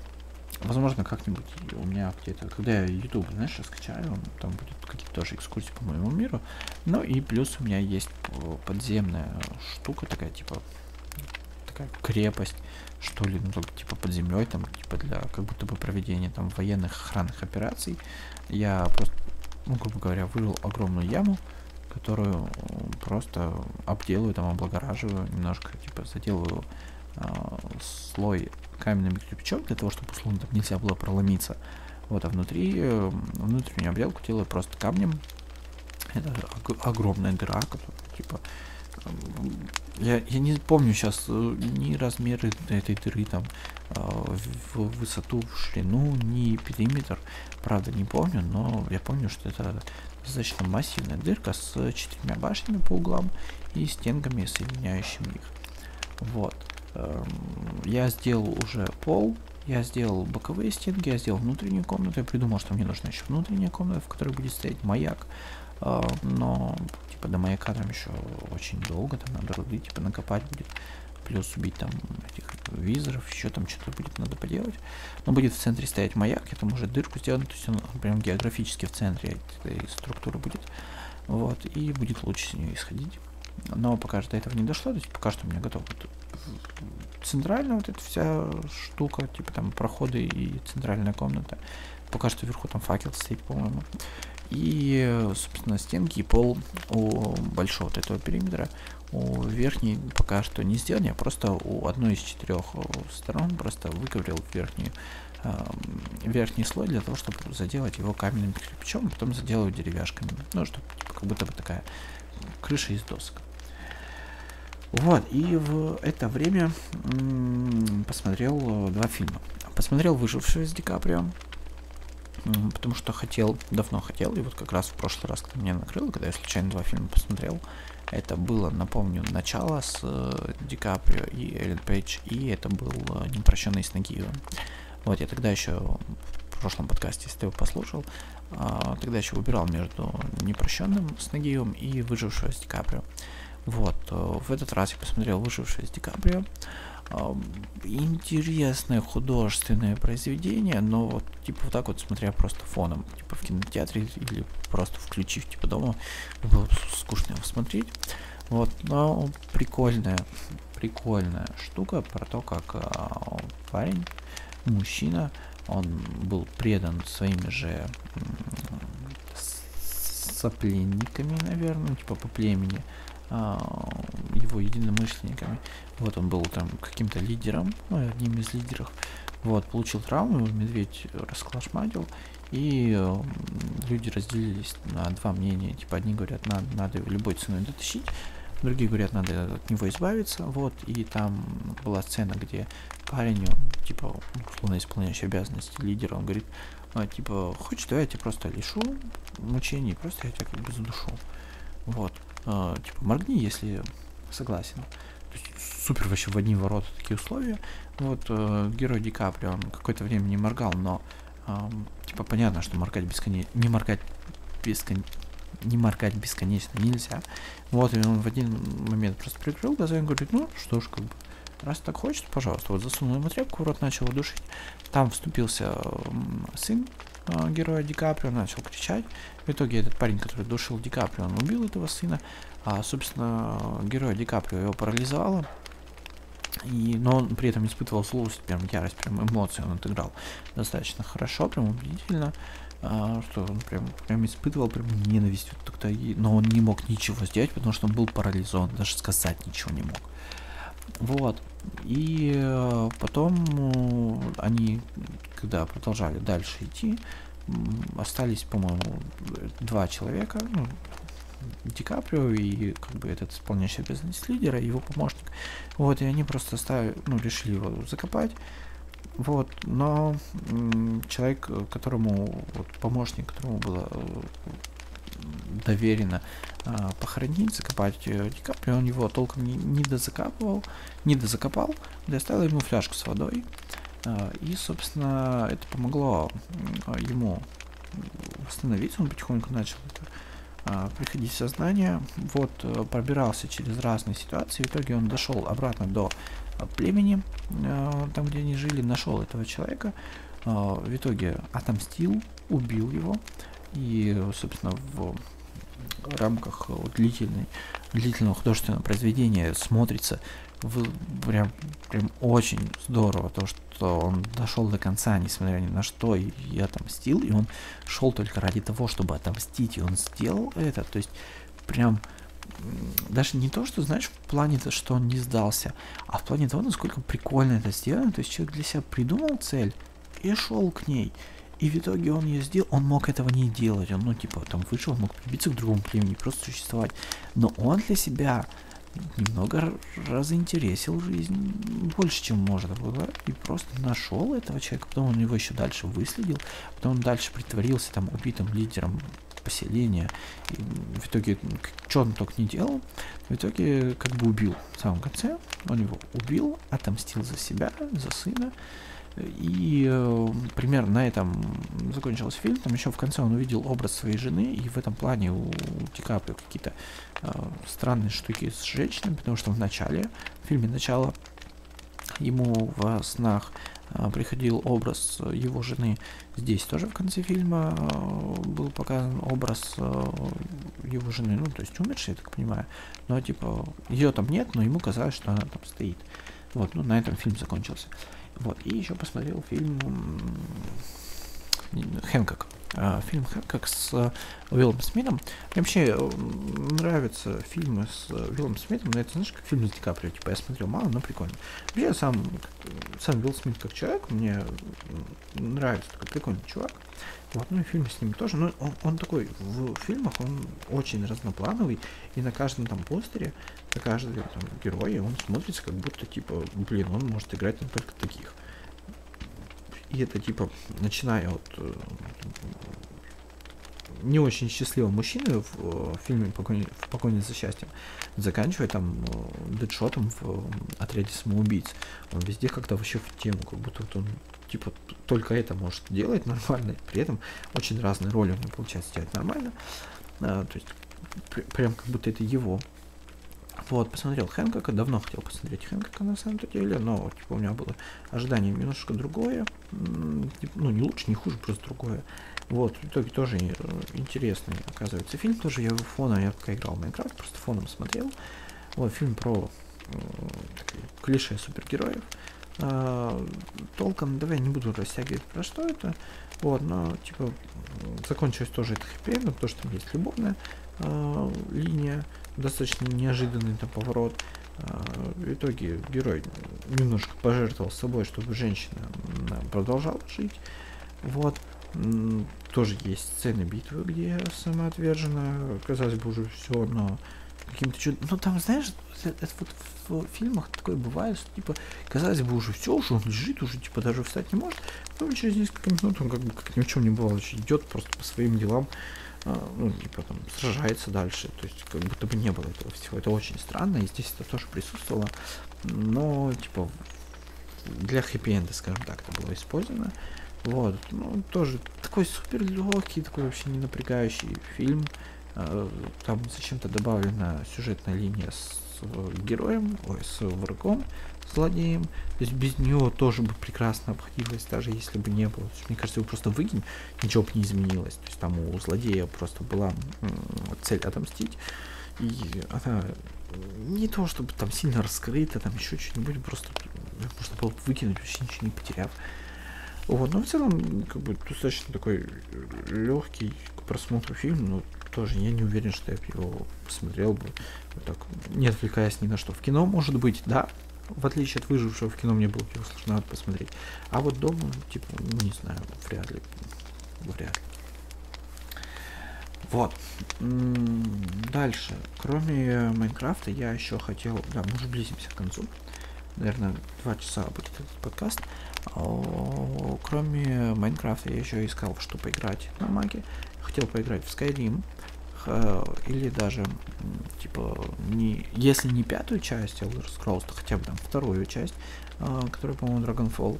Возможно, как-нибудь у меня где-то, когда я YouTube, знаешь, раскачаю, там будет какие-то тоже экскурсии по моему миру. Ну и плюс у меня есть подземная штука такая, типа, такая крепость, что ли, ну, только типа под землей, там, типа для как будто бы проведения там военных охранных операций. Я просто, ну, грубо говоря, вырыл огромную яму, которую просто обделаю, там, облагораживаю, немножко, типа, заделываю э, слой каменным кирпичом для того, чтобы условно там нельзя было проломиться. Вот, а внутри, э, внутреннюю обделку делаю просто камнем. Это огромная дыра, которая, типа, я, я не помню сейчас э, ни размеры этой дыры там а, в высоту, в ширину, ни периметр. Правда, не помню, но я помню, что это достаточно массивная дырка с четырьмя башнями по углам и стенками, соединяющими их. Вот. Эм, я сделал уже пол, я сделал боковые стенки, я сделал внутреннюю комнату, я придумал, что мне нужна еще внутренняя комната, в которой будет стоять маяк. А, но типа до маяка там еще очень долго, там надо руды типа накопать будет, плюс убить там этих визоров, еще там что-то будет надо поделать. Но будет в центре стоять маяк, я там уже дырку сделан, то есть он прям географически в центре этой структуры будет. Вот, и будет лучше с нее исходить. Но пока что до этого не дошло, то есть пока что у меня готов вот центральная вот эта вся штука, типа там проходы и центральная комната. Пока что вверху там факел стоит, по-моему. И, собственно, стенки и пол у большого вот этого периметра. У верхней пока что не сделан, я просто у одной из четырех э, сторон просто выковырил верхний, э, верхний слой для того, чтобы заделать его каменным кирпичом, а потом заделаю деревяшками. Ну, чтобы типа, как будто бы такая крыша из досок. Вот, и в это время посмотрел э, два фильма. Посмотрел «Выжившего» с Ди Каприо, потому что хотел, давно хотел, и вот как раз в прошлый раз, когда меня накрыло, когда я случайно два фильма посмотрел, это было, напомню, начало с э, Ди Каприо и Эллен Пейдж, и это был э, «Непрощенный с Нагиевым». Вот, я тогда еще в прошлом подкасте, если ты его послушал, э, тогда еще выбирал между «Непрощенным с Нагиевым» и «Выжившего с Ди Каприо». Вот, э, в этот раз я посмотрел «Выжившего с Ди Каприо», интересное художественное произведение, но вот типа вот так вот смотря просто фоном, типа в кинотеатре или просто включив типа дома, было скучно его смотреть. Вот, но прикольная, прикольная штука про то, как а, парень, мужчина, он был предан своими же сопленниками, наверное, типа по племени, а, его единомышленниками. Вот он был там каким-то лидером, ну, одним из лидеров. Вот, получил травму, медведь расклашматил, и люди разделились на два мнения. Типа, одни говорят, надо, надо любой ценой дотащить, другие говорят, надо от него избавиться. Вот, и там была сцена, где парень, он, типа, условно исполняющий обязанности лидера, он говорит, а, типа, хочешь, давай я тебя просто лишу мучений, просто я тебя как бы задушу. Вот. А, типа, моргни, если согласен. Супер вообще в одни ворота такие условия. Вот э, герой Ди Каприо, он какое-то время не моргал, но э, типа понятно, что моргать бесконечно, не моргать бесконечно, не моргать бесконечно нельзя. Вот, и он в один момент просто прикрыл глаза и говорит, ну что ж, как бы, раз так хочет, пожалуйста. Вот засунул ему тряпку в рот, начал душить. Там вступился сын э, героя Ди Каприо, начал кричать. В итоге этот парень, который душил Ди Каприо, он убил этого сына. А, собственно, героя Ди Каприо его парализовало. И, но он при этом испытывал злость, прям ярость, прям эмоции он отыграл достаточно хорошо, прям убедительно, а, что он прям, прям испытывал прям ненависть вот тогда, и, но он не мог ничего сделать, потому что он был парализован, даже сказать ничего не мог. Вот. И э, потом э, они, когда продолжали дальше идти, остались, по-моему, два человека, ну, Ди Каприо и как бы этот исполняющий обязанность лидера, его помощник. Вот, и они просто ставили, ну, решили его закопать. Вот, но человек, которому, вот, помощник, которому было э, доверено а, похоронить, закопать э, Ди Каприо, он его толком не, не дозакапывал, не дозакопал, доставил ему фляжку с водой, а, и, собственно, это помогло ему восстановиться, он потихоньку начал это приходить в сознание, вот, э, пробирался через разные ситуации, в итоге он дошел обратно до а, племени, а, там, где они жили, нашел этого человека, в итоге отомстил, убил его, и, собственно, в рамках длительной, длительного художественного произведения смотрится в, прям, прям очень здорово то, что он дошел до конца, несмотря ни на что, и, и отомстил, и он шел только ради того, чтобы отомстить, и он сделал это, то есть прям даже не то, что, знаешь, в плане того, что он не сдался, а в плане того, насколько прикольно это сделано, то есть человек для себя придумал цель и шел к ней, и в итоге он ее сделал, он мог этого не делать, он, ну, типа, там вышел, мог прибиться к другому племени, просто существовать, но он для себя немного разинтересил жизнь больше, чем можно было, и просто нашел этого человека, потом он его еще дальше выследил, потом он дальше притворился там убитым лидером поселения, и в итоге, что он только не делал, в итоге как бы убил в самом конце, он его убил, отомстил за себя, за сына, и э, примерно на этом закончился фильм. Там еще в конце он увидел образ своей жены, и в этом плане у Ди Каприо какие-то э, странные штуки с женщинами, потому что в начале, в фильме начало, ему в снах э, приходил образ его жены. Здесь тоже в конце фильма э, был показан образ э, его жены, ну, то есть умершей, я так понимаю. Но, типа, ее там нет, но ему казалось, что она там стоит. Вот, ну, на этом фильм закончился. Вот, и еще посмотрел фильм Хэнкок. А, фильм Хэнкок с uh, Уиллом Смитом. Мне вообще нравятся фильмы с Уиллом Смитом, но это, знаешь, как фильм с Ди Каприо. Типа, я смотрел мало, но прикольно. Вообще, сам, сам Уилл Смит как человек, мне нравится такой прикольный чувак. Вот, ну и фильм с ним тоже. Но он, он такой, в фильмах он очень разноплановый, и на каждом там постере, на каждом там герое он смотрится как будто, типа, блин, он может играть на только таких. И это типа, начиная от э, не очень счастливого мужчины в, в фильме «Покойник, в «Покойник за счастьем», заканчивая там э, дедшотом в отряде самоубийц. Он везде как-то вообще в тему, как будто вот он типа только это может делать нормально, при этом очень разные роли у него получается делать нормально. А, то есть пр прям как будто это его вот, посмотрел Хэнкока, давно хотел посмотреть Хэнкока на самом деле, но типа у меня было ожидание немножко другое, ну не лучше, не хуже, просто другое. Вот, в итоге тоже э, интересный, оказывается, фильм, тоже я его фоном, я пока играл в Майнкрафт, просто фоном смотрел. Вот, фильм про э, клише супергероев. А, толком, давай не буду растягивать про что это, вот, но, типа, закончилось тоже это хэппи то, что там есть любовная э, линия, достаточно неожиданный там поворот. Э, в итоге герой немножко пожертвовал собой, чтобы женщина продолжала жить. Вот. Тоже есть сцены битвы, где самоотверженно, казалось бы, уже все, но каким-то чудом. Ну там, знаешь, это, это вот в фильмах такое бывает, что типа, казалось бы, уже все, уже он лежит, уже типа даже встать не может. Но через несколько минут он как бы как ни в чем не бывало, идет просто по своим делам а, ну, типа там сражается дальше, то есть как будто бы не было этого всего. Это очень странно, и здесь это тоже присутствовало, но типа для хэппи-энда, скажем так, это было использовано. Вот, ну, тоже такой супер легкий, такой вообще не напрягающий фильм. А, там зачем-то добавлена сюжетная линия с героем, ой, с врагом, злодеем. То есть без нее тоже бы прекрасно обходилось, даже если бы не было. мне кажется, его просто выкинь, ничего бы не изменилось. То есть там у злодея просто была цель отомстить. И она не то, чтобы там сильно раскрыта, там еще что-нибудь, просто можно было выкинуть, вообще ничего не потеряв. Вот, но в целом, как бы, достаточно такой легкий к просмотру фильм, но тоже я не уверен, что я его посмотрел бы вот так, не отвлекаясь ни на что. В кино, может быть, да, в отличие от выжившего в кино мне было его сложно посмотреть. А вот дома, типа, не знаю, вряд ли. Вряд ли. Вот. Дальше. Кроме Майнкрафта я еще хотел... Да, мы уже близимся к концу. Наверное, два часа будет этот подкаст. Кроме Майнкрафта я еще искал, что поиграть на маге. Хотел поиграть в Skyrim. Или даже, типа, не, если не пятую часть Elder Scrolls, то хотя бы там вторую часть, которая, по-моему, Dragonfall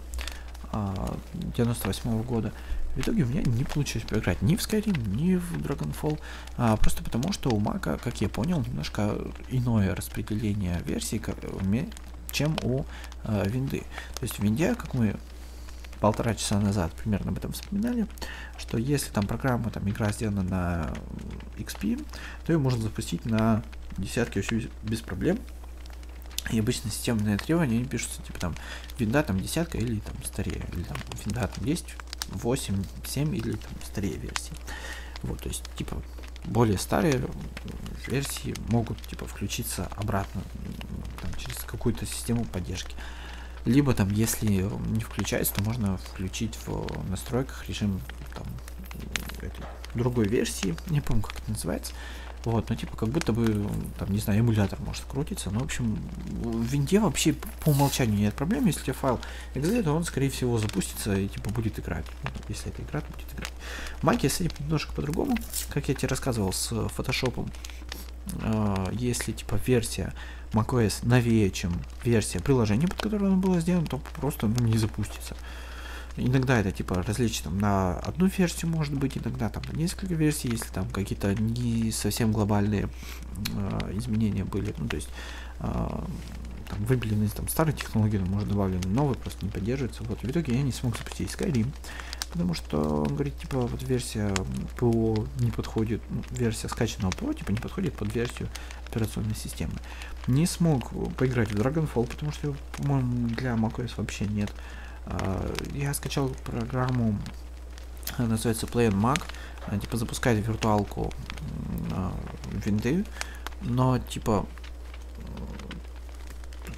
98 -го года. В итоге у меня не получилось поиграть ни в Skyrim, ни в Dragonfall, а, просто потому что у Мака, как я понял, немножко иное распределение версий, чем у э, винды. То есть в винде, как мы полтора часа назад примерно об этом вспоминали, что если там программа, там игра сделана на XP, то ее можно запустить на десятки вообще без проблем. И обычно системные требования они пишутся, типа там, винда там десятка или там старее, или там винда там есть 8, 7 или там старее версии. Вот, то есть, типа, более старые версии могут типа включиться обратно там, через какую-то систему поддержки. Либо там, если не включается, то можно включить в настройках режим там, этой, другой версии, не помню, как это называется. Вот, ну типа как будто бы, там, не знаю, эмулятор может крутиться. Но, в общем, в винде вообще по умолчанию нет проблем. Если у тебя файл exe, то он, скорее всего, запустится и типа будет играть. Ну, если это игра, то будет играть. Маки с этим немножко по-другому. Как я тебе рассказывал с фотошопом. Э, если типа версия macOS новее, чем версия приложения, под которое оно было сделано, то просто ну, не запустится. Иногда это типа различие там на одну версию может быть, иногда там на несколько версий, если там какие-то не совсем глобальные э, изменения были. Ну, то есть э, там выбелены там старые технологии, но может добавлены новые, просто не поддерживаются. Вот в итоге я не смог запустить Skyrim, потому что он говорит, типа, вот версия ПО не подходит, версия скачанного ПО, типа, не подходит под версию операционной системы. Не смог поиграть в Dragonfall, потому что, по-моему, для macOS вообще нет. А, я скачал программу, называется Play on Mac, типа запускает виртуалку винды, но типа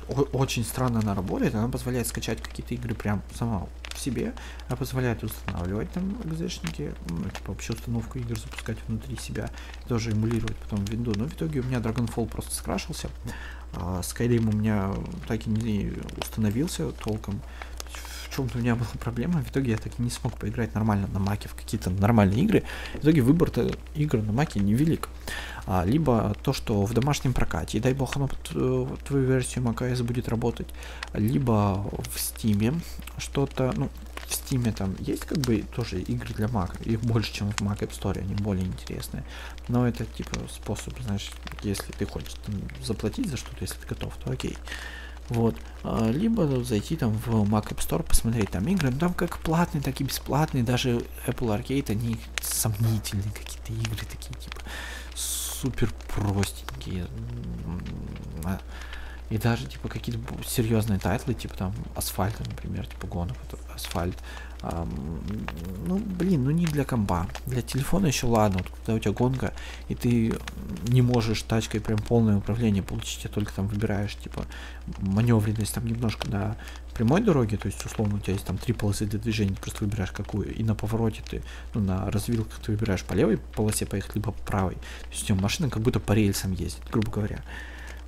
очень странно она работает, она позволяет скачать какие-то игры прям сама в себе, а позволяет устанавливать там экзешники, ну, типа вообще установку игр запускать внутри себя, тоже эмулировать потом винду. Но в итоге у меня Dragonfall просто скрашился, а Skyrim у меня так и не установился толком, чем-то у меня была проблема, в итоге я так и не смог поиграть нормально на маке в какие-то нормальные игры. В итоге выбор-то игр на маке невелик. А, либо то, что в домашнем прокате, и дай бог оно под э, твою версию macOS будет работать, либо в Steam что-то, ну, в Steam там есть как бы тоже игры для Mac, их больше, чем в Mac App Store, они более интересные. Но это типа способ, знаешь, если ты хочешь там, заплатить за что-то, если ты готов, то окей. Вот. А, либо зайти там в Mac App Store, посмотреть там игры. Ну, там как платные, так и бесплатные. Даже Apple Arcade, они сомнительные какие-то игры такие, типа, супер простенькие. А, и даже, типа, какие-то серьезные тайтлы, типа, там, Асфальт, например, типа, гонок, Асфальт, ну, блин, ну не для компа. Для телефона еще ладно, вот когда у тебя гонка, и ты не можешь тачкой прям полное управление получить, а только там выбираешь, типа, маневренность там немножко на прямой дороге, то есть, условно, у тебя есть там три полосы для движения, ты просто выбираешь какую, и на повороте ты, ну, на развилках ты выбираешь по левой полосе поехать, либо по правой. То есть, у тебя машина как будто по рельсам ездит, грубо говоря.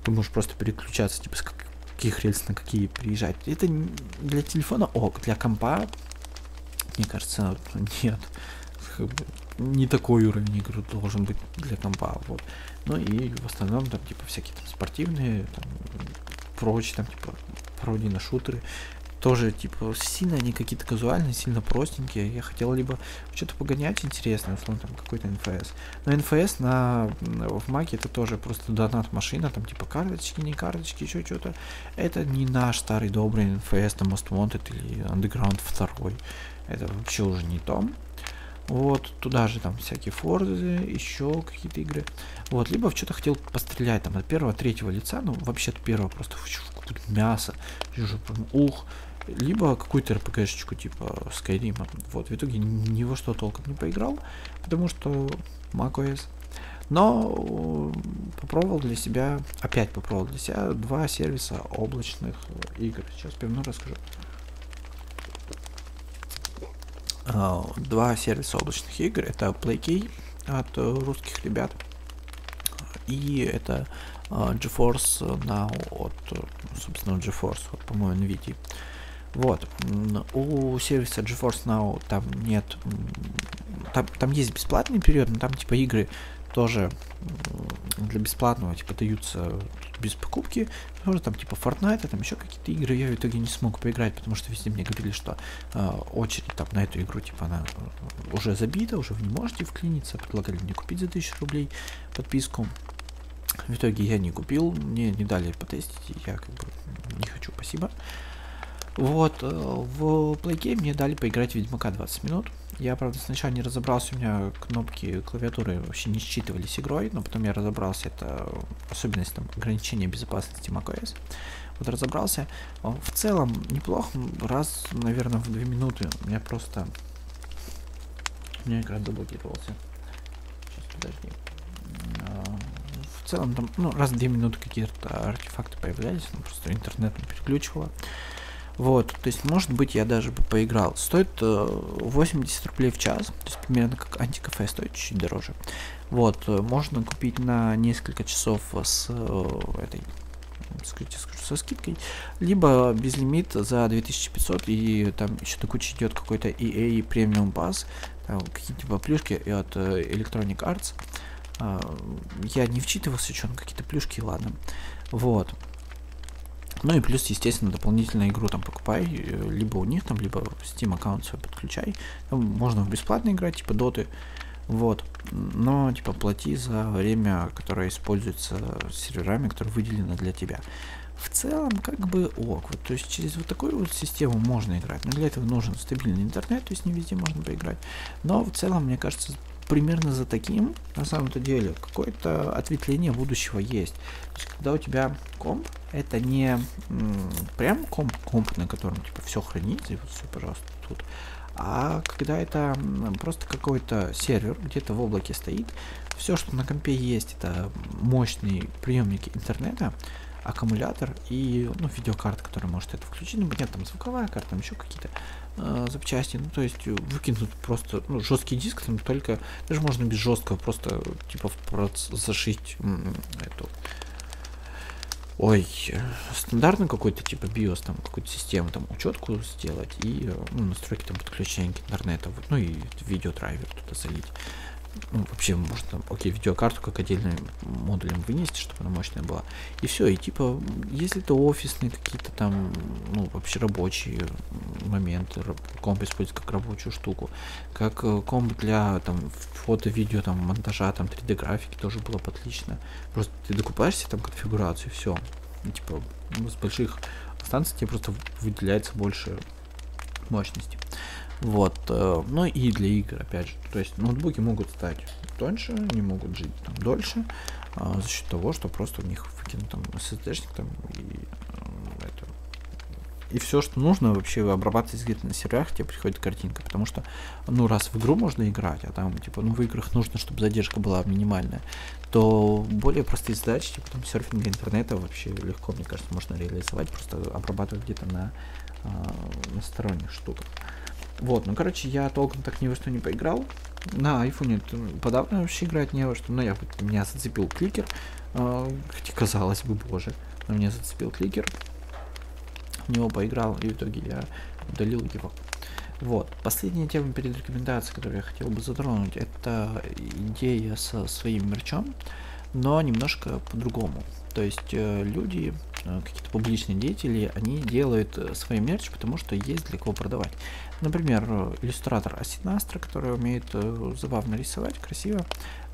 Ты можешь просто переключаться, типа, с каких рельс на какие приезжать. Это для телефона ок, для компа мне кажется, нет. не такой уровень игры должен быть для компа, вот. Ну и в основном там типа всякие там спортивные, там, прочие, там типа пародии шутеры, тоже, типа, сильно они какие-то казуальные, сильно простенькие. Я хотел либо что-то погонять интересное, условно, там, какой-то НФС. Но НФС на, в Маке это тоже просто донат машина, там, типа, карточки, не карточки, еще что-то. Это не наш старый добрый НФС, там, Most Wanted или Underground 2. Это вообще уже не то. Вот, туда же там всякие форзы, еще какие-то игры. Вот, либо в что-то хотел пострелять там от первого, третьего лица, ну, вообще от первого просто в какое-то мясо. Ух, либо какую-то РПГшечку типа Skyrim. Вот, в итоге ни во что толком не поиграл, потому что macOS. Но попробовал для себя, опять попробовал для себя два сервиса облачных игр. Сейчас пивну расскажу. Uh, два сервиса облачных игр. Это PlayKey от uh, русских ребят. И это uh, GeForce Now от, собственно, GeForce, вот, по-моему, NVIDIA. Вот. У сервиса GeForce Now там нет... Там, там есть бесплатный период, но там типа игры тоже для бесплатного типа даются без покупки. Тоже там типа Fortnite, там еще какие-то игры я в итоге не смог поиграть, потому что везде мне говорили, что э, очередь там на эту игру типа она уже забита, уже вы не можете вклиниться. Предлагали мне купить за 1000 рублей подписку. В итоге я не купил, мне не дали потестить, я как бы не хочу, спасибо. Вот, э, в плейгейм мне дали поиграть в Ведьмака 20 минут. Я, правда, сначала не разобрался, у меня кнопки клавиатуры вообще не считывались игрой, но потом я разобрался, это особенность там, ограничения безопасности macOS. Вот разобрался. В целом неплохо, раз, наверное, в 2 минуты. У меня просто... У меня экран заблокировался. Сейчас, подожди. А, в целом там, ну, раз в 2 минуты какие-то артефакты появлялись, ну, просто интернет не переключивало. Вот, то есть, может быть, я даже бы поиграл. Стоит э, 80 рублей в час, то есть примерно как антикафе стоит чуть-чуть дороже. Вот, э, можно купить на несколько часов с э, этой скажите, скажу, со скидкой, либо безлимит за 2500 и там еще до кучи идет какой-то EA премиум пас, какие-то типа плюшки от э, Electronic Arts. Э, я не вчитывался, что на какие-то плюшки, ладно. Вот. Ну и плюс, естественно, дополнительную игру там покупай, э, либо у них там, либо Steam аккаунт свой подключай. Там можно в бесплатно играть, типа доты. Вот. Но, типа, плати за время, которое используется серверами, которые выделены для тебя. В целом, как бы ок. Вот, то есть через вот такую вот систему можно играть. Но для этого нужен стабильный интернет, то есть не везде можно поиграть. Но в целом, мне кажется, примерно за таким, на самом-то деле, какое-то ответвление будущего есть. То есть, когда у тебя комп, это не прям комп, комп, на котором типа все хранится, и вот все, пожалуйста, тут. А когда это просто какой-то сервер где-то в облаке стоит, все, что на компе есть, это мощные приемники интернета, аккумулятор и ну, видеокарта, которая может это включить. Ну, понятно, там звуковая карта, там еще какие-то э, запчасти. Ну, то есть выкинуть просто ну, жесткий диск, там только даже можно без жесткого просто типа зашить эту. Ой, стандартный какой-то типа BIOS, там какую-то систему, там учетку сделать и ну, настройки там подключения к интернету, ну и видеодрайвер туда залить ну, вообще можно, окей, видеокарту как отдельным модулем вынести, чтобы она мощная была. И все, и типа, если это офисные какие-то там, ну, вообще рабочие моменты, комп используется как рабочую штуку, как э, комп для там фото, видео, там, монтажа, там, 3D графики тоже было бы отлично. Просто ты докупаешься там конфигурацию, все. И, типа, ну, с больших станций тебе просто выделяется больше мощности. Вот, э, ну и для игр, опять же. То есть ноутбуки могут стать тоньше, они могут жить там дольше, э, за счет того, что просто у них выкинут там SSD-шник там и э, это. И все, что нужно, вообще обрабатывать где-то на серверах, тебе приходит картинка. Потому что, ну, раз в игру можно играть, а там, типа, ну, в играх нужно, чтобы задержка была минимальная, то более простые задачи, типа, там, серфинга интернета вообще легко, мне кажется, можно реализовать, просто обрабатывать где-то на, э, на сторонних штуках. Вот, ну, короче, я толком так ни во что не поиграл. На айфоне подавно вообще играть не во что. Но я, меня зацепил кликер. Э, хотя, казалось бы, боже. Но меня зацепил кликер. В него поиграл, и в итоге я удалил его. Вот. Последняя тема перед рекомендацией, которую я хотел бы затронуть, это идея со своим мерчом, но немножко по-другому. То есть э, люди, э, какие-то публичные деятели, они делают э, свой мерч, потому что есть для кого продавать. Например, иллюстратор Асинастра, которая умеет забавно рисовать, красиво.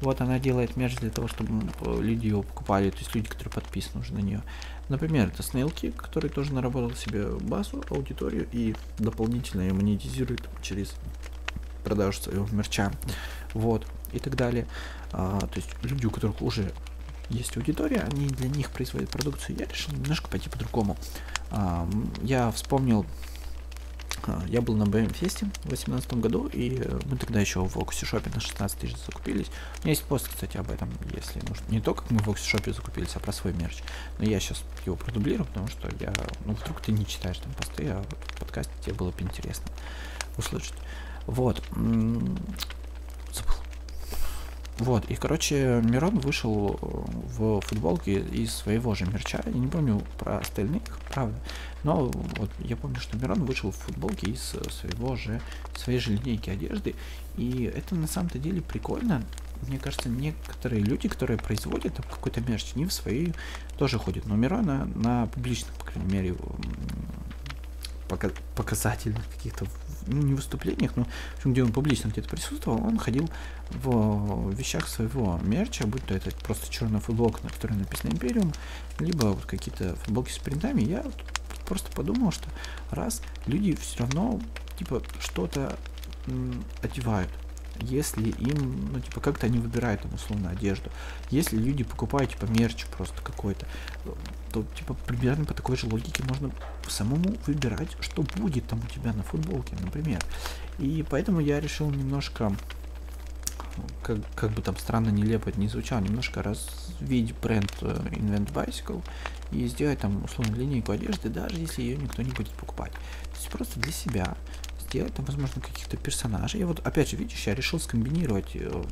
Вот она делает мерч для того, чтобы люди его покупали, то есть люди, которые подписаны уже на нее. Например, это Snailkick, который тоже наработал себе базу, аудиторию и дополнительно ее монетизирует через продажу своего мерча. Вот, и так далее. А, то есть люди, у которых уже есть аудитория, они для них производят продукцию. Я решил немножко пойти по-другому. А, я вспомнил, я был на BM Фесте в 2018 году, и мы тогда еще в Окси Шопе на 16 тысяч закупились. У меня есть пост, кстати, об этом, если нужно. Не то, как мы в Окси Шопе закупились, а про свой мерч. Но я сейчас его продублирую, потому что я, ну, вдруг ты не читаешь там посты, а в подкасте тебе было бы интересно услышать. Вот. Забыл. Вот, и, короче, Мирон вышел э, в футболке из своего же мерча. Я не помню про остальных, правда. Но вот я помню, что Мирон вышел в футболке из своего же, своей же линейки одежды. И это на самом-то деле прикольно. Мне кажется, некоторые люди, которые производят какой-то мерч, не в свои тоже ходят. Но Мирона на публичных, по крайней мере, показательных каких-то ну, не выступлениях, но в общем, где он публично где-то присутствовал, он ходил в вещах своего мерча, будь то это просто черная футболка, на которой написано Империум, либо вот какие-то футболки с принтами. Я вот просто подумал, что раз люди все равно типа что-то одевают, если им, ну, типа, как-то они выбирают, там, условно, одежду. Если люди покупают, типа, мерч просто какой-то, то, типа, примерно по такой же логике можно самому выбирать, что будет там у тебя на футболке, например. И поэтому я решил немножко, как, как бы там странно, нелепо это не звучало, немножко развить бренд э, Invent Bicycle и сделать там, условно, линейку одежды, даже если ее никто не будет покупать. То есть просто для себя сделать, там, возможно, каких-то персонажей. Я вот, опять же, видишь, я решил скомбинировать э,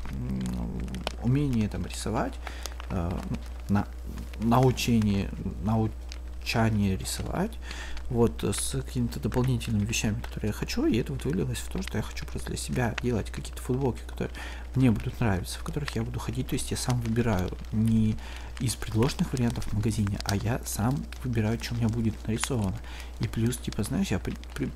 умение там рисовать, э, на, научение, научание рисовать, вот, с какими-то дополнительными вещами, которые я хочу, и это вот вылилось в то, что я хочу просто для себя делать какие-то футболки, которые мне будут нравиться, в которых я буду ходить, то есть я сам выбираю не из предложенных вариантов в магазине, а я сам выбираю, что у меня будет нарисовано. И плюс, типа, знаешь, я, при, при,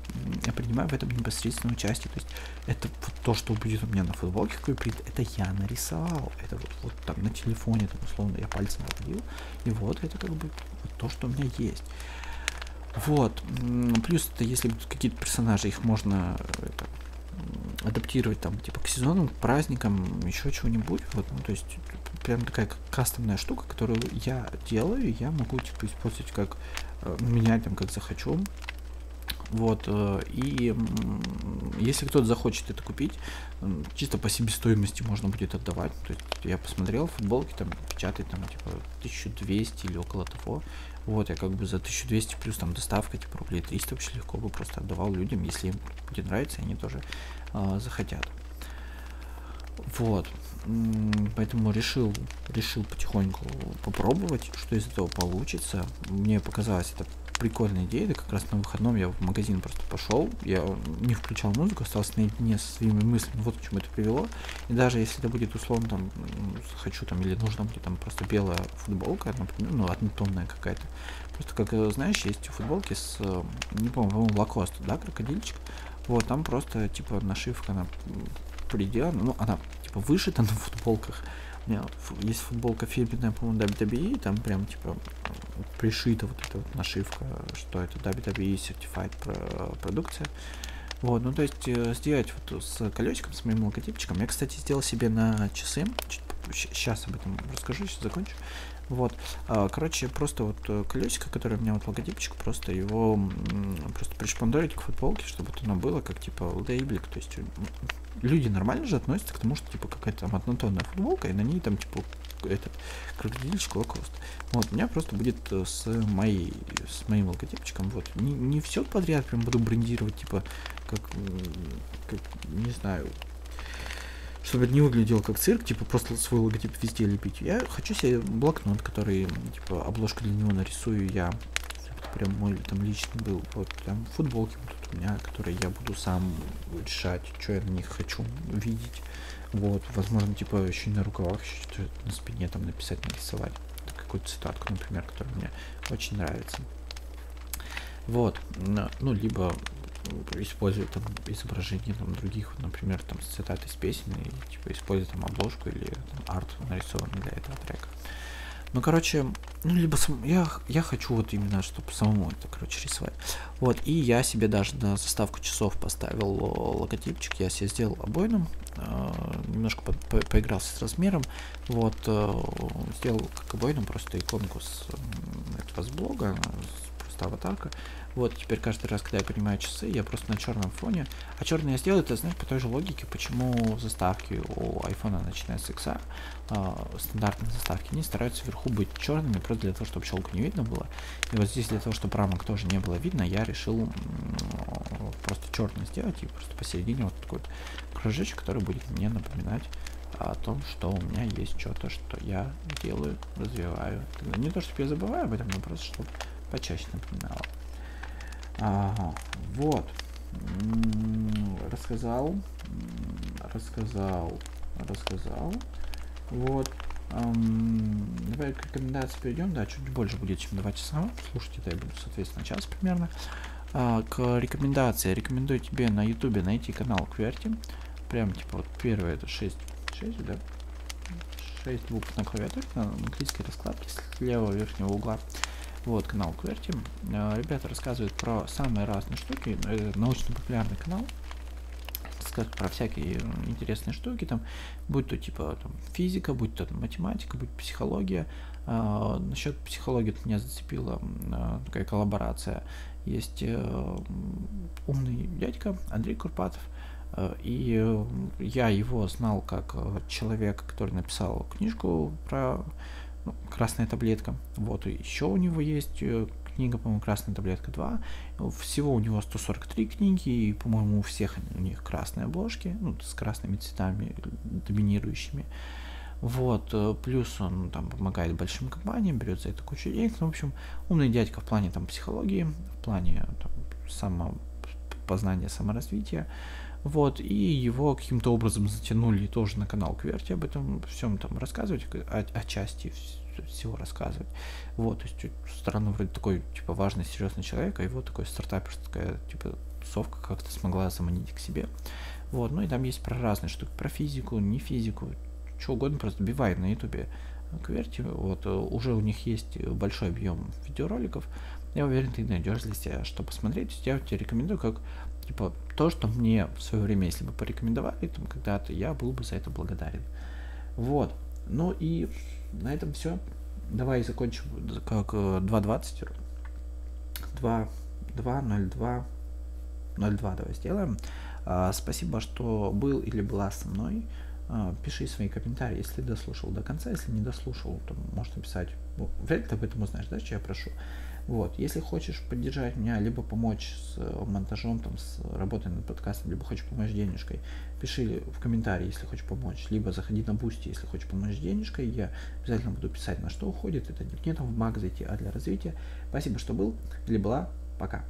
я принимаю в этом непосредственное участие, то есть это вот то, что будет у меня на футболке, какой это я нарисовал, это вот, вот там на телефоне, там, условно, я пальцем проводил, и вот это как бы вот то, что у меня есть. Вот. Плюс это если будут какие-то персонажи, их можно это, адаптировать там типа к сезонам, к праздникам, еще чего-нибудь. Вот, ну, то есть прям такая кастомная штука, которую я делаю, я могу типа использовать как э, менять там как захочу. Вот, э, и если кто-то захочет это купить, чисто по себестоимости можно будет отдавать. То есть я посмотрел, футболки там печатают там типа 1200 или около того. Вот, я как бы за 1200 плюс там доставка, типа рублей 300 вообще легко бы просто отдавал людям, если им будет нравиться, они тоже э, захотят. Вот, поэтому решил, решил потихоньку попробовать, что из этого получится. Мне показалось это прикольная идея, это как раз на выходном я в магазин просто пошел, я не включал музыку, остался наедине со своими мыслями, вот к чему это привело. И даже если это будет условно там, хочу там, или нужна мне там просто белая футболка, например, ну, однотонная какая-то. Просто как, э, знаешь, есть футболки с, э, не помню, по-моему, лакост, да, крокодильчик. Вот, там просто, типа, нашивка на предел, ну, она, типа, вышита на футболках, меня есть футболка фирменная, по-моему, WWE, там прям, типа, пришита вот эта вот нашивка, что это WWE Certified продукция. Вот, ну то есть э, сделать вот с колесиком, с моим логотипчиком. Я, кстати, сделал себе на часы, сейчас об этом расскажу, сейчас закончу. Вот, а, короче, просто вот э, колесико, которое у меня вот логотипчик, просто его просто пришпандорить к футболке, чтобы оно было как типа лейблик, то есть люди нормально же относятся к тому, что типа какая-то там однотонная футболка, и на ней там типа этот крокодильчик лакост. Вот, у меня просто будет э, с моей, с моим логотипчиком, вот, не, не все подряд прям буду брендировать, типа, как, как не знаю, чтобы это не выглядело как цирк, типа просто свой логотип везде лепить. Я хочу себе блокнот, который, типа, обложку для него нарисую я. прям мой там личный был. Вот там футболки будут у меня, которые я буду сам решать, что я на них хочу видеть. Вот, возможно, типа еще на рукавах, что на спине там написать, нарисовать. Какую-то цитатку, например, которая мне очень нравится. Вот, ну, либо использовать там изображения там других, например, там цитаты из песен и типа использовать там обложку или там, арт нарисованный для этого трека. Ну, короче, ну, либо сам, я, я хочу вот именно, чтобы самому это, короче, рисовать. Вот, и я себе даже на заставку часов поставил логотипчик, я себе сделал обойным, э, немножко по, по, поигрался с размером, вот, э, сделал как обойным просто иконку с этого с блога, с, просто аватарка, вот, теперь каждый раз, когда я принимаю часы, я просто на черном фоне. А черный я сделал это, знаешь, по той же логике, почему заставки у iPhone, начиная с X, э, стандартные заставки, они стараются вверху быть черными, просто для того, чтобы щелку не видно было. И вот здесь для того, чтобы рамок тоже не было видно, я решил просто черный сделать и просто посередине вот такой вот кружочек, который будет мне напоминать о том, что у меня есть что-то, что я делаю, развиваю. Не то, чтобы я забываю об этом, но просто чтобы почаще напоминало. Ага, вот. Рассказал, рассказал, рассказал. Вот. Давай к рекомендации перейдем. Да, чуть больше будет, чем 2 часа. Слушайте, да, я буду, соответственно, час примерно. А, к рекомендации. Рекомендую тебе на ютубе найти канал Кверти. Прям, типа, вот первое это 6, 6, да? 6 букв на клавиатуре, на английской раскладке с левого верхнего угла. Вот, канал Кверти. Э, ребята рассказывают про самые разные штуки. Это научно-популярный канал. Сказать про всякие интересные штуки, там, будь то типа там, физика, будь то там, математика, будь психология. А, насчет психологии меня зацепила а, такая коллаборация. Есть а, умный дядька Андрей Курпатов, и я его знал как человека, который написал книжку про красная таблетка. Вот, еще у него есть э, книга, по-моему, красная таблетка 2. Всего у него 143 книги, и, по-моему, у всех у них красные обложки, ну, с красными цветами доминирующими. Вот, э, плюс он там помогает большим компаниям, берет за это кучу денег. Ну, в общем, умный дядька в плане там психологии, в плане там, самопознания, саморазвития. Вот, и его каким-то образом затянули тоже на канал Кверти об этом всем там рассказывать, о, о части всего рассказывать. Вот, то есть странно вроде такой, типа, важный, серьезный человек, а его такой стартаперская, типа, тусовка как-то смогла заманить к себе. Вот, ну и там есть про разные штуки, про физику, не физику, что угодно, просто бивай на ютубе Кверти, вот, уже у них есть большой объем видеороликов, я уверен, ты найдешь для себя, что посмотреть. Я тебе рекомендую как типа то, что мне в свое время, если бы порекомендовали там когда-то, я был бы за это благодарен. Вот. Ну и на этом все. Давай закончим как 2.20. 2, 2, 02, 02 давай сделаем. А, спасибо, что был или была со мной. А, пиши свои комментарии, если дослушал до конца. Если не дослушал, то можешь написать. Вряд ли ты об этом узнаешь, да, что я прошу. Вот, если хочешь поддержать меня, либо помочь с э, монтажом, там, с работой над подкастом, либо хочешь помочь денежкой, пиши в комментарии, если хочешь помочь, либо заходи на Boosty, если хочешь помочь денежкой, я обязательно буду писать, на что уходит, это не там в Мак зайти, а для развития. Спасибо, что был или была, пока.